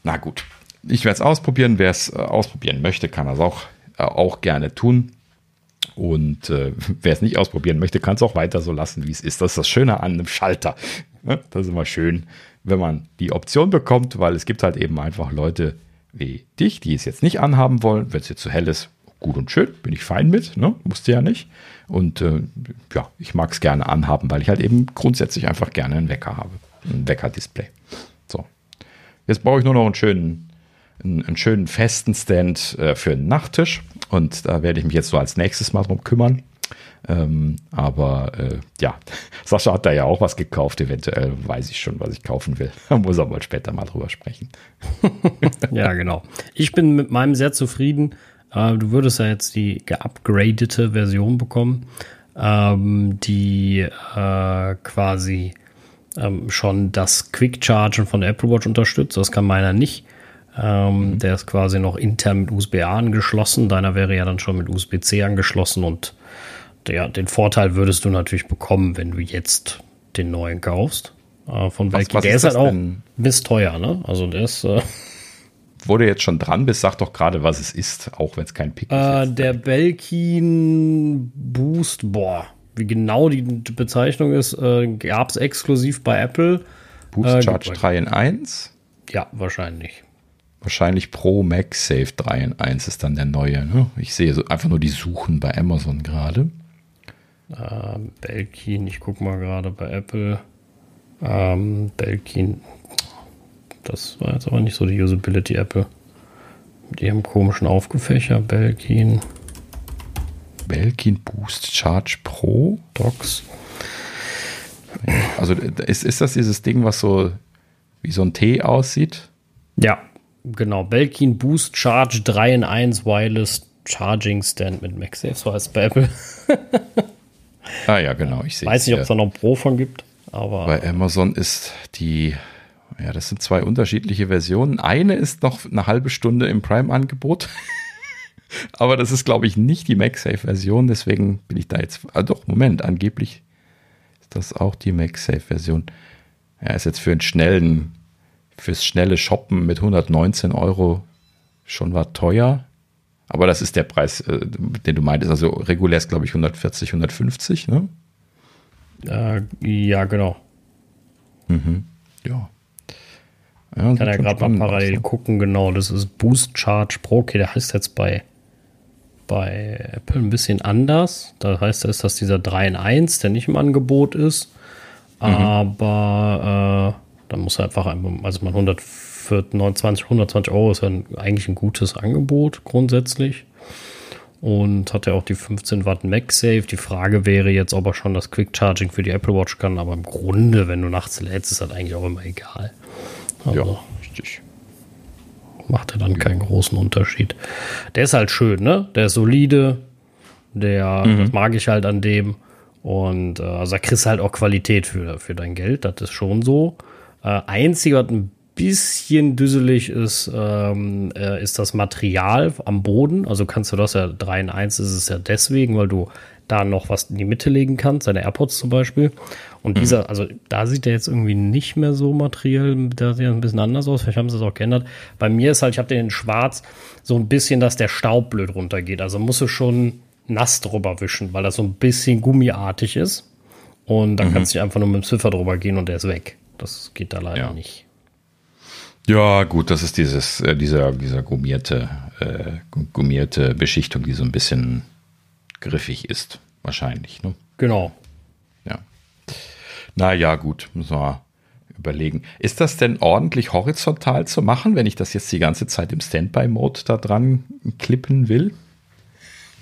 Na gut. Ich werde es ausprobieren. Wer es äh, ausprobieren möchte, kann das auch äh, auch gerne tun. Und äh, wer es nicht ausprobieren möchte, kann es auch weiter so lassen, wie es ist. Das ist das Schöne an einem Schalter. Ne? Das ist immer schön, wenn man die Option bekommt, weil es gibt halt eben einfach Leute wie dich, die es jetzt nicht anhaben wollen. Wenn es jetzt zu hell ist, gut und schön, bin ich fein mit, ne? musste ja nicht. Und äh, ja, ich mag es gerne anhaben, weil ich halt eben grundsätzlich einfach gerne einen Wecker habe. Ein Wecker-Display. So. Jetzt brauche ich nur noch einen schönen einen, einen schönen festen Stand äh, für einen Nachttisch. Und da werde ich mich jetzt so als nächstes mal drum kümmern. Ähm, aber äh, ja, Sascha hat da ja auch was gekauft. Eventuell weiß ich schon, was ich kaufen will. Da muss aber später mal drüber sprechen. ja, genau. Ich bin mit meinem sehr zufrieden. Äh, du würdest ja jetzt die geupgradete Version bekommen, ähm, die äh, quasi ähm, schon das Quick Chargen von der Apple Watch unterstützt. Das kann meiner nicht. Ähm, mhm. Der ist quasi noch intern mit USB-A angeschlossen. Deiner wäre ja dann schon mit USB-C angeschlossen und der, den Vorteil würdest du natürlich bekommen, wenn du jetzt den neuen kaufst. Äh, von was, was Der ist, ist halt auch bis teuer, ne? Also der ist. Äh, du jetzt schon dran bist, sag doch gerade, was es ist, auch wenn es kein Pick äh, ist. Der Belkin Boost, boah, wie genau die Bezeichnung ist, äh, gab es exklusiv bei Apple. Boost äh, Charge 3 in 1? Ja, wahrscheinlich. Wahrscheinlich Pro MagSafe 3 in 1 ist dann der neue. Ne? Ich sehe so einfach nur die Suchen bei Amazon gerade. Ähm, Belkin, ich gucke mal gerade bei Apple. Ähm, Belkin, das war jetzt aber nicht so die Usability Apple. Mit ihrem komischen Aufgefächer. Belkin. Belkin Boost Charge Pro Docs. Also ist, ist das dieses Ding, was so wie so ein T aussieht? Ja, Genau, Belkin Boost Charge 3 in 1 Wireless Charging Stand mit MagSafe, so heißt es bei Apple. ah ja, genau, ich sehe Weiß nicht, ob es da noch Pro von gibt. Aber Bei Amazon ist die, ja, das sind zwei unterschiedliche Versionen. Eine ist noch eine halbe Stunde im Prime-Angebot. Aber das ist, glaube ich, nicht die MagSafe-Version. Deswegen bin ich da jetzt. Ah, doch, Moment, angeblich ist das auch die MagSafe-Version. Ja, ist jetzt für einen schnellen, fürs schnelle Shoppen mit 119 Euro schon war teuer. Aber das ist der Preis, äh, den du meintest. Also regulär ist, glaube ich, 140, 150, ne? äh, ja, genau. Ja. Kann ja sieht ja gerade mal parallel aus, ne? gucken, genau. Das ist Boost Charge Pro. Okay, der heißt jetzt bei, bei Apple ein bisschen anders. Da heißt es, dass dieser 3 in 1, der nicht im Angebot ist. Aber äh, dann muss er einfach, einmal- also man 129, 120 Euro ist ja ein, eigentlich ein gutes Angebot grundsätzlich. Und hat ja auch die 15 Watt MagSafe. Die Frage wäre jetzt, ob er schon das Quick Charging für die Apple Watch kann. Aber im Grunde, wenn du nachts lädst, ist das eigentlich auch immer egal. Also, Ja, richtig. macht er dann keinen großen Unterschied. Der ist halt schön, ne? Der ist solide. Der, das mag ich halt an dem. Und äh, also da kriegst du halt auch Qualität für, für dein Geld. Das ist schon so. Äh, einzige, was ein bisschen düsselig ist, ähm, äh, ist das Material am Boden. Also kannst du das ja 3 in 1 ist es ja deswegen, weil du da noch was in die Mitte legen kannst, deine AirPods zum Beispiel. Und dieser, also da sieht der jetzt irgendwie nicht mehr so materiell, da sieht er ein bisschen anders aus. Vielleicht haben sie es auch geändert. Bei mir ist halt, ich habe den in schwarz, so ein bisschen, dass der Staub blöd runtergeht. Also musst du schon nass drüber wischen, weil das so ein bisschen gummiartig ist. Und dann kannst du einfach nur mit dem Ziffer drüber gehen und der ist weg. Das geht da leider Ja. nicht. Ja, gut, das ist dieses, äh, dieser, dieser gummierte, äh, gu- gummierte Beschichtung, die so ein bisschen griffig ist, wahrscheinlich. Ne? Genau. Ja. Naja, gut, müssen wir überlegen. Ist das denn ordentlich horizontal zu machen, wenn ich das jetzt die ganze Zeit im Standby-Mode da dran klippen will?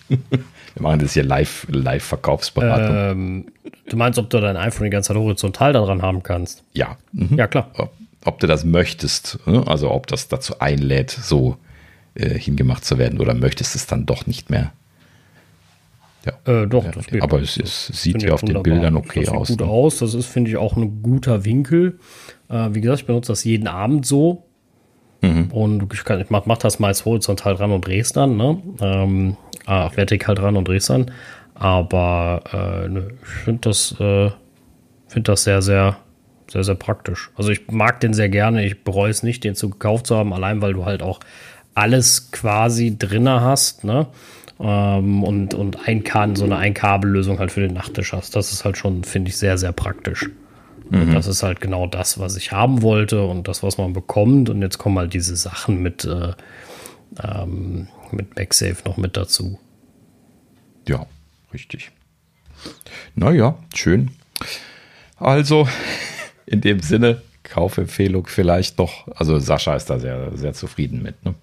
Wir machen das hier live, Live-Verkaufsberatung. Ähm, du meinst, ob du dein iPhone die ganze Zeit horizontal daran haben kannst? ja. Mhm. Ja, klar. ob, ob du das möchtest, ne? also ob das dazu einlädt, so äh, hingemacht zu werden oder möchtest es dann doch nicht mehr. Ja. Äh, doch, Ja, das geht. aber es, es sieht ja auf den wunderbar. Bildern okay das sieht aus. gut ne? aus. Das ist, finde ich, auch ein guter Winkel. Äh, wie gesagt, ich benutze das jeden Abend so. Mhm. Und ich, kann, ich mach, mach das meist horizontal dran und dreh's dann. Ne? Ähm, äh, vertikal dran und dreh's dann. Aber äh, nö, ich finde das, äh, find das sehr, sehr, sehr, sehr praktisch. Also ich mag den sehr gerne. Ich bereue es nicht, den zu gekauft zu haben, allein weil du halt auch alles quasi drinne hast, ne? Ähm, und, und ein Kahn, so eine Einkabellösung halt für den Nachttisch hast. Das ist halt schon, finde ich, sehr, sehr praktisch. Und das ist halt genau das, was ich haben wollte und das, was man bekommt. Und jetzt kommen halt diese Sachen mit, äh, ähm, mit MagSafe noch mit dazu. Ja, richtig. Naja, schön. Also, in dem Sinne, Kaufempfehlung vielleicht doch. Also Sascha ist da sehr, sehr zufrieden mit. Ne?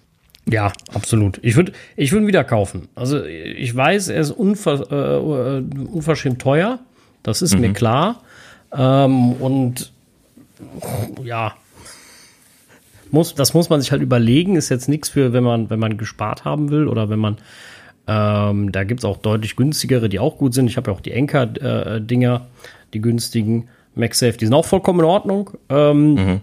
Ja, absolut. Ich würde ich würd ihn wieder kaufen. Also ich weiß, er ist unver, äh, unverschämt teuer. Das ist mir klar. Ähm, und ja, muss, das muss man sich halt überlegen. Ist jetzt nichts für, wenn man, wenn man gespart haben will oder wenn man ähm, da gibt es auch deutlich günstigere, die auch gut sind. Ich habe ja auch die Enker-Dinger, die günstigen. MagSafe, die sind auch vollkommen in Ordnung. Ähm,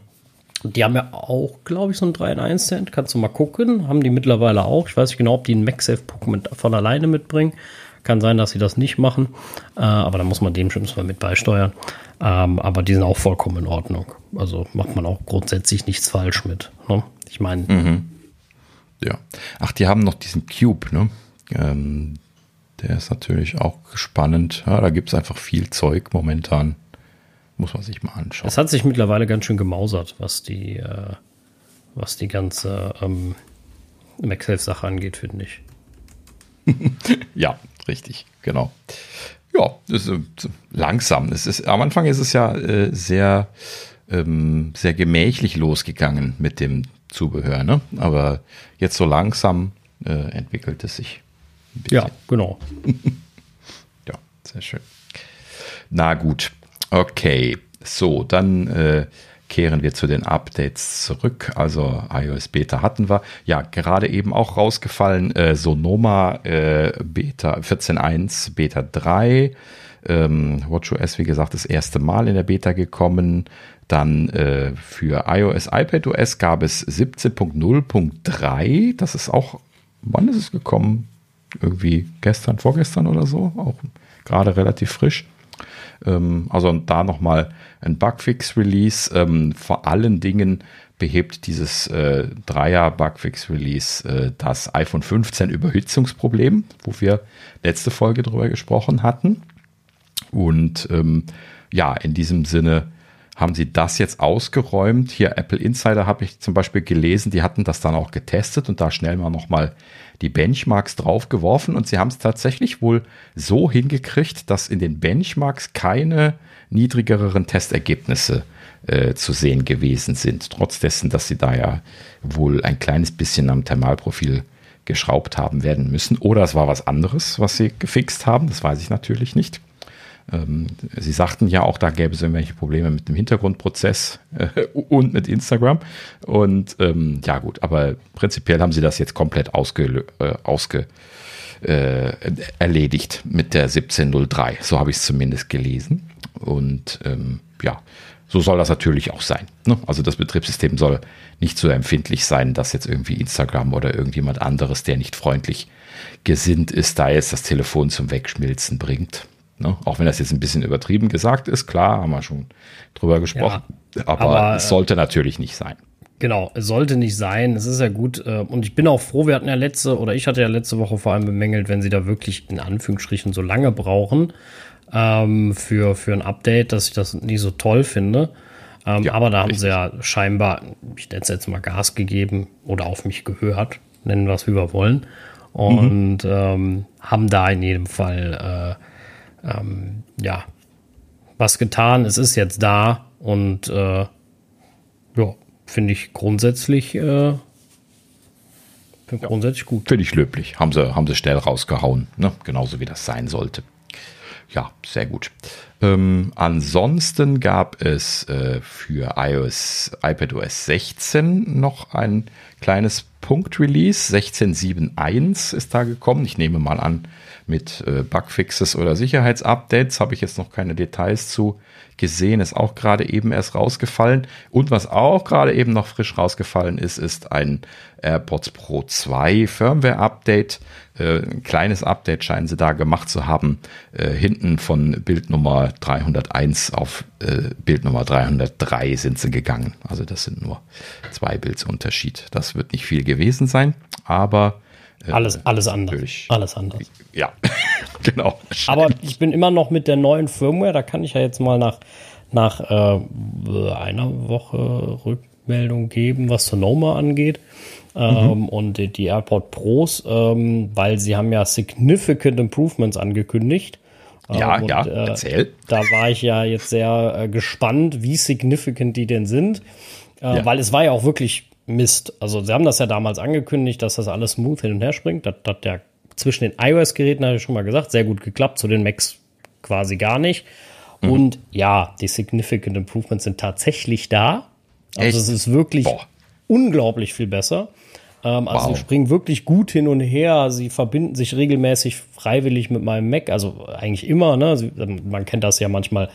Die haben ja auch, glaube ich, so ein 3 in 1 Cent. Kannst du mal gucken. Haben die mittlerweile auch. Ich weiß nicht genau, ob die einen MagSafe-Puck von alleine mitbringen. Kann sein, dass sie das nicht machen. Äh, aber da muss man dem schon mal mit beisteuern. Ähm, aber die sind auch vollkommen in Ordnung. Also macht man auch grundsätzlich nichts falsch mit. Ne? Ich meine, Ja. Ach, die haben noch diesen Cube, ne? Ähm, der ist natürlich auch spannend. Ja, da gibt es einfach viel Zeug momentan. Muss man sich mal anschauen. es hat sich mittlerweile ganz schön gemausert, was die, äh, was die ganze ähm, MagSafe-Sache angeht, finde ich. Ja, richtig, genau. Ja, ist, äh, langsam. Es ist, am Anfang ist es ja äh, sehr, ähm, sehr gemächlich losgegangen mit dem Zubehör, ne? Aber jetzt so langsam äh, entwickelt es sich. ein bisschen. Ja, genau. Ja, sehr schön. Na gut, okay. So, dann äh, kehren wir zu den Updates zurück. Also iOS Beta hatten wir. Ja, gerade eben auch rausgefallen. Äh, Sonoma äh, Beta 14.1 Beta 3. Ähm, WatchOS, wie gesagt, das erste Mal in der Beta gekommen. Dann äh, für iOS, iPadOS gab es 17.0.3. Das ist auch, wann ist es gekommen? Irgendwie gestern, vorgestern oder so. Auch gerade relativ frisch. Ähm, also da nochmal ein Bugfix-Release. Ähm, vor allen Dingen behebt dieses äh, Dreier-Bugfix-Release äh, das iPhone 15 Überhitzungsproblem, wo wir letzte Folge drüber gesprochen hatten. Und ähm, ja, in diesem Sinne haben sie das jetzt ausgeräumt. Hier Apple Insider habe ich zum Beispiel gelesen, die hatten das dann auch getestet und da schnell mal nochmal die Benchmarks draufgeworfen und sie haben es tatsächlich wohl so hingekriegt, dass in den Benchmarks keine niedrigeren Testergebnisse äh, zu sehen gewesen sind, trotz dessen, dass sie da ja wohl ein kleines bisschen am Thermalprofil geschraubt haben werden müssen. Oder es war was anderes, was sie gefixt haben, das weiß ich natürlich nicht. Ähm, Sie sagten ja auch, da gäbe es irgendwelche Probleme mit dem Hintergrundprozess äh, und mit Instagram. Und ähm, ja gut, aber prinzipiell haben Sie das jetzt komplett ausge, äh, ausge äh, erledigt mit der 1703. So habe ich es zumindest gelesen. Und ähm, ja, so soll das natürlich auch sein. Ne? Also das Betriebssystem soll nicht so empfindlich sein, dass jetzt irgendwie Instagram oder irgendjemand anderes, der nicht freundlich gesinnt ist, da jetzt das Telefon zum Wegschmilzen bringt. Ne? Auch wenn das jetzt ein bisschen übertrieben gesagt ist, klar, haben wir schon drüber gesprochen. Ja, aber, aber, es sollte natürlich nicht sein. Genau, es sollte nicht sein. Es ist ja gut. Äh, und ich bin auch froh, wir hatten ja letzte, oder ich hatte ja letzte Woche vor allem bemängelt, wenn sie da wirklich in Anführungsstrichen so lange brauchen ähm, für, für ein Update, dass ich das nie so toll finde. Ähm, ja, aber da haben richtig. sie ja scheinbar, ich nenne es jetzt mal Gas gegeben oder auf mich gehört, nennen wir es, wie wir wollen. Und mhm. ähm, haben da in jedem Fall äh, ähm, ja, was getan. Es ist jetzt da und äh, ja, finde ich grundsätzlich, äh, find grundsätzlich gut. Finde ich löblich. Haben sie, haben sie schnell rausgehauen, ne? genauso wie das sein sollte. Ja, sehr gut. Ähm, ansonsten gab es äh, für iOS, iPadOS 16 noch ein kleines Punkt-Release. 16.7.1 ist da gekommen. Ich nehme mal an, mit äh, Bugfixes oder Sicherheitsupdates. Habe ich jetzt noch keine Details zu gesehen, ist auch gerade eben erst rausgefallen. Und was auch gerade eben noch frisch rausgefallen ist, ist ein AirPods Pro 2 Firmware-Update. Äh, ein kleines Update scheinen sie da gemacht zu haben. Äh, hinten von Bildnummer 301 auf äh, Bildnummer 303 sind sie gegangen. Also das sind nur zwei Bildsunterschied. Das wird nicht viel gewesen sein, aber alles, alles anders. Alles anders. Ja, genau. Aber ich bin immer noch mit der neuen Firmware, da kann ich ja jetzt mal nach, nach äh, einer Woche Rückmeldung geben, was Sonoma angeht. Ähm, mhm. und die, die AirPod Pros, ähm, weil sie haben ja Significant Improvements angekündigt. Ja, ähm, und, ja, äh, erzähl. Da war ich ja jetzt sehr äh, gespannt, wie significant die denn sind, äh, ja. weil es war ja auch wirklich Mist. Also sie haben das ja damals angekündigt, dass das alles smooth hin und her springt. Das hat ja zwischen den iOS-Geräten, hatte ich schon mal gesagt, sehr gut geklappt, zu den Macs quasi gar nicht. Mhm. Und ja, die Significant Improvements sind tatsächlich da. Also Echt? es ist wirklich Boah. unglaublich viel besser. Ähm, also wow. sie springen wirklich gut hin und her. Sie verbinden sich regelmäßig freiwillig mit meinem Mac. Also eigentlich immer. Ne? Sie, man kennt das ja manchmal.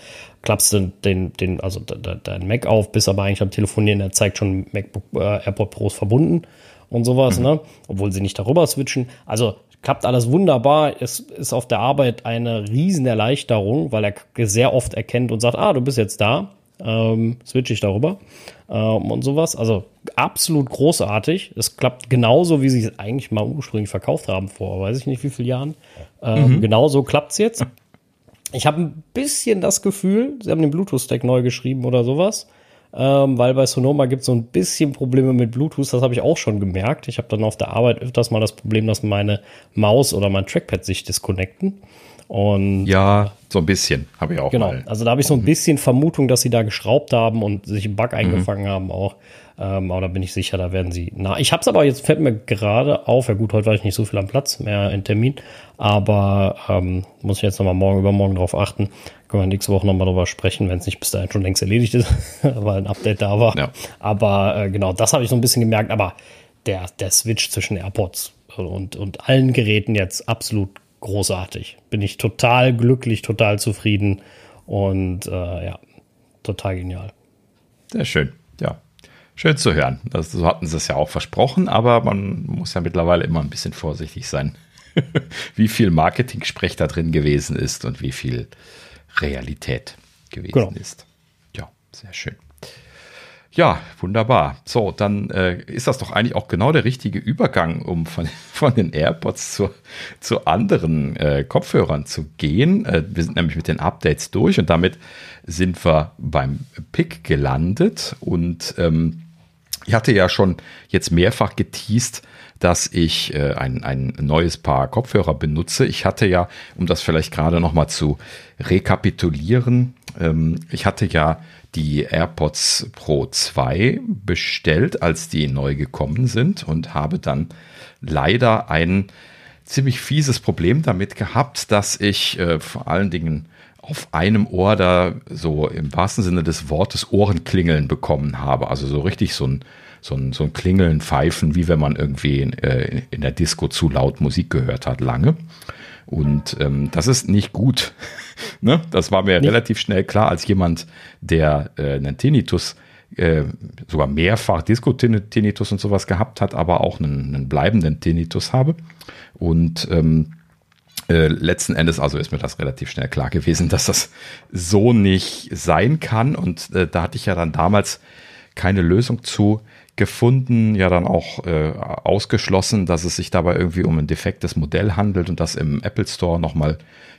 Klappst du den, den, also dein Mac auf, bist aber eigentlich am Telefonieren. Er zeigt schon MacBook äh, AirPod Pros verbunden und sowas. Mhm. Ne? Obwohl sie nicht darüber switchen. Also klappt alles wunderbar. Es ist auf der Arbeit eine Riesenerleichterung, weil er sehr oft erkennt und sagt, ah, du bist jetzt da. Ähm, switche ich darüber ähm, und sowas. Also absolut großartig. Es klappt genauso, wie sie es eigentlich mal ursprünglich verkauft haben vor, weiß ich nicht wie viele Jahren. Ähm, mhm. Genauso klappt es jetzt. Ich habe ein bisschen das Gefühl, sie haben den Bluetooth-Stack neu geschrieben oder sowas. Ähm, weil bei Sonoma gibt es so ein bisschen Probleme mit Bluetooth, das habe ich auch schon gemerkt. Ich habe dann auf der Arbeit öfters mal das Problem, dass meine Maus oder mein Trackpad sich disconnecten. Und ja, so ein bisschen habe ich auch. Genau, mal. also da habe ich so ein bisschen Vermutung, dass sie da geschraubt haben und sich einen Bug mhm. eingefangen mhm. haben auch. Ähm, aber da bin ich sicher, da werden sie. Na, ich habe es aber jetzt fällt mir gerade auf. Ja gut, heute war ich nicht so viel am Platz, mehr in Termin. Aber ähm, muss ich jetzt nochmal morgen übermorgen drauf achten. Können wir nächste Woche nochmal drüber sprechen, wenn es nicht bis dahin schon längst erledigt ist, weil ein Update da war. Ja. Aber äh, genau, das habe ich so ein bisschen gemerkt. Aber der, der Switch zwischen AirPods und, und allen Geräten jetzt absolut großartig. Bin ich total glücklich, total zufrieden und äh, ja, total genial. Sehr schön. Schön zu hören. Das, so hatten sie es ja auch versprochen, aber man muss ja mittlerweile immer ein bisschen vorsichtig sein, wie viel Marketing-Sprech da drin gewesen ist und wie viel Realität gewesen genau. ist. Ja, sehr schön. Ja, wunderbar. So, dann äh, ist das doch eigentlich auch genau der richtige Übergang, um von, von den AirPods zu, zu anderen äh, Kopfhörern zu gehen. Äh, wir sind nämlich mit den Updates durch und damit sind wir beim Pick gelandet. Und ähm, ich hatte ja schon jetzt mehrfach geteased, dass ich äh, ein, ein neues Paar Kopfhörer benutze. Ich hatte ja, um das vielleicht gerade nochmal zu rekapitulieren, ähm, ich hatte ja die AirPods Pro 2 bestellt, als die neu gekommen sind und habe dann leider ein ziemlich fieses Problem damit gehabt, dass ich äh, vor allen Dingen auf einem Ohr da so im wahrsten Sinne des Wortes Ohrenklingeln bekommen habe. Also so richtig so ein, so ein, so ein Klingeln, Pfeifen, wie wenn man irgendwie in, äh, in der Disco zu laut Musik gehört hat, lange. Und ähm, das ist nicht gut. ne? Das war mir nicht. relativ schnell klar, als jemand, der äh, einen Tinnitus, äh, sogar mehrfach Disco-Tinnitus und sowas gehabt hat, aber auch einen, einen bleibenden Tinnitus habe. Und ähm, äh, letzten Endes also ist mir das relativ schnell klar gewesen, dass das so nicht sein kann. Und äh, da hatte ich ja dann damals keine Lösung zu gefunden, ja dann auch äh, ausgeschlossen, dass es sich dabei irgendwie um ein defektes Modell handelt und das im Apple Store nochmal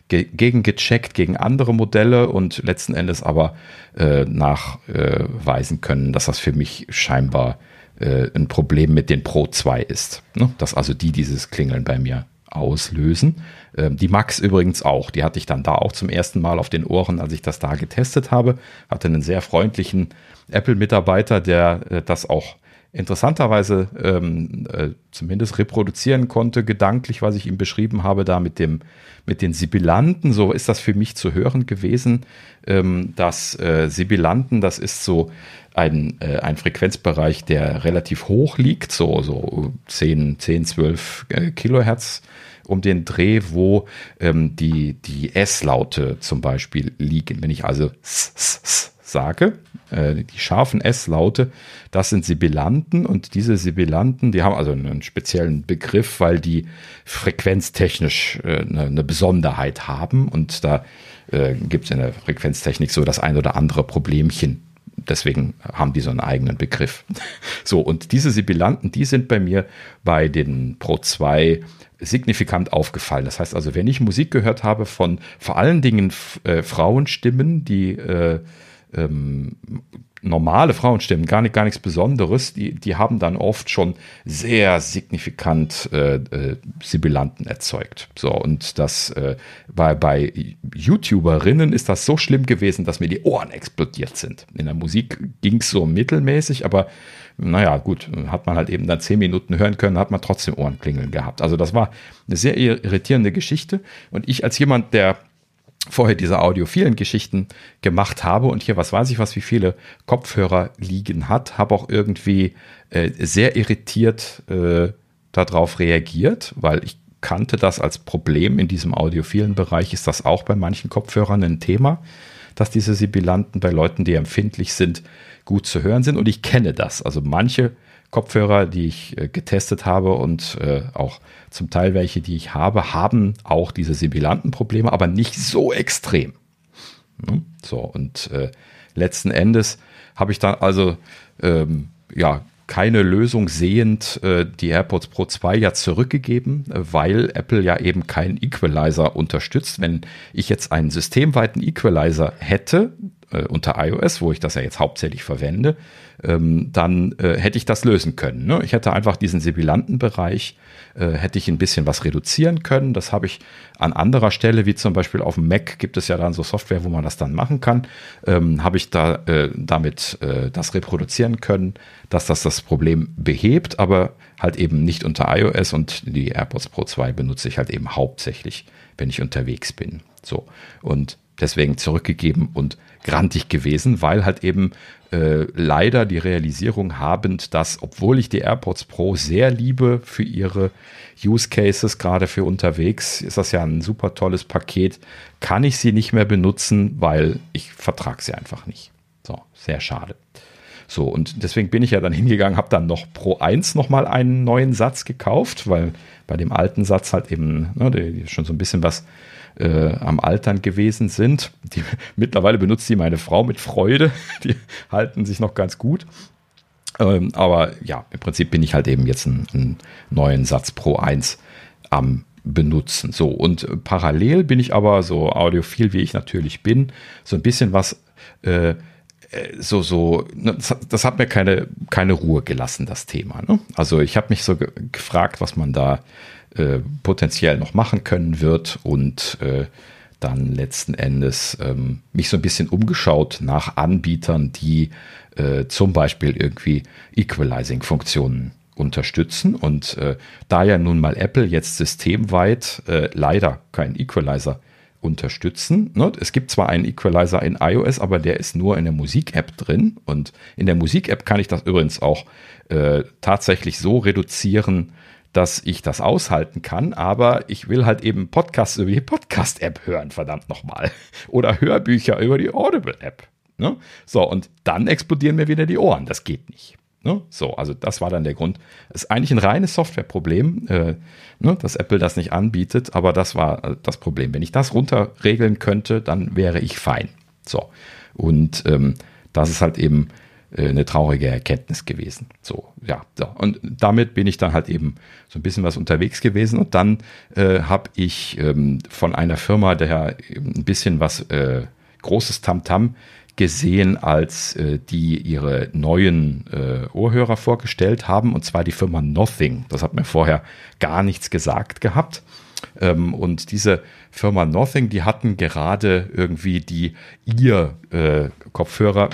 ge gegen gegen andere Modelle und letzten Endes aber äh, nachweisen können, dass das für mich scheinbar äh, ein Problem mit den Pro 2 ist. Ne? Dass also die dieses Klingeln bei mir auslösen. Ähm, die Max übrigens auch. Die hatte ich dann da auch zum ersten Mal auf den Ohren, als ich das da getestet habe. Hatte einen sehr freundlichen Apple-Mitarbeiter, der äh, das auch interessanterweise ähm, äh, zumindest reproduzieren konnte, gedanklich, was ich ihm beschrieben habe, da mit dem mit den Sibilanten. So ist das für mich zu hören gewesen, ähm, dass äh, Sibilanten, das ist so ein, äh, ein Frequenzbereich, der relativ hoch liegt, so, so 10, 10 12 äh, Kilohertz um den Dreh, wo ähm, die, die S-Laute zum Beispiel liegen. Wenn ich also s, s, s sage, äh, die scharfen S-Laute, das sind Sibilanten und diese Sibilanten, die haben also einen speziellen Begriff, weil die frequenztechnisch äh, eine, eine, Besonderheit haben und da äh, gibt es in der Frequenztechnik so das ein oder andere Problemchen. Deswegen haben die so einen eigenen Begriff. So, und diese Sibilanten, die sind bei mir bei den Pro 2 signifikant aufgefallen. Das heißt also, wenn ich Musik gehört habe von vor allen Dingen äh, Frauenstimmen, die äh, ähm, normale Frauenstimmen, gar, nicht, gar nichts Besonderes, die, die haben dann oft schon sehr signifikant äh, äh, Sibilanten erzeugt. So, und das äh, bei, bei YouTuberinnen ist das so schlimm gewesen, dass mir die Ohren explodiert sind. In der Musik ging es so mittelmäßig, aber naja, gut, hat man halt eben dann zehn Minuten hören können, hat man trotzdem Ohrenklingeln gehabt. Also das war eine sehr irritierende Geschichte. Und ich als jemand, der vorher diese audiophilen Geschichten gemacht habe. Und hier was weiß ich was, wie viele Kopfhörer liegen hat, habe auch irgendwie äh, sehr irritiert äh, darauf reagiert, weil ich kannte das als Problem in diesem audiophilen Bereich, ist das auch bei manchen Kopfhörern ein Thema, dass diese Sibilanten bei Leuten, die empfindlich sind, gut zu hören sind? Und ich kenne das. Also manche Kopfhörer, die ich äh, getestet habe und äh, auch zum Teil welche, die ich habe, haben auch diese sibilanten Probleme, aber nicht so extrem. Ne? So, und äh, letzten Endes habe ich dann also ähm, ja keine Lösung sehend die AirPods Pro 2 ja zurückgegeben, weil Apple ja eben keinen Equalizer unterstützt. Wenn ich jetzt einen systemweiten Equalizer hätte, äh, unter iOS, wo ich das ja jetzt hauptsächlich verwende, ähm, dann äh, hätte ich das lösen können. Ne? Ich hätte einfach diesen sibilanten Bereich, äh, hätte ich ein bisschen was reduzieren können. Das habe ich an anderer Stelle, wie zum Beispiel auf dem Mac, gibt es ja dann so Software, wo man das dann machen kann, ähm, habe ich da äh, damit äh, das reproduzieren können, dass das das Problem behebt, aber halt eben nicht unter iOS und die AirPods Pro 2 benutze ich halt eben hauptsächlich, wenn ich unterwegs bin. So. Und deswegen zurückgegeben und grantig gewesen, weil halt eben äh, leider die Realisierung habend, dass obwohl ich die AirPods Pro sehr liebe für ihre Use Cases, gerade für unterwegs, ist das ja ein super tolles Paket, kann ich sie nicht mehr benutzen, weil ich vertrage sie einfach nicht. So, sehr schade. So, und deswegen bin ich ja dann hingegangen, habe dann noch Pro 1 nochmal einen neuen Satz gekauft, weil bei dem alten Satz halt eben ne, schon so ein bisschen was äh, am Altern gewesen sind. Die, mittlerweile benutzt die meine Frau mit Freude. Die halten sich noch ganz gut. Ähm, aber ja, im Prinzip bin ich halt eben jetzt einen, einen neuen Satz Pro 1 am benutzen. So, und parallel bin ich aber so audiophil, wie ich natürlich bin, so ein bisschen was äh, äh, so, so, ne, das hat mir keine, keine Ruhe gelassen, das Thema. Ne? Also ich habe mich so ge gefragt, was man da äh, potenziell noch machen können wird und äh, dann letzten Endes ähm, mich so ein bisschen umgeschaut nach Anbietern, die äh, zum Beispiel irgendwie Equalizing-Funktionen unterstützen. Und äh, da ja nun mal Apple jetzt systemweit äh, leider kein Equalizer unterstützen. Ne? Es gibt zwar einen Equalizer in iOS, aber der ist nur in der Musik-App drin. Und in der Musik-App kann ich das übrigens auch äh, tatsächlich so reduzieren, dass ich das aushalten kann, aber ich will halt eben Podcasts über die Podcast-App hören, verdammt nochmal. Oder Hörbücher über die Audible-App. Ne? So, und dann explodieren mir wieder die Ohren. Das geht nicht. Ne? So, also das war dann der Grund. Es ist eigentlich ein reines Softwareproblem, äh, ne, dass Apple das nicht anbietet, aber das war äh, das Problem. Wenn ich das runterregeln könnte, dann wäre ich fein. So, und ähm, das ist halt eben eine traurige Erkenntnis gewesen. So, ja, so. und damit bin ich dann halt eben so ein bisschen was unterwegs gewesen und dann äh, habe ich ähm, von einer Firma, der ein bisschen was äh, großes Tamtam -Tam gesehen, als äh, die ihre neuen äh, Ohrhörer vorgestellt haben, und zwar die Firma Nothing. Das hat mir vorher gar nichts gesagt gehabt. Ähm, und diese Firma Nothing, die hatten gerade irgendwie die ihr äh, Kopfhörer,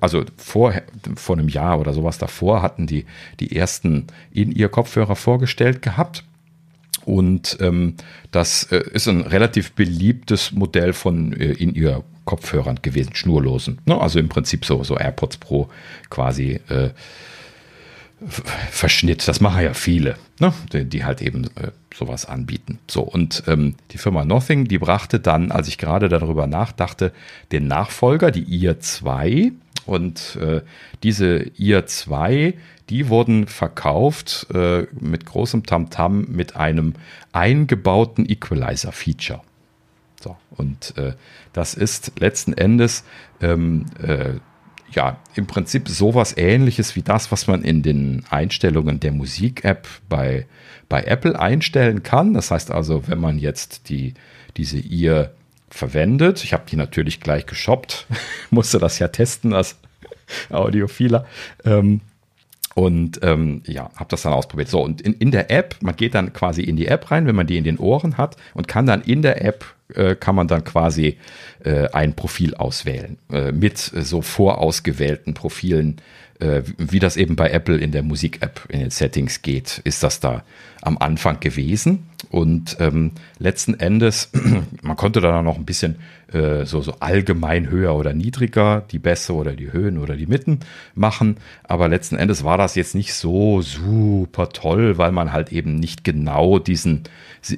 also vor, vor einem Jahr oder sowas davor, hatten die die ersten in ihr Kopfhörer vorgestellt gehabt. Und ähm, das äh, ist ein relativ beliebtes Modell von äh, in ihr Kopfhörern gewesen, schnurlosen. Ne? Also im Prinzip so, so AirPods Pro quasi äh, Verschnitt. Das machen ja viele, ne? die, die, halt eben äh, sowas anbieten. So, und ähm, die Firma Nothing, die brachte dann, als ich gerade darüber nachdachte, den Nachfolger, die IR 2. Und äh, diese IR 2, die wurden verkauft äh, mit großem Tamtam -Tam mit einem eingebauten Equalizer-Feature. So, und äh, das ist letzten Endes ähm, äh, ja im Prinzip sowas ähnliches wie das, was man in den Einstellungen der Musik-App bei, bei Apple einstellen kann. Das heißt also, wenn man jetzt die, diese ihr verwendet, ich habe die natürlich gleich geshoppt, musste das ja testen als Audiophiler. Ähm, und ähm, ja, habe das dann ausprobiert. So, und in, in der App, man geht dann quasi in die App rein, wenn man die in den Ohren hat und kann dann in der App, äh, kann man dann quasi äh, ein Profil auswählen äh, mit so vorausgewählten Profilen, äh, wie das eben bei Apple in der Musik-App in den Settings geht, ist das da am Anfang gewesen. Und ähm, letzten Endes, man konnte da noch ein bisschen äh, so, so allgemein höher oder niedriger die Bässe oder die Höhen oder die Mitten machen. Aber letzten Endes war das jetzt nicht so super toll, weil man halt eben nicht genau diesen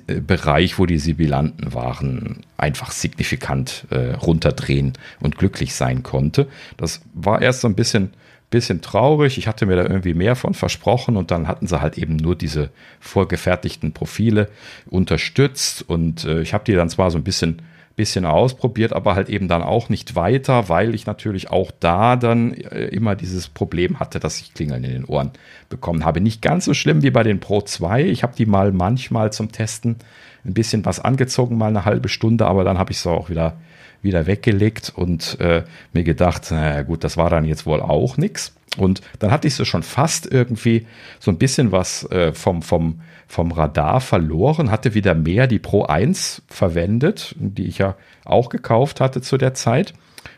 äh, Bereich, wo die Sibilanten waren, einfach signifikant äh, runterdrehen und glücklich sein konnte. Das war erst so ein bisschen bisschen traurig. Ich hatte mir da irgendwie mehr von versprochen und dann hatten sie halt eben nur diese vorgefertigten Profile unterstützt und äh, ich habe die dann zwar so ein bisschen bisschen ausprobiert, aber halt eben dann auch nicht weiter, weil ich natürlich auch da dann äh, immer dieses Problem hatte, dass ich Klingeln in den Ohren bekommen habe. Nicht ganz so schlimm wie bei den Pro 2. Ich habe die mal manchmal zum Testen ein bisschen was angezogen, mal eine halbe Stunde, aber dann habe ich sie auch wieder wieder weggelegt und äh, mir gedacht, naja gut, das war dann jetzt wohl auch nichts. Und dann hatte ich so schon fast irgendwie so ein bisschen was äh, vom, vom, vom Radar verloren, hatte wieder mehr die Pro 1 verwendet, die ich ja auch gekauft hatte zu der Zeit.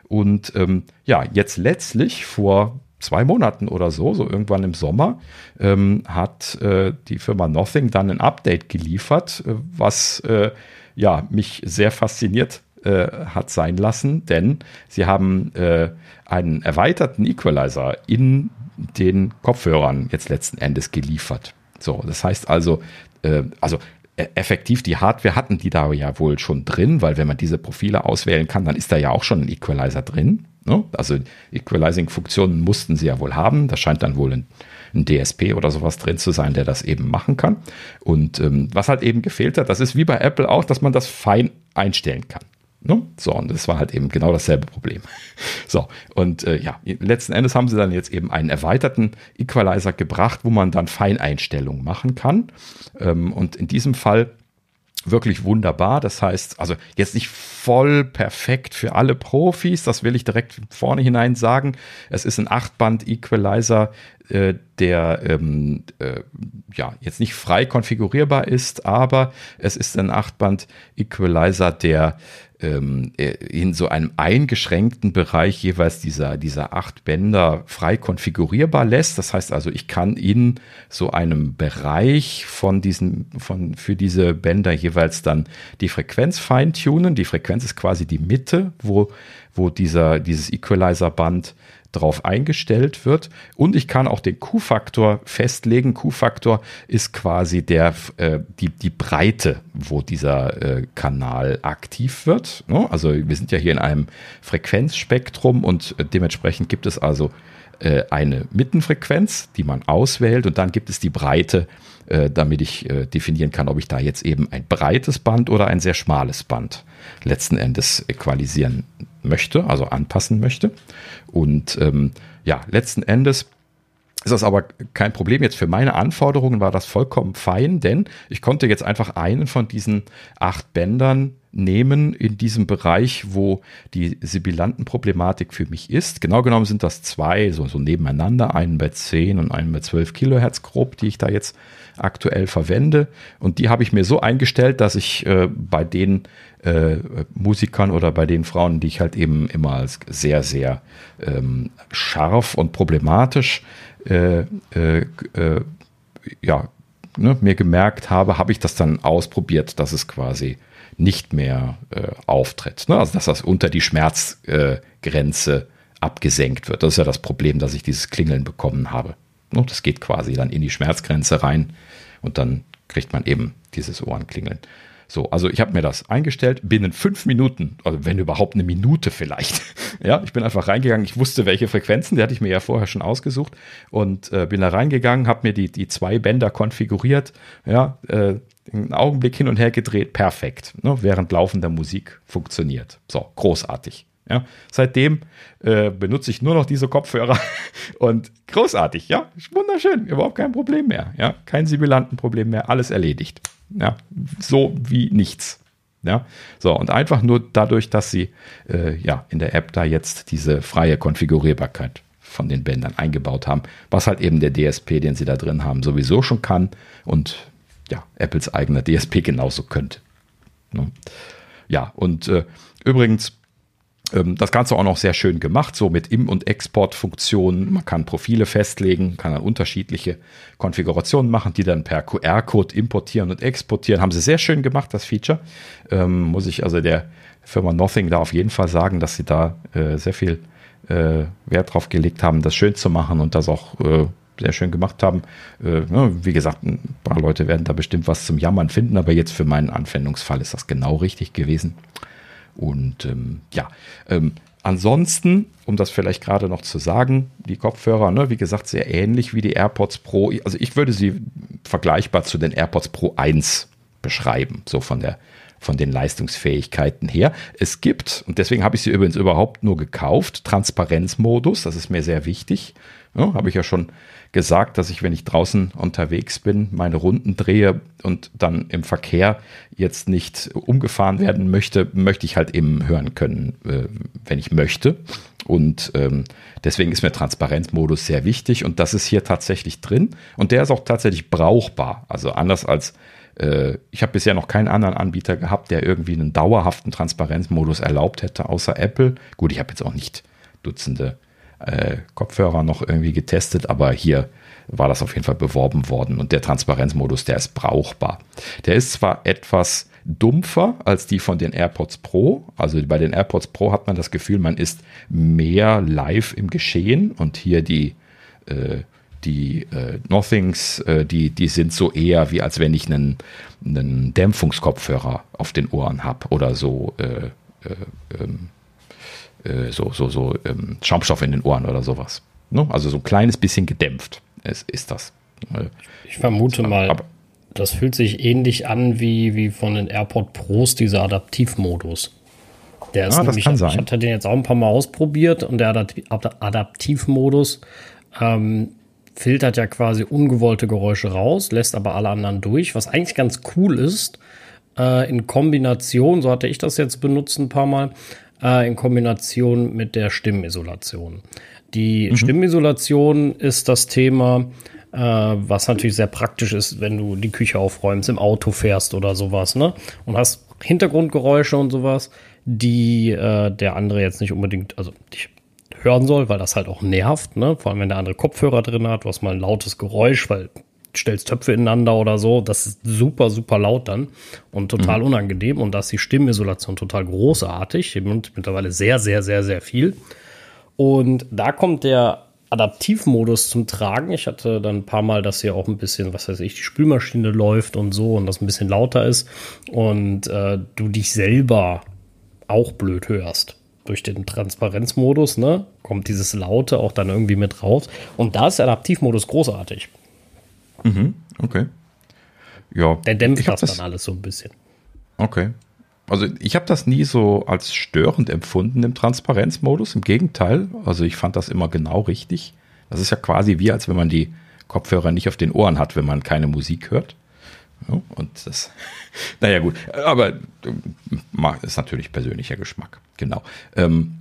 Und ähm, ja, jetzt letztlich vor zwei Monaten oder so, so irgendwann im Sommer, ähm, hat äh, die Firma Nothing dann ein Update geliefert, äh, was äh, ja mich sehr fasziniert äh, hat sein lassen, denn sie haben äh, einen erweiterten Equalizer in den Kopfhörern jetzt letzten Endes geliefert. So, das heißt also, äh, also e-, effektiv die Hardware hatten die da ja wohl schon drin, weil wenn man diese Profile auswählen kann, dann ist da ja auch schon ein Equalizer drin. Ne? Also Equalizing-Funktionen mussten sie ja wohl haben. Da scheint dann wohl ein, ein, DSP oder sowas drin zu sein, der das eben machen kann. Und ähm, was halt eben gefehlt hat, das ist wie bei Apple auch, dass man das fein einstellen kann. Ne? So, und das war halt eben genau dasselbe Problem. So, und äh, ja, letzten Endes haben sie dann jetzt eben einen erweiterten Equalizer gebracht, wo man dann Feineinstellungen machen kann. Ähm, und in diesem Fall wirklich wunderbar. Das heißt, also jetzt nicht voll perfekt für alle Profis, das will ich direkt vorne hinein sagen. Es ist ein Achtband-Equalizer, äh, der ähm, äh, ja jetzt nicht frei konfigurierbar ist, aber es ist ein Achtband-Equalizer, der ähm, äh, in so einem eingeschränkten Bereich jeweils dieser, dieser acht Bänder frei konfigurierbar lässt. Das heißt also, ich kann in so einem Bereich von diesen, von, für diese Bänder jeweils dann die Frequenz feintunen. Die Frequenz ist quasi die Mitte, wo, wo dieser, dieses Equalizer-Band drauf eingestellt wird. Und ich kann auch den Q-Faktor festlegen. Q-Faktor ist quasi der, äh, die, die Breite, wo dieser äh, Kanal aktiv wird. Ne? Also wir sind ja hier in einem Frequenzspektrum und äh, dementsprechend gibt es also äh, eine Mittenfrequenz, die man auswählt und dann gibt es die Breite, äh, damit ich definieren kann, ob ich da jetzt eben ein breites Band oder ein sehr schmales Band letzten Endes equalisieren möchte, also anpassen möchte. Und ähm, ja, letzten Endes ist das aber kein Problem. Jetzt für meine Anforderungen war das vollkommen fein, denn ich konnte jetzt einfach einen von diesen acht Bändern nehmen in diesem Bereich, wo die Sibilantenproblematik für mich ist. Genau genommen sind das zwei, so, so nebeneinander, einen bei 10 und einen bei 12 Kilohertz grob, die ich da jetzt aktuell verwende. Und die habe ich mir so eingestellt, dass ich äh, bei den äh, Musikern oder bei den Frauen, die ich halt eben immer als sehr, sehr ähm, scharf und problematisch äh, äh, äh ja, ne, mir gemerkt habe, habe ich das dann ausprobiert, dass es quasi nicht mehr äh, auftritt. Ne? Also dass das unter die Schmerzgrenze äh, abgesenkt wird. Das ist ja das Problem, dass ich dieses Klingeln bekommen habe. Ne? Das geht quasi dann in die Schmerzgrenze rein und dann kriegt man eben dieses Ohrenklingeln. So, also ich habe mir das eingestellt, binnen fünf Minuten, also wenn überhaupt eine Minute vielleicht. ja, ich bin einfach reingegangen, ich wusste, welche Frequenzen, die hatte ich mir ja vorher schon ausgesucht und äh, bin da reingegangen, habe mir die, die zwei Bänder konfiguriert, ja, äh, einen Augenblick hin und her gedreht, perfekt, ne, während laufender Musik funktioniert. So, großartig. Ja, seitdem äh, benutze ich nur noch diese Kopfhörer und großartig, ja, wunderschön, überhaupt kein Problem mehr, ja, kein Sibilantenproblem mehr, alles erledigt. Ja, so wie nichts. Ja, so und einfach nur dadurch, dass sie äh, ja in der App da jetzt diese freie Konfigurierbarkeit von den Bändern eingebaut haben, was halt eben der DSP, den sie da drin haben, sowieso schon kann und ja, Apples eigener DSP genauso könnte. Ne? Ja, und äh, übrigens, das Ganze auch noch sehr schön gemacht, so mit Im- und Exportfunktionen. Man kann Profile festlegen, kann dann unterschiedliche Konfigurationen machen, die dann per QR-Code importieren und exportieren. Haben sie sehr schön gemacht, das Feature. Ähm, muss ich also der Firma Nothing da auf jeden Fall sagen, dass sie da äh, sehr viel äh, Wert drauf gelegt haben, das schön zu machen und das auch äh, sehr schön gemacht haben. Äh, ne, wie gesagt, ein paar Leute werden da bestimmt was zum Jammern finden, aber jetzt für meinen Anwendungsfall ist das genau richtig gewesen. Und ähm, ja, ähm, ansonsten, um das vielleicht gerade noch zu sagen, die Kopfhörer, ne, wie gesagt, sehr ähnlich wie die AirPods Pro. Also ich würde sie vergleichbar zu den AirPods Pro 1 beschreiben, so von der von den Leistungsfähigkeiten her. Es gibt, und deswegen habe ich sie übrigens überhaupt nur gekauft, Transparenzmodus, das ist mir sehr wichtig. Ja, habe ich ja schon gesagt, dass ich, wenn ich draußen unterwegs bin, meine Runden drehe und dann im Verkehr jetzt nicht umgefahren werden möchte, möchte ich halt eben hören können, äh, wenn ich möchte. Und ähm, deswegen ist mir Transparenzmodus sehr wichtig und das ist hier tatsächlich drin und der ist auch tatsächlich brauchbar. Also anders als äh, ich habe bisher noch keinen anderen Anbieter gehabt, der irgendwie einen dauerhaften Transparenzmodus erlaubt hätte, außer Apple. Gut, ich habe jetzt auch nicht Dutzende äh, Kopfhörer noch irgendwie getestet, aber hier war das auf jeden Fall beworben worden und der Transparenzmodus, der ist brauchbar. Der ist zwar etwas dumpfer als die von den AirPods Pro. Also bei den AirPods Pro hat man das Gefühl, man ist mehr live im Geschehen und hier die, äh, die äh, Nothings, äh, die, die sind so eher wie als wenn ich einen, einen Dämpfungskopfhörer auf den Ohren habe oder so, äh, äh, ähm, äh, so, so, so ähm, Schaumstoff in den Ohren oder sowas. Ne? Also so ein kleines bisschen gedämpft ist, ist das. Ich vermute mal, aber, das fühlt sich ähnlich an wie, wie von den AirPod Pros, dieser Adaptivmodus. Der ist ah, nämlich, ich hatte den jetzt auch ein paar Mal ausprobiert und der Adaptivmodus ähm, filtert ja quasi ungewollte Geräusche raus, lässt aber alle anderen durch, was eigentlich ganz cool ist. Äh, in Kombination, so hatte ich das jetzt benutzt ein paar Mal, äh, in Kombination mit der Stimmisolation. Die mhm. Stimmisolation ist das Thema, äh, was natürlich sehr praktisch ist, wenn du die Küche aufräumst, im Auto fährst oder sowas, ne? Und hast Hintergrundgeräusche und sowas, die äh, der andere jetzt nicht unbedingt, also dich hören soll, weil das halt auch nervt, ne? Vor allem wenn der andere Kopfhörer drin hat, du hast mal ein lautes Geräusch, weil stellst Töpfe ineinander oder so, das ist super, super laut dann und total mhm. unangenehm. Und da ist die Stimmisolation total großartig, mittlerweile sehr, sehr, sehr, sehr viel. Und da kommt der Adaptivmodus zum Tragen. Ich hatte dann ein paar Mal, dass hier auch ein bisschen, was weiß ich, die Spülmaschine läuft und so und das ein bisschen lauter ist und äh, du dich selber auch blöd hörst. Durch den Transparenzmodus, ne, kommt dieses Laute auch dann irgendwie mit raus. Und da ist der Adaptivmodus großartig. Mhm, okay. Ja. Der dämpft das, das dann alles so ein bisschen. Okay. Also ich habe das nie so als störend empfunden im Transparenzmodus. Im Gegenteil, also ich fand das immer genau richtig. Das ist ja quasi wie, als wenn man die Kopfhörer nicht auf den Ohren hat, wenn man keine Musik hört. Ja, und das, naja gut, aber das ist natürlich persönlicher Geschmack, genau. Ähm,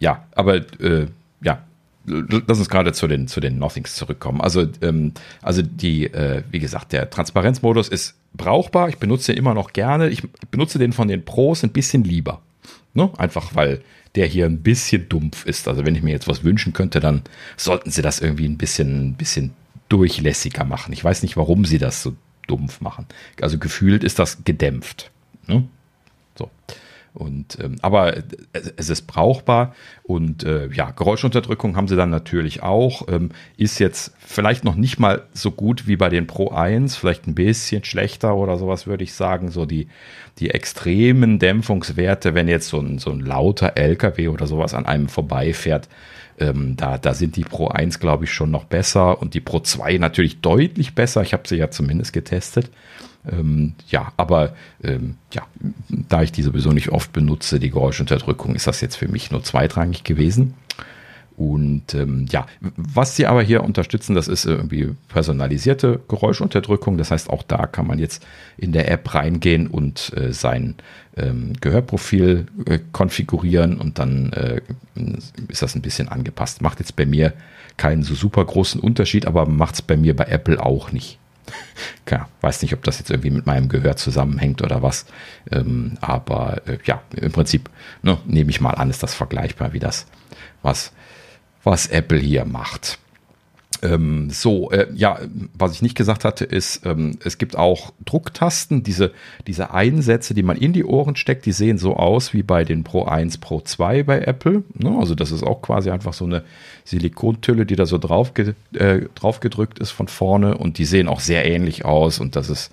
ja, aber äh, ja, lass uns gerade zu den, zu den Nothings zurückkommen. Also, ähm, also die, äh, wie gesagt, der Transparenzmodus ist brauchbar. Ich benutze den immer noch gerne. Ich benutze den von den Pros ein bisschen lieber. Ne? Einfach weil der hier ein bisschen dumpf ist. Also wenn ich mir jetzt was wünschen könnte, dann sollten sie das irgendwie ein bisschen, ein bisschen durchlässiger machen. Ich weiß nicht, warum sie das so dumpf machen. Also gefühlt ist das gedämpft. Ne? So. Und, ähm, aber es ist brauchbar und äh, ja, Geräuschunterdrückung haben sie dann natürlich auch. Ähm, ist jetzt vielleicht noch nicht mal so gut wie bei den Pro 1, vielleicht ein bisschen schlechter oder sowas, würde ich sagen. So die, die extremen Dämpfungswerte, wenn jetzt so ein, so ein lauter LKW oder sowas an einem vorbeifährt, ähm, da, da sind die Pro 1, glaube ich, schon noch besser und die Pro 2 natürlich deutlich besser. Ich habe sie ja zumindest getestet. Ähm, ja, aber ähm, ja, da ich die sowieso nicht oft benutze, die Geräuschunterdrückung, ist das jetzt für mich nur zweitrangig gewesen. Und ähm, ja, was sie aber hier unterstützen, das ist irgendwie personalisierte Geräuschunterdrückung. Das heißt, auch da kann man jetzt in der App reingehen und äh, sein ähm, Gehörprofil äh, konfigurieren und dann äh, ist das ein bisschen angepasst. Macht jetzt bei mir keinen so super großen Unterschied, aber macht es bei mir bei Apple auch nicht. Ja, weiß nicht, ob das jetzt irgendwie mit meinem Gehör zusammenhängt oder was. Ähm, aber äh, ja, im Prinzip ne, nehme ich mal an, ist das vergleichbar wie das, was, was Apple hier macht. Ähm, so, äh, ja, was ich nicht gesagt hatte, ist, ähm, es gibt auch Drucktasten, diese, diese Einsätze, die man in die Ohren steckt, die sehen so aus wie bei den Pro 1, Pro 2 bei Apple. Ne? Also das ist auch quasi einfach so eine Silikontülle, die da so drauf, äh, drauf gedrückt ist von vorne und die sehen auch sehr ähnlich aus und das ist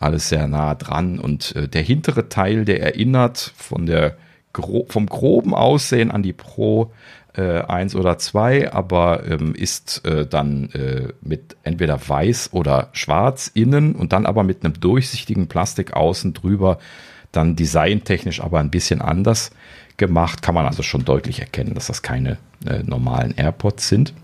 alles sehr nah dran und äh, der hintere Teil, der erinnert von der vom groben Aussehen an die Pro äh, 1 oder 2, aber ähm, ist äh, dann äh, mit entweder weiß oder schwarz innen und dann aber mit einem durchsichtigen Plastik außen drüber, dann designtechnisch aber ein bisschen anders gemacht. Kann man also schon deutlich erkennen, dass das keine äh, normalen AirPods sind.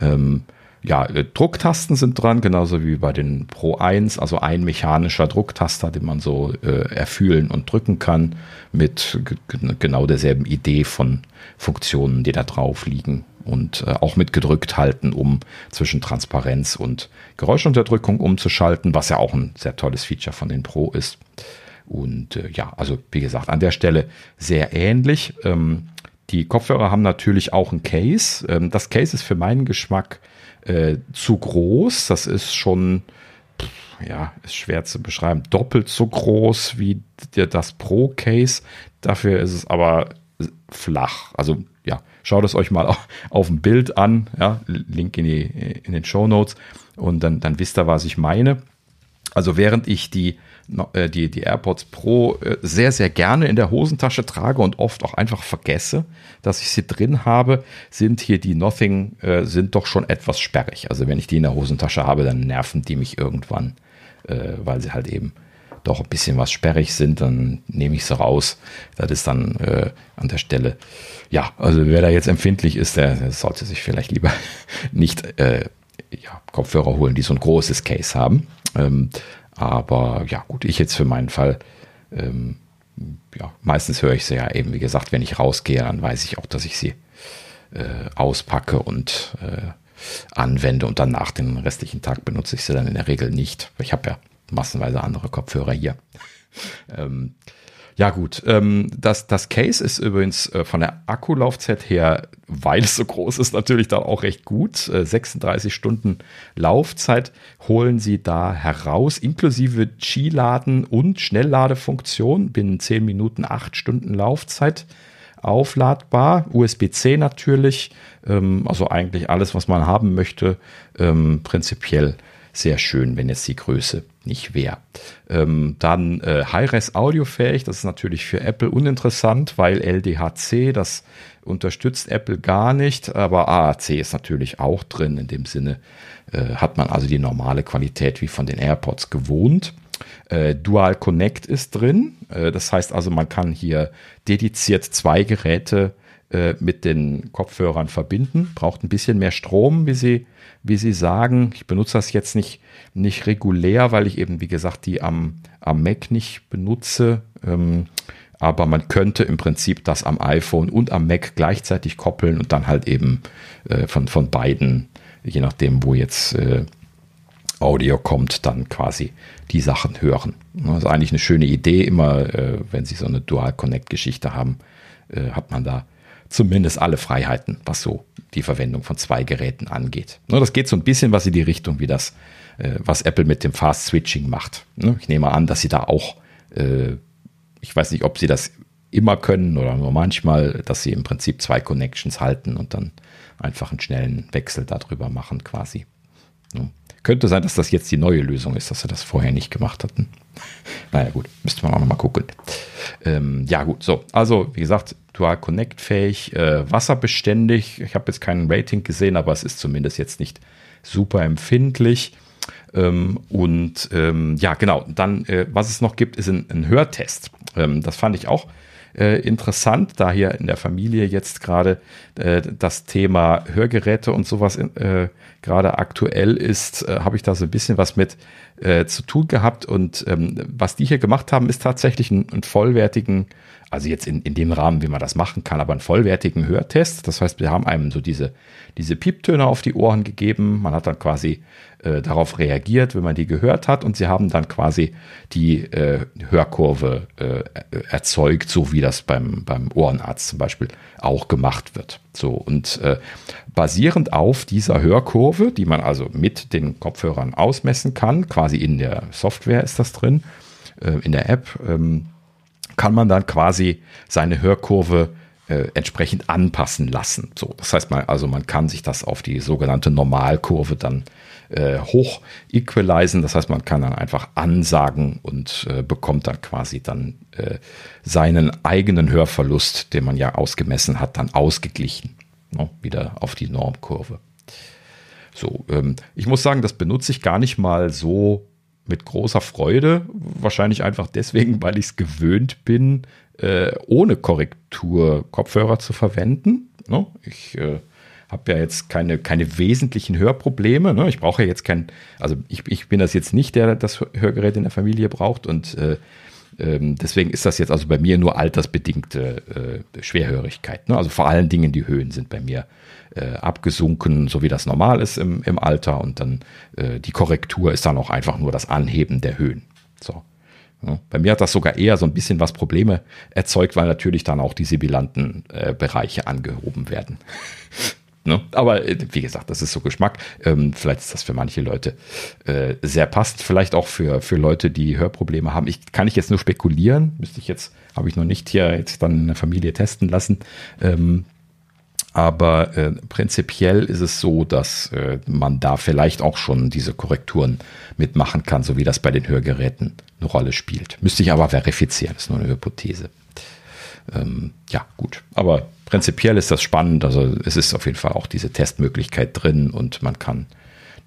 Ähm, ja, äh, Drucktasten sind dran, genauso wie bei den Pro 1, also ein mechanischer Drucktaster, den man so äh, erfühlen und drücken kann, mit genau derselben Idee von Funktionen, die da drauf liegen und äh, auch mit gedrückt halten, um zwischen Transparenz und Geräuschunterdrückung umzuschalten, was ja auch ein sehr tolles Feature von den Pro ist. Und äh, ja, also wie gesagt, an der Stelle sehr ähnlich. Ähm, die Kopfhörer haben natürlich auch ein Case. Ähm, das Case ist für meinen Geschmack äh, zu groß. Das ist schon ja, ist schwer zu beschreiben, doppelt so groß wie das Pro Case. Dafür ist es aber flach. Also ja, schaut es euch mal auf, auf dem Bild an. Ja, Link in, die, in den Show Notes und dann, dann wisst ihr, was ich meine. Also während ich die, die, die AirPods Pro äh, sehr, sehr gerne in der Hosentasche trage und oft auch einfach vergesse, dass ich sie drin habe, sind hier die Nothing, äh, sind doch schon etwas sperrig. Also wenn ich die in der Hosentasche habe, dann nerven die mich irgendwann, weil sie halt eben doch ein bisschen was sperrig sind, dann nehme ich sie raus. Das ist dann äh, an der Stelle. Ja, also wer da jetzt empfindlich ist, der, der sollte sich vielleicht lieber nicht äh, ja, Kopfhörer holen, die so ein großes Case haben. Ähm, aber ja, gut, ich jetzt für meinen Fall, ähm, ja, meistens höre ich sie ja eben, wie gesagt, wenn ich rausgehe, dann weiß ich auch, dass ich sie äh, auspacke und äh, anwende und dann nach dem restlichen Tag benutze ich sie dann in der Regel nicht. Ich habe ja massenweise andere Kopfhörer hier. ähm, ja gut, ähm, das, das Case ist übrigens äh, von der Akkulaufzeit her, weil es so groß ist, natürlich dann auch recht gut. Äh, 36 Stunden Laufzeit holen sie da heraus, inklusive Qi-Laden und Schnellladefunktion. Binnen 10 Minuten 8 Stunden Laufzeit aufladbar. USB-C natürlich, ähm, also eigentlich alles, was man haben möchte. Ähm, prinzipiell sehr schön, wenn jetzt die Größe nicht wäre. Ähm, dann äh, Hi-Res audiofähig, das ist natürlich für Apple uninteressant, weil LDHC, das unterstützt Apple gar nicht, aber AAC ist natürlich auch drin. In dem Sinne äh, hat man also die normale Qualität wie von den AirPods gewohnt. Äh, Dual Connect ist drin, äh, das heißt also, man kann hier dediziert zwei Geräte äh, mit den Kopfhörern verbinden. Braucht ein bisschen mehr Strom, wie Sie, wie Sie sagen. Ich benutze das jetzt nicht, nicht regulär, weil ich eben, wie gesagt, die am, am Mac nicht benutze. Ähm, aber man könnte im Prinzip das am iPhone und am Mac gleichzeitig koppeln und dann halt eben äh, von, von beiden, je nachdem, wo jetzt äh, Audio kommt, dann quasi die Sachen hören. Also eigentlich eine schöne Idee, immer äh, wenn Sie so eine Dual-Connect-Geschichte haben, äh, hat man da zumindest alle Freiheiten, was so die Verwendung von zwei Geräten angeht. Ne, das geht so ein bisschen was in die Richtung, wie das, äh, was Apple mit dem Fast Switching macht. Ne, ich nehme an, dass sie da auch, äh, ich weiß nicht, ob sie das immer können oder nur manchmal, dass sie im Prinzip zwei Connections halten und dann einfach einen schnellen Wechsel darüber machen quasi. Könnte sein, dass das jetzt die neue Lösung ist, dass sie das vorher nicht gemacht hatten. Naja, gut, müsste man auch nochmal gucken. Ähm, ja, gut, so. Also, wie gesagt, Dual Connect fähig, äh, wasserbeständig. Ich habe jetzt keinen Rating gesehen, aber es ist zumindest jetzt nicht super empfindlich. Ähm, und ähm, ja, genau. Dann, äh, was es noch gibt, ist ein, ein Hörtest. Ähm, das fand ich auch äh, interessant, da hier in der Familie jetzt gerade äh, das Thema Hörgeräte und sowas äh, gerade aktuell ist, äh, habe ich da so ein bisschen was mit äh, zu tun gehabt. Und ähm, was die hier gemacht haben, ist tatsächlich einen, einen vollwertigen, also jetzt in, in dem Rahmen, wie man das machen kann, aber einen vollwertigen Hörtest. Das heißt, wir haben einem so diese, diese Pieptöne auf die Ohren gegeben. Man hat dann quasi äh, darauf reagiert, wenn man die gehört hat. Und sie haben dann quasi die äh, Hörkurve äh, erzeugt, so wie das beim, beim Ohrenarzt zum Beispiel auch gemacht wird. So, und äh, basierend auf dieser Hörkurve, die man also mit den Kopfhörern ausmessen kann, quasi in der Software ist das drin, äh, in der App, ähm, kann man dann quasi seine Hörkurve äh, entsprechend anpassen lassen. So, das heißt mal, also man kann sich das auf die sogenannte Normalkurve dann äh, hoch equalisen. Das heißt, man kann dann einfach ansagen und äh, bekommt dann quasi dann äh, seinen eigenen Hörverlust, den man ja ausgemessen hat, dann ausgeglichen. Ne? Wieder auf die Normkurve. So, ähm, ich muss sagen, das benutze ich gar nicht mal so mit großer Freude. Wahrscheinlich einfach deswegen, weil ich es gewöhnt bin, äh, ohne Korrektur Kopfhörer zu verwenden. Ne? Ich äh, habe ja jetzt keine, keine wesentlichen Hörprobleme. Ne? Ich brauche ja jetzt kein, also ich, ich bin das jetzt nicht, der das Hörgerät in der Familie braucht und äh, ähm, deswegen ist das jetzt also bei mir nur altersbedingte äh, Schwerhörigkeit. Ne? Also vor allen Dingen die Höhen sind bei mir äh, abgesunken, so wie das normal ist im, im Alter und dann äh, die Korrektur ist dann auch einfach nur das Anheben der Höhen. So. Ja, bei mir hat das sogar eher so ein bisschen was Probleme erzeugt, weil natürlich dann auch die sibilanten äh, Bereiche angehoben werden. Ne? Aber äh, wie gesagt, das ist so Geschmack. Ähm, vielleicht ist das für manche Leute äh, sehr passt. Vielleicht auch für, für Leute, die Hörprobleme haben. Ich kann ich jetzt nur spekulieren. Müsste ich jetzt, habe ich noch nicht hier jetzt dann in der Familie testen lassen. Ähm, aber äh, prinzipiell ist es so, dass äh, man da vielleicht auch schon diese Korrekturen mitmachen kann, so wie das bei den Hörgeräten eine Rolle spielt. Müsste ich aber verifizieren, das ist nur eine Hypothese. Ähm, ja, gut. Aber prinzipiell ist das spannend. Also es ist auf jeden Fall auch diese Testmöglichkeit drin und man kann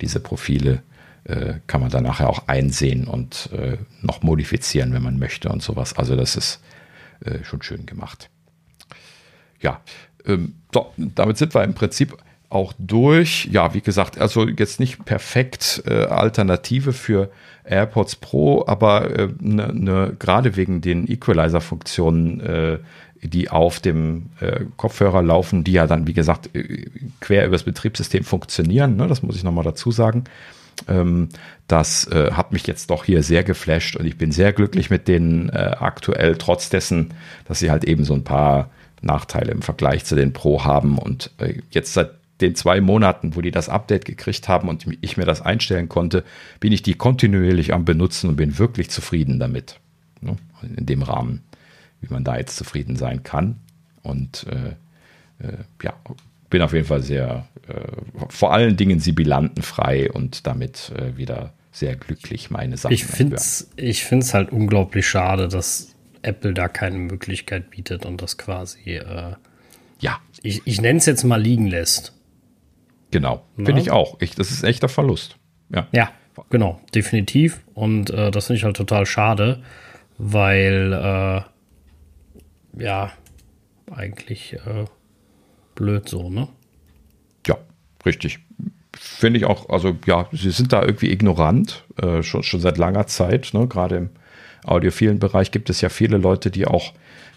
diese Profile äh, kann man dann nachher auch einsehen und äh, noch modifizieren, wenn man möchte und sowas. Also das ist äh, schon schön gemacht. Ja, ähm, so, damit sind wir im Prinzip auch durch. Ja, wie gesagt, also jetzt nicht perfekt äh, Alternative für AirPods Pro, aber äh, ne, ne, gerade wegen den Equalizer-Funktionen äh, die auf dem äh, Kopfhörer laufen, die ja dann, wie gesagt, äh, quer übers Betriebssystem funktionieren. Ne? Das muss ich nochmal dazu sagen. Ähm, das äh, hat mich jetzt doch hier sehr geflasht und ich bin sehr glücklich mit denen aktuell, trotz dessen, dass sie halt eben so ein paar Nachteile im Vergleich zu den Pro haben. Und äh, jetzt seit den zwei Monaten, wo die das Update gekriegt haben und ich mir das einstellen konnte, bin ich die kontinuierlich am Benutzen und bin wirklich zufrieden damit. Ne? In dem Rahmen wie man da jetzt zufrieden sein kann. Und äh, äh, ja, bin auf jeden Fall sehr, äh, vor allen Dingen sibilantenfrei und damit äh, wieder sehr glücklich meine Sachen. Ich finde es ich find's halt unglaublich schade, dass Apple da keine Möglichkeit bietet und das quasi, äh, ja, ich, ich nenne es jetzt mal liegen lässt. Genau, finde ich auch. Ich, das ist echter Verlust. Ja, ja genau, definitiv. Und äh, das finde ich halt total schade, weil äh, ja, eigentlich äh, blöd so, ne? Ja, richtig. Finde ich auch, also ja, sie sind da irgendwie ignorant, äh, schon, schon seit langer Zeit. Ne? Gerade im audiophilen Bereich gibt es ja viele Leute, die auch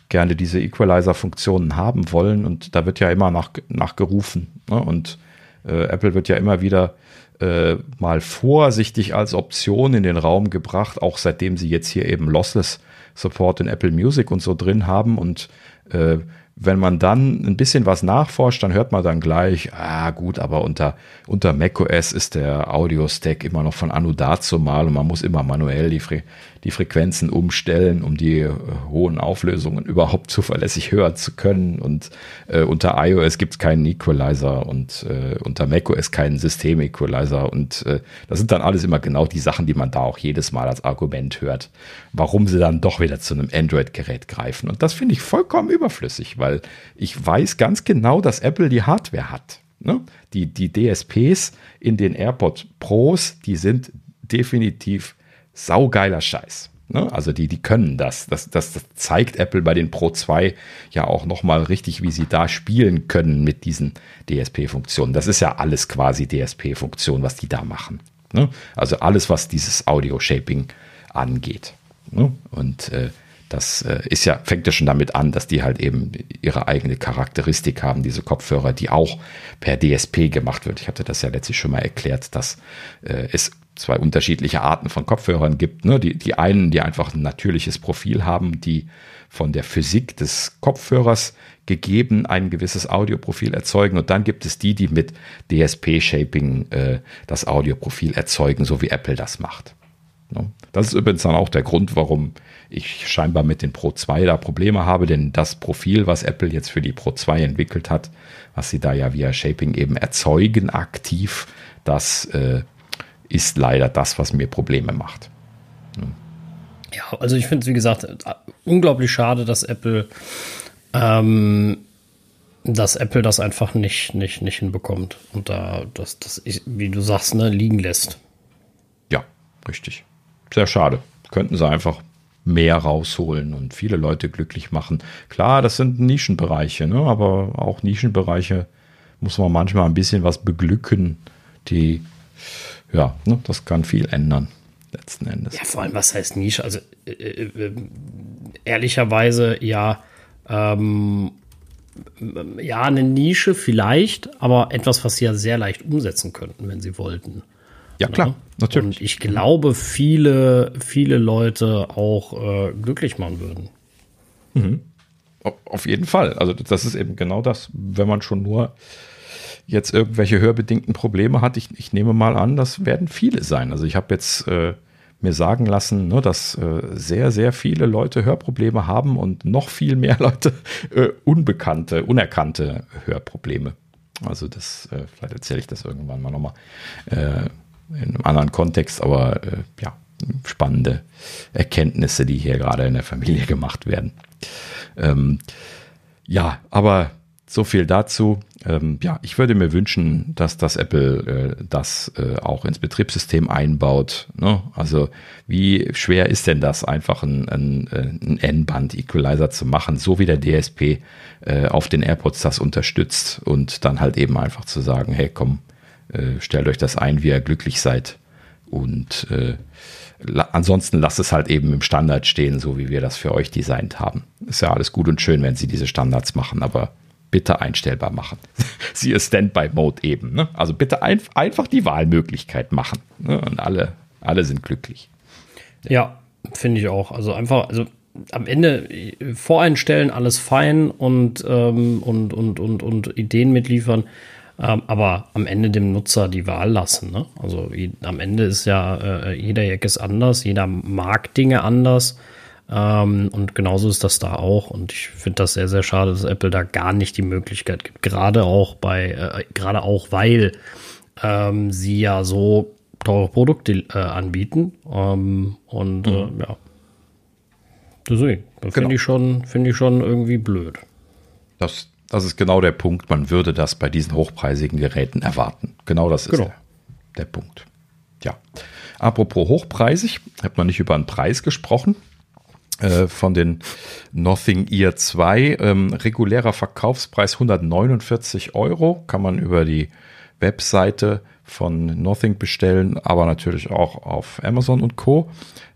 gerne diese Equalizer-Funktionen haben wollen und da wird ja immer nach, nachgerufen. Ne? Und äh, Apple wird ja immer wieder äh, mal vorsichtig als Option in den Raum gebracht, auch seitdem sie jetzt hier eben Lossless Support in Apple Music und so drin haben. Und äh, wenn man dann ein bisschen was nachforscht, dann hört man dann gleich, ah gut, aber unter, unter macOS ist der Audio-Stack immer noch von Anno dazu mal und man muss immer manuell die, Fre die Frequenzen umstellen, um die äh, hohen Auflösungen überhaupt zuverlässig hören zu können. Und äh, unter iOS gibt es keinen Equalizer und äh, unter macOS keinen System-Equalizer. Und äh, das sind dann alles immer genau die Sachen, die man da auch jedes Mal als Argument hört, warum sie dann doch wieder zu einem Android-Gerät greifen. Und das finde ich vollkommen überflüssig, weil ich weiß ganz genau, dass Apple die Hardware hat. Ne? Die, die DSPs in den AirPods Pros, die sind definitiv saugeiler Scheiß. Ne? Also die, die können das. das. Das zeigt Apple bei den Pro 2 ja auch nochmal richtig, wie sie da spielen können mit diesen DSP-Funktionen. Das ist ja alles quasi DSP-Funktion, was die da machen. Ne? Also alles, was dieses Audio-Shaping angeht. Ne? Und äh, das äh, ist ja, fängt ja schon damit an, dass die halt eben ihre eigene Charakteristik haben, diese Kopfhörer, die auch per DSP gemacht wird. Ich hatte das ja letztlich schon mal erklärt, dass äh, es zwei unterschiedliche Arten von Kopfhörern gibt. Ne? Die, die einen, die einfach ein natürliches Profil haben, die von der Physik des Kopfhörers gegeben ein gewisses Audioprofil erzeugen. Und dann gibt es die, die mit DSP-Shaping äh, das Audioprofil erzeugen, so wie Apple das macht. Ne? Das ist übrigens dann auch der Grund, warum ich scheinbar mit den Pro 2 da Probleme habe, denn das Profil, was Apple jetzt für die Pro 2 entwickelt hat, was sie da ja via Shaping eben erzeugen aktiv, das äh, ist leider das, was mir Probleme macht. Ja, also ich finde es, wie gesagt, unglaublich schade, dass Apple, ähm, dass Apple das einfach nicht, nicht, nicht hinbekommt und da das, das, wie du sagst, ne, liegen lässt. Ja, richtig. Sehr schade. Könnten sie einfach mehr rausholen und viele Leute glücklich machen. Klar, das sind Nischenbereiche, ne? aber auch Nischenbereiche muss man manchmal ein bisschen was beglücken, die ja, ne, das kann viel ändern, letzten Endes. Ja, vor allem, was heißt Nische? Also, äh, äh, äh, ehrlicherweise, ja, ähm, ja, eine Nische vielleicht, aber etwas, was sie ja sehr leicht umsetzen könnten, wenn sie wollten. Ja, klar, ja? natürlich. Und ich glaube, viele, viele Leute auch äh, glücklich machen würden. Mhm. Auf jeden Fall. Also, das ist eben genau das, wenn man schon nur jetzt irgendwelche hörbedingten Probleme hat, ich, ich nehme mal an, das werden viele sein. Also ich habe jetzt äh, mir sagen lassen, ne, dass äh, sehr, sehr viele Leute Hörprobleme haben und noch viel mehr Leute äh, unbekannte, unerkannte Hörprobleme. Also das, äh, vielleicht erzähle ich das irgendwann mal nochmal äh, in einem anderen Kontext, aber äh, ja, spannende Erkenntnisse, die hier gerade in der Familie gemacht werden. Ähm, ja, aber so viel dazu. Ähm, ja, ich würde mir wünschen, dass das Apple äh, das äh, auch ins Betriebssystem einbaut. Ne? Also wie schwer ist denn das, einfach ein, ein, ein N-Band-Equalizer zu machen, so wie der DSP äh, auf den AirPods das unterstützt und dann halt eben einfach zu sagen, hey komm, äh, stellt euch das ein, wie ihr glücklich seid und äh, ansonsten lasst es halt eben im Standard stehen, so wie wir das für euch designt haben. Ist ja alles gut und schön, wenn sie diese Standards machen, aber bitte einstellbar machen. Siehe Standby-Mode eben. Ne? Also bitte ein, einfach die Wahlmöglichkeit machen. Ne? Und alle, alle sind glücklich. Ja, finde ich auch. Also einfach, also am Ende voreinstellen, alles fein und, ähm, und, und, und, und Ideen mitliefern, ähm, aber am Ende dem Nutzer die Wahl lassen. Ne? Also am Ende ist ja äh, jeder Jack ist anders, jeder mag Dinge anders. Ähm, und genauso ist das da auch. Und ich finde das sehr, sehr schade, dass Apple da gar nicht die Möglichkeit gibt. Gerade auch bei, äh, gerade auch, weil ähm, sie ja so teure Produkte äh, anbieten. Ähm, und äh, mhm. äh, ja. Deswegen, finde genau. ich, schon, find ich schon irgendwie blöd. Das, das ist genau der Punkt. Man würde das bei diesen hochpreisigen Geräten erwarten. Genau das ist genau. Der, der Punkt. Ja. Apropos hochpreisig, hat man nicht über einen Preis gesprochen. Äh, von den Nothing Ear 2. Ähm, regulärer Verkaufspreis 149 Euro. Kann man über die Webseite von Nothing bestellen, aber natürlich auch auf Amazon und Co.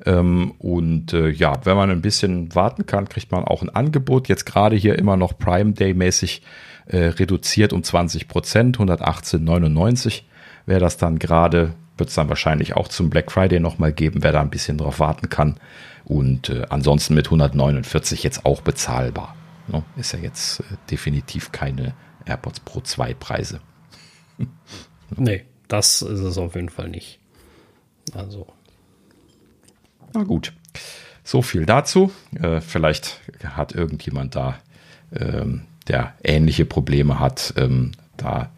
Ähm, und äh, ja, wenn man ein bisschen warten kann, kriegt man auch ein Angebot. Jetzt gerade hier immer noch Prime Day mäßig äh, reduziert um 20 Prozent, 118,99 wäre das dann gerade. Wird es dann wahrscheinlich auch zum Black Friday nochmal geben, wer da ein bisschen drauf warten kann. Und äh, ansonsten mit 149 jetzt auch bezahlbar. Ne? Ist ja jetzt äh, definitiv keine AirPods Pro 2 Preise. nee, das ist es auf jeden Fall nicht. Also. Na gut. So viel dazu. Äh, vielleicht hat irgendjemand da, ähm, der ähnliche Probleme hat, ähm, da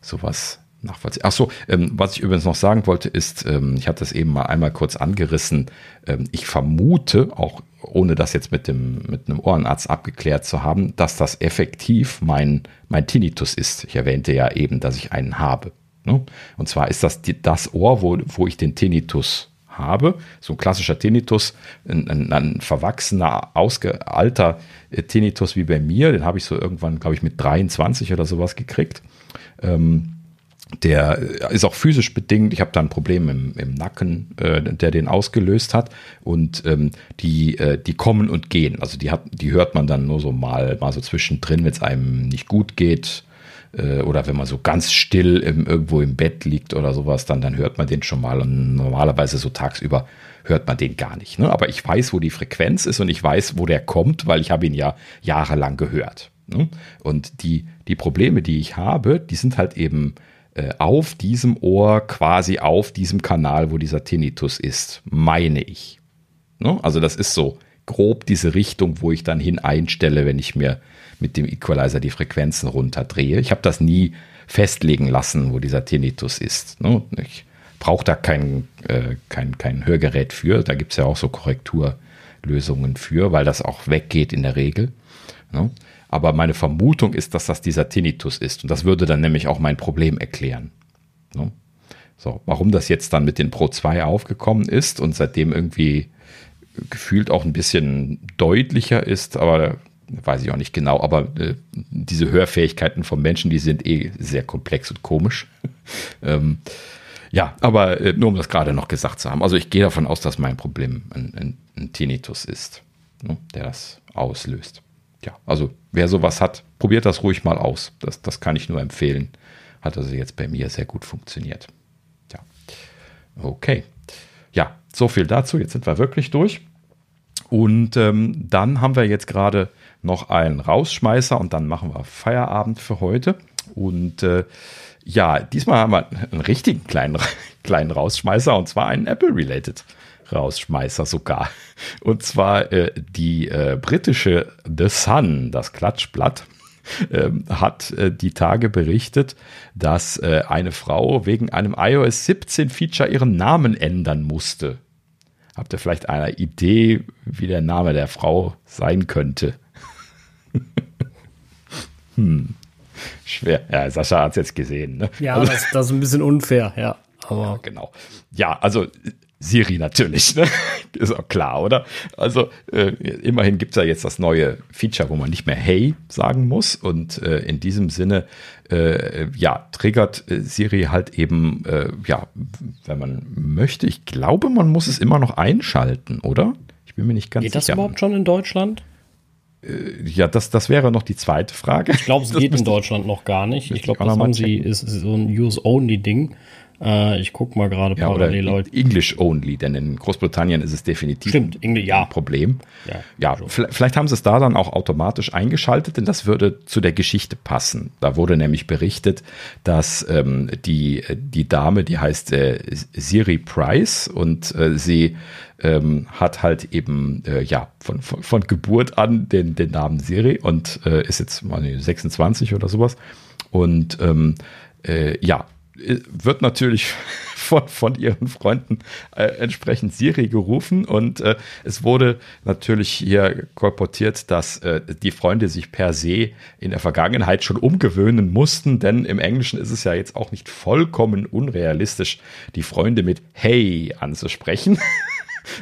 sowas nachvollziehen. Ach so, ähm, was ich übrigens noch sagen wollte, ist, ähm, ich hatte das eben mal einmal kurz angerissen. Ähm, ich vermute, auch ohne das jetzt mit dem mit einem Ohrenarzt abgeklärt zu haben, dass das effektiv mein mein Tinnitus ist. Ich erwähnte ja eben, dass ich einen habe. Ne? Und zwar ist das die, das Ohr, wo wo ich den Tinnitus habe, so ein klassischer Tinnitus, ein, ein, ein verwachsener, ausgealter äh, Tinnitus wie bei mir, den habe ich so irgendwann, glaube ich, mit 23 oder sowas gekriegt. Ähm, der ist auch physisch bedingt. Ich habe da ein Problem im, im Nacken, äh, der den ausgelöst hat. Und ähm, die, äh, die kommen und gehen. Also die, hat, die hört man dann nur so mal, mal so zwischendrin, wenn es einem nicht gut geht. Äh, oder wenn man so ganz still im, irgendwo im Bett liegt oder sowas, dann, dann hört man den schon mal. Und normalerweise so tagsüber hört man den gar nicht. Ne? Aber ich weiß, wo die Frequenz ist und ich weiß, wo der kommt, weil ich habe ihn ja jahrelang gehört. Ne? Und die, die Probleme, die ich habe, die sind halt eben äh, auf diesem Ohr, quasi auf diesem Kanal, wo dieser Tinnitus ist, meine ich. Ne? Also das ist so grob diese Richtung, wo ich dann hin einstelle, wenn ich mir mit dem Equalizer die Frequenzen runterdrehe. Ich habe das nie festlegen lassen, wo dieser Tinnitus ist. Ne? Ich brauche da kein, äh, kein, kein Hörgerät für. Da gibt es ja auch so Korrekturlösungen für, weil das auch weggeht in der Regel. Ne? Aber meine Vermutung ist, dass das dieser Tinnitus ist. Und das würde dann nämlich auch mein Problem erklären. Ne? So, warum das jetzt dann mit den Pro 2 aufgekommen ist und seitdem irgendwie gefühlt auch ein bisschen deutlicher ist, aber weiß ich auch nicht genau, aber äh, diese Hörfähigkeiten von Menschen, die sind eh sehr komplex und komisch. ähm, ja, aber äh, nur um das gerade noch gesagt zu haben. Also ich gehe davon aus, dass mein Problem ein, ein, ein Tinnitus ist, ne, der das auslöst ja, also wer sowas hat, probiert das ruhig mal aus. Das, das kann ich nur empfehlen. Hat also jetzt bei mir sehr gut funktioniert. Ja, okay. Ja, so viel dazu. Jetzt sind wir wirklich durch. Und ähm, dann haben wir jetzt gerade noch einen Rausschmeißer und dann machen wir Feierabend für heute. Und äh, ja, diesmal haben wir einen richtigen kleinen, kleinen Rausschmeißer und zwar einen Apple-related Rausschmeißer sogar. Und zwar äh, die äh, britische The Sun, das Klatschblatt, äh, hat äh, die Tage berichtet, dass äh, eine Frau wegen einem iOS 17 Feature ihren Namen ändern musste. Habt ihr vielleicht eine Idee, wie der Name der Frau sein könnte? hm. Schwer. Ja, Sascha hat es jetzt gesehen. Ne? Ja, also, das, das, ist ein bisschen unfair, ja. Aber ja, genau. Ja, also Siri natürlich, ne? ist auch klar, oder? Also äh, immerhin gibt es ja jetzt das neue Feature, wo man nicht mehr Hey sagen muss und äh, in diesem Sinne, äh, ja, triggert äh, Siri halt eben, äh, ja, wenn man möchte. Ich glaube, man muss es immer noch einschalten, oder? Ich bin mir nicht ganz Geht sicher. Geht das überhaupt schon in Deutschland? Äh, ja, das, das wäre noch die zweite Frage. Ich glaube, es geht in Deutschland noch gar nicht. Ich glaube, das haben sie, ist, ist so ein Use-Only-Ding. Äh, ich gucke mal gerade ja, parallel, Leute. English only, denn in Großbritannien ist es definitiv Stimmt, ein, ja. Problem. Ja, ja vielleicht haben sie es da dann auch automatisch eingeschaltet, denn das würde zu der Geschichte passen. Da wurde nämlich berichtet, dass ähm, die, die Dame, die heißt äh, Siri Price und äh, sie ähm, hat halt eben äh, ja von, von, von, Geburt an den, den Namen Siri und äh, ist jetzt mal 26 oder sowas. Und ähm, äh, ja, wird natürlich von, von ihren Freunden äh, entsprechend Siri gerufen und äh, es wurde natürlich hier kolportiert, dass äh, die Freunde sich per se in der Vergangenheit schon umgewöhnen mussten, denn im Englischen ist es ja jetzt auch nicht vollkommen unrealistisch, die Freunde mit Hey anzusprechen.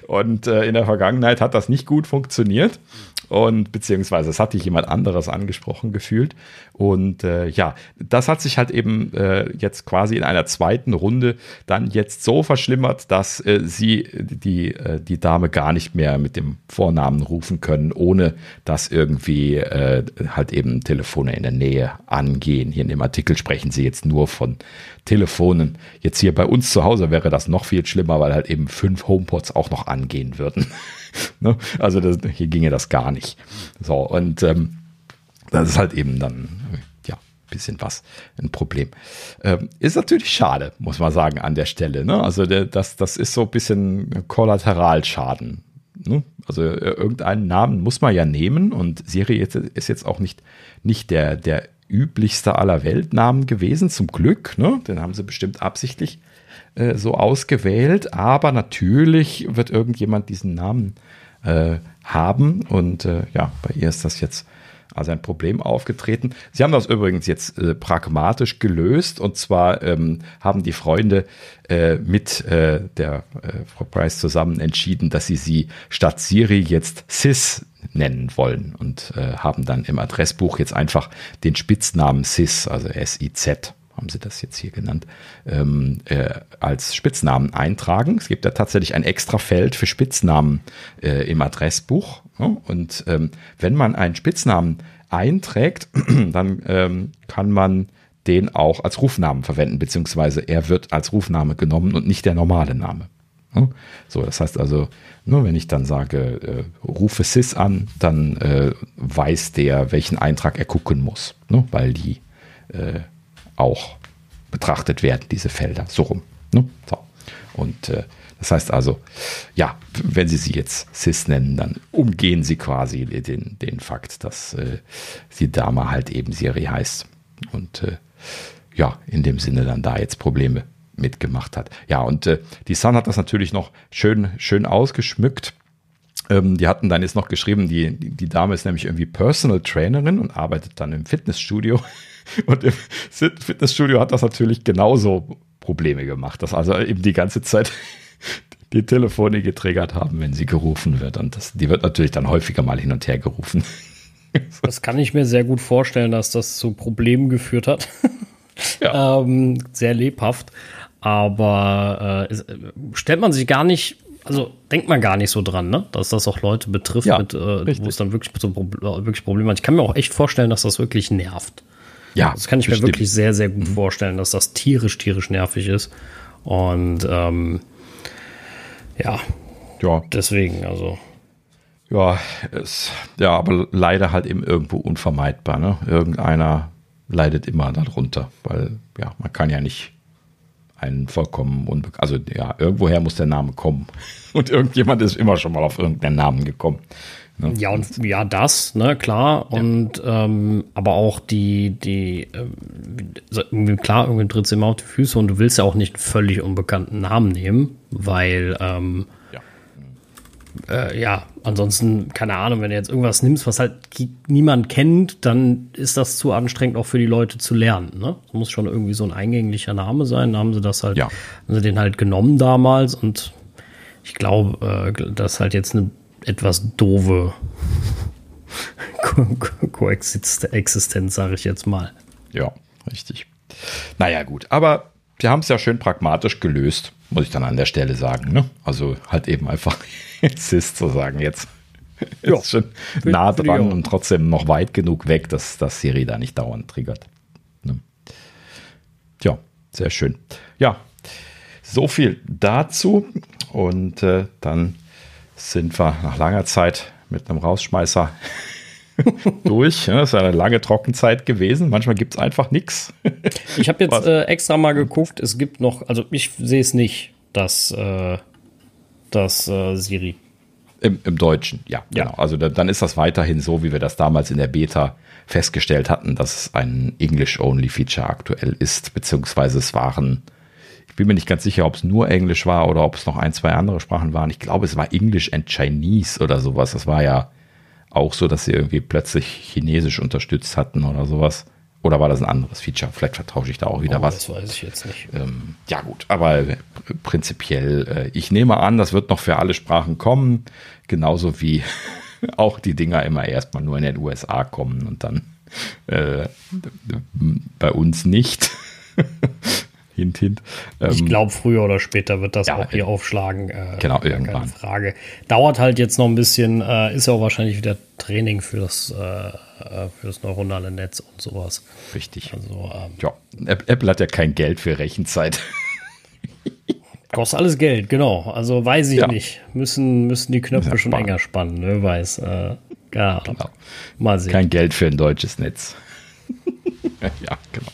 Und äh, in der Vergangenheit hat das nicht gut funktioniert. Und beziehungsweise es hat sich jemand anderes angesprochen gefühlt. Und äh, ja, das hat sich halt eben äh, jetzt quasi in einer zweiten Runde dann jetzt so verschlimmert, dass äh, sie die, äh, die Dame gar nicht mehr mit dem Vornamen rufen können, ohne dass irgendwie äh, halt eben Telefone in der Nähe angehen. Hier in dem Artikel sprechen sie jetzt nur von Telefonen. Jetzt hier bei uns zu Hause wäre das noch viel schlimmer, weil halt eben fünf HomePods auch noch angehen würden. ne? Also das, hier ginge das gar nicht. So, und ähm, das ist halt eben dann, ja, bisschen was, ein Problem. Ähm, ist natürlich schade, muss man sagen, an der Stelle. Ne? Also der, das, das ist so ein bisschen Kollateralschaden. Ne? Also äh, irgendeinen Namen muss man ja nehmen und Siri ist jetzt auch nicht, nicht der, der üblichste aller Weltnamen gewesen, zum Glück. Ne? Den haben sie bestimmt absichtlich äh, so ausgewählt. Aber natürlich wird irgendjemand diesen Namen äh, haben. Und äh, ja, bei ihr ist das jetzt also ein Problem aufgetreten. Sie haben das übrigens jetzt äh, pragmatisch gelöst und zwar ähm, haben die Freunde äh, mit äh, der äh, Frau Price zusammen entschieden, dass sie sie statt Siri jetzt Sis nennen wollen und äh, haben dann im Adressbuch jetzt einfach den Spitznamen Sis, also S-I-Z, haben sie das jetzt hier genannt, ähm, äh, als Spitznamen eintragen. Es gibt ja tatsächlich ein extra Feld für Spitznamen äh, im Adressbuch. Ja? Und ähm, wenn man einen Spitznamen einträgt, dann ähm, kann man den auch als Rufnamen verwenden, beziehungsweise er wird als Rufname genommen und nicht der normale Name. So, das heißt also, nur wenn ich dann sage, äh, rufe SIS an, dann äh, weiß der, welchen Eintrag er gucken muss, ne? weil die äh, auch betrachtet werden, diese Felder, so rum. Ne? So. Und äh, das heißt also, ja, wenn Sie sie jetzt SIS nennen, dann umgehen Sie quasi den, den Fakt, dass äh, die Dame halt eben Siri heißt. Und äh, ja, in dem Sinne dann da jetzt Probleme mitgemacht hat. Ja, und äh, die Sun hat das natürlich noch schön, schön ausgeschmückt. Ähm, die hatten dann jetzt noch geschrieben, die, die, die Dame ist nämlich irgendwie Personal Trainerin und arbeitet dann im Fitnessstudio. Und im Fitnessstudio hat das natürlich genauso Probleme gemacht, dass also eben die ganze Zeit die Telefone getriggert haben, wenn sie gerufen wird. Und das, die wird natürlich dann häufiger mal hin und her gerufen. Das kann ich mir sehr gut vorstellen, dass das zu Problemen geführt hat. Ja. ähm, sehr lebhaft aber äh, stellt man sich gar nicht, also denkt man gar nicht so dran, ne? dass das auch Leute betrifft, ja, mit, äh, wo es dann wirklich, so wirklich Probleme hat. Ich kann mir auch echt vorstellen, dass das wirklich nervt. Ja, das kann ich bestimmt. mir wirklich sehr, sehr gut mhm. vorstellen, dass das tierisch, tierisch nervig ist. Und ähm, ja, ja, deswegen, also. Ja, es, ja, aber leider halt eben irgendwo unvermeidbar. Ne? Irgendeiner leidet immer darunter, weil ja, man kann ja nicht einen vollkommen unbekannt, also ja, irgendwoher muss der Name kommen. Und irgendjemand ist immer schon mal auf irgendeinen Namen gekommen. Ne? Ja, und ja, das, ne, klar. Ja. Und ähm, aber auch die, die, ähm, klar, irgendwie tritt immer auf die Füße und du willst ja auch nicht einen völlig unbekannten Namen nehmen, weil ähm, ja. Äh, ja, ansonsten, keine Ahnung, wenn du jetzt irgendwas nimmst, was halt niemand kennt, dann ist das zu anstrengend auch für die Leute zu lernen. Ne? Das muss schon irgendwie so ein eingänglicher Name sein. Da haben sie das halt, ja. haben sie den halt genommen damals und ich glaube, äh, das ist halt jetzt eine etwas doofe Koexistenz, sage ich jetzt mal. Ja, richtig. Naja, gut. Aber wir haben es ja schön pragmatisch gelöst, muss ich dann an der Stelle sagen. Ne? Also halt eben einfach Cis zu sagen jetzt. Ja, ist schon nah dran und trotzdem noch weit genug weg, dass das Siri da nicht dauernd triggert. Ne? Ja, sehr schön. Ja, so viel dazu. Und äh, dann sind wir nach langer Zeit mit einem Rausschmeißer durch. Das ist eine lange Trockenzeit gewesen. Manchmal gibt es einfach nichts. Ich habe jetzt äh, extra mal geguckt. Es gibt noch, also ich sehe es nicht, dass äh, das äh, Siri. Im, Im, Deutschen, ja, ja. genau. Also da, dann ist das weiterhin so, wie wir das damals in der Beta festgestellt hatten, dass es ein English-Only-Feature aktuell ist, beziehungsweise es waren ich bin mir nicht ganz sicher, ob es nur Englisch war oder ob es noch ein, zwei andere Sprachen waren. Ich glaube, es war English and Chinese oder sowas. Das war ja auch so, dass sie irgendwie plötzlich Chinesisch unterstützt hatten oder sowas. Oder war das ein anderes Feature? Vielleicht vertausche ich da auch wieder oh, was. Das weiß ich jetzt nicht. Ähm, ja, gut, aber prinzipiell, äh, ich nehme an, das wird noch für alle Sprachen kommen. Genauso wie auch die Dinger immer erstmal nur in den USA kommen und dann äh, bei uns nicht. hint, hint. Ähm, ich glaube, früher oder später wird das ja, auch hier aufschlagen. Äh, genau, irgendwann. Keine Frage. Dauert halt jetzt noch ein bisschen, äh, ist ja auch wahrscheinlich wieder Training für das, äh, äh für das neuronale Netz und sowas. Richtig. Also, ähm, ja, Apple hat ja kein Geld für Rechenzeit. Kostet alles Geld, genau. Also weiß ich ja. nicht. Müssen, müssen die Knöpfe ja, schon enger spannen, ne? Weiß. Äh, ja, genau. Mal sehen. Kein Geld für ein deutsches Netz. ja, genau.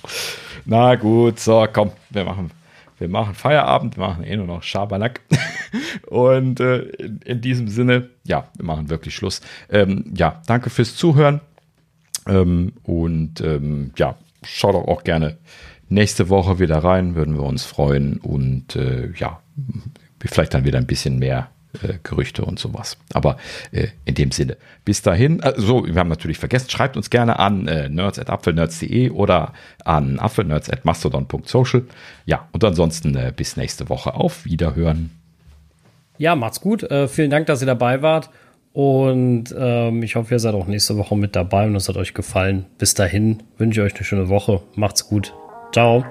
Na gut, so, komm, wir machen, wir machen Feierabend, wir machen eh nur noch Schabernack. Und äh, in, in, diesem Sinne, ja, wir machen wirklich Schluss. Ähm, ja, danke fürs Zuhören. Ähm, und ähm, ja, schaut auch gerne nächste Woche wieder rein, würden wir uns freuen. Und äh, ja, vielleicht dann wieder ein bisschen mehr äh, Gerüchte und sowas. Aber äh, in dem Sinne, bis dahin, äh, so, wir haben natürlich vergessen, schreibt uns gerne an äh, nerds.apfelnerds.de oder an apfelnerds.mastodon.social. Ja, und ansonsten äh, bis nächste Woche auf Wiederhören. Ja, macht's gut. Äh, vielen Dank, dass ihr dabei wart. Und ähm, ich hoffe, ihr seid auch nächste Woche mit dabei und es hat euch gefallen. Bis dahin wünsche ich euch eine schöne Woche. Macht's gut. Ciao.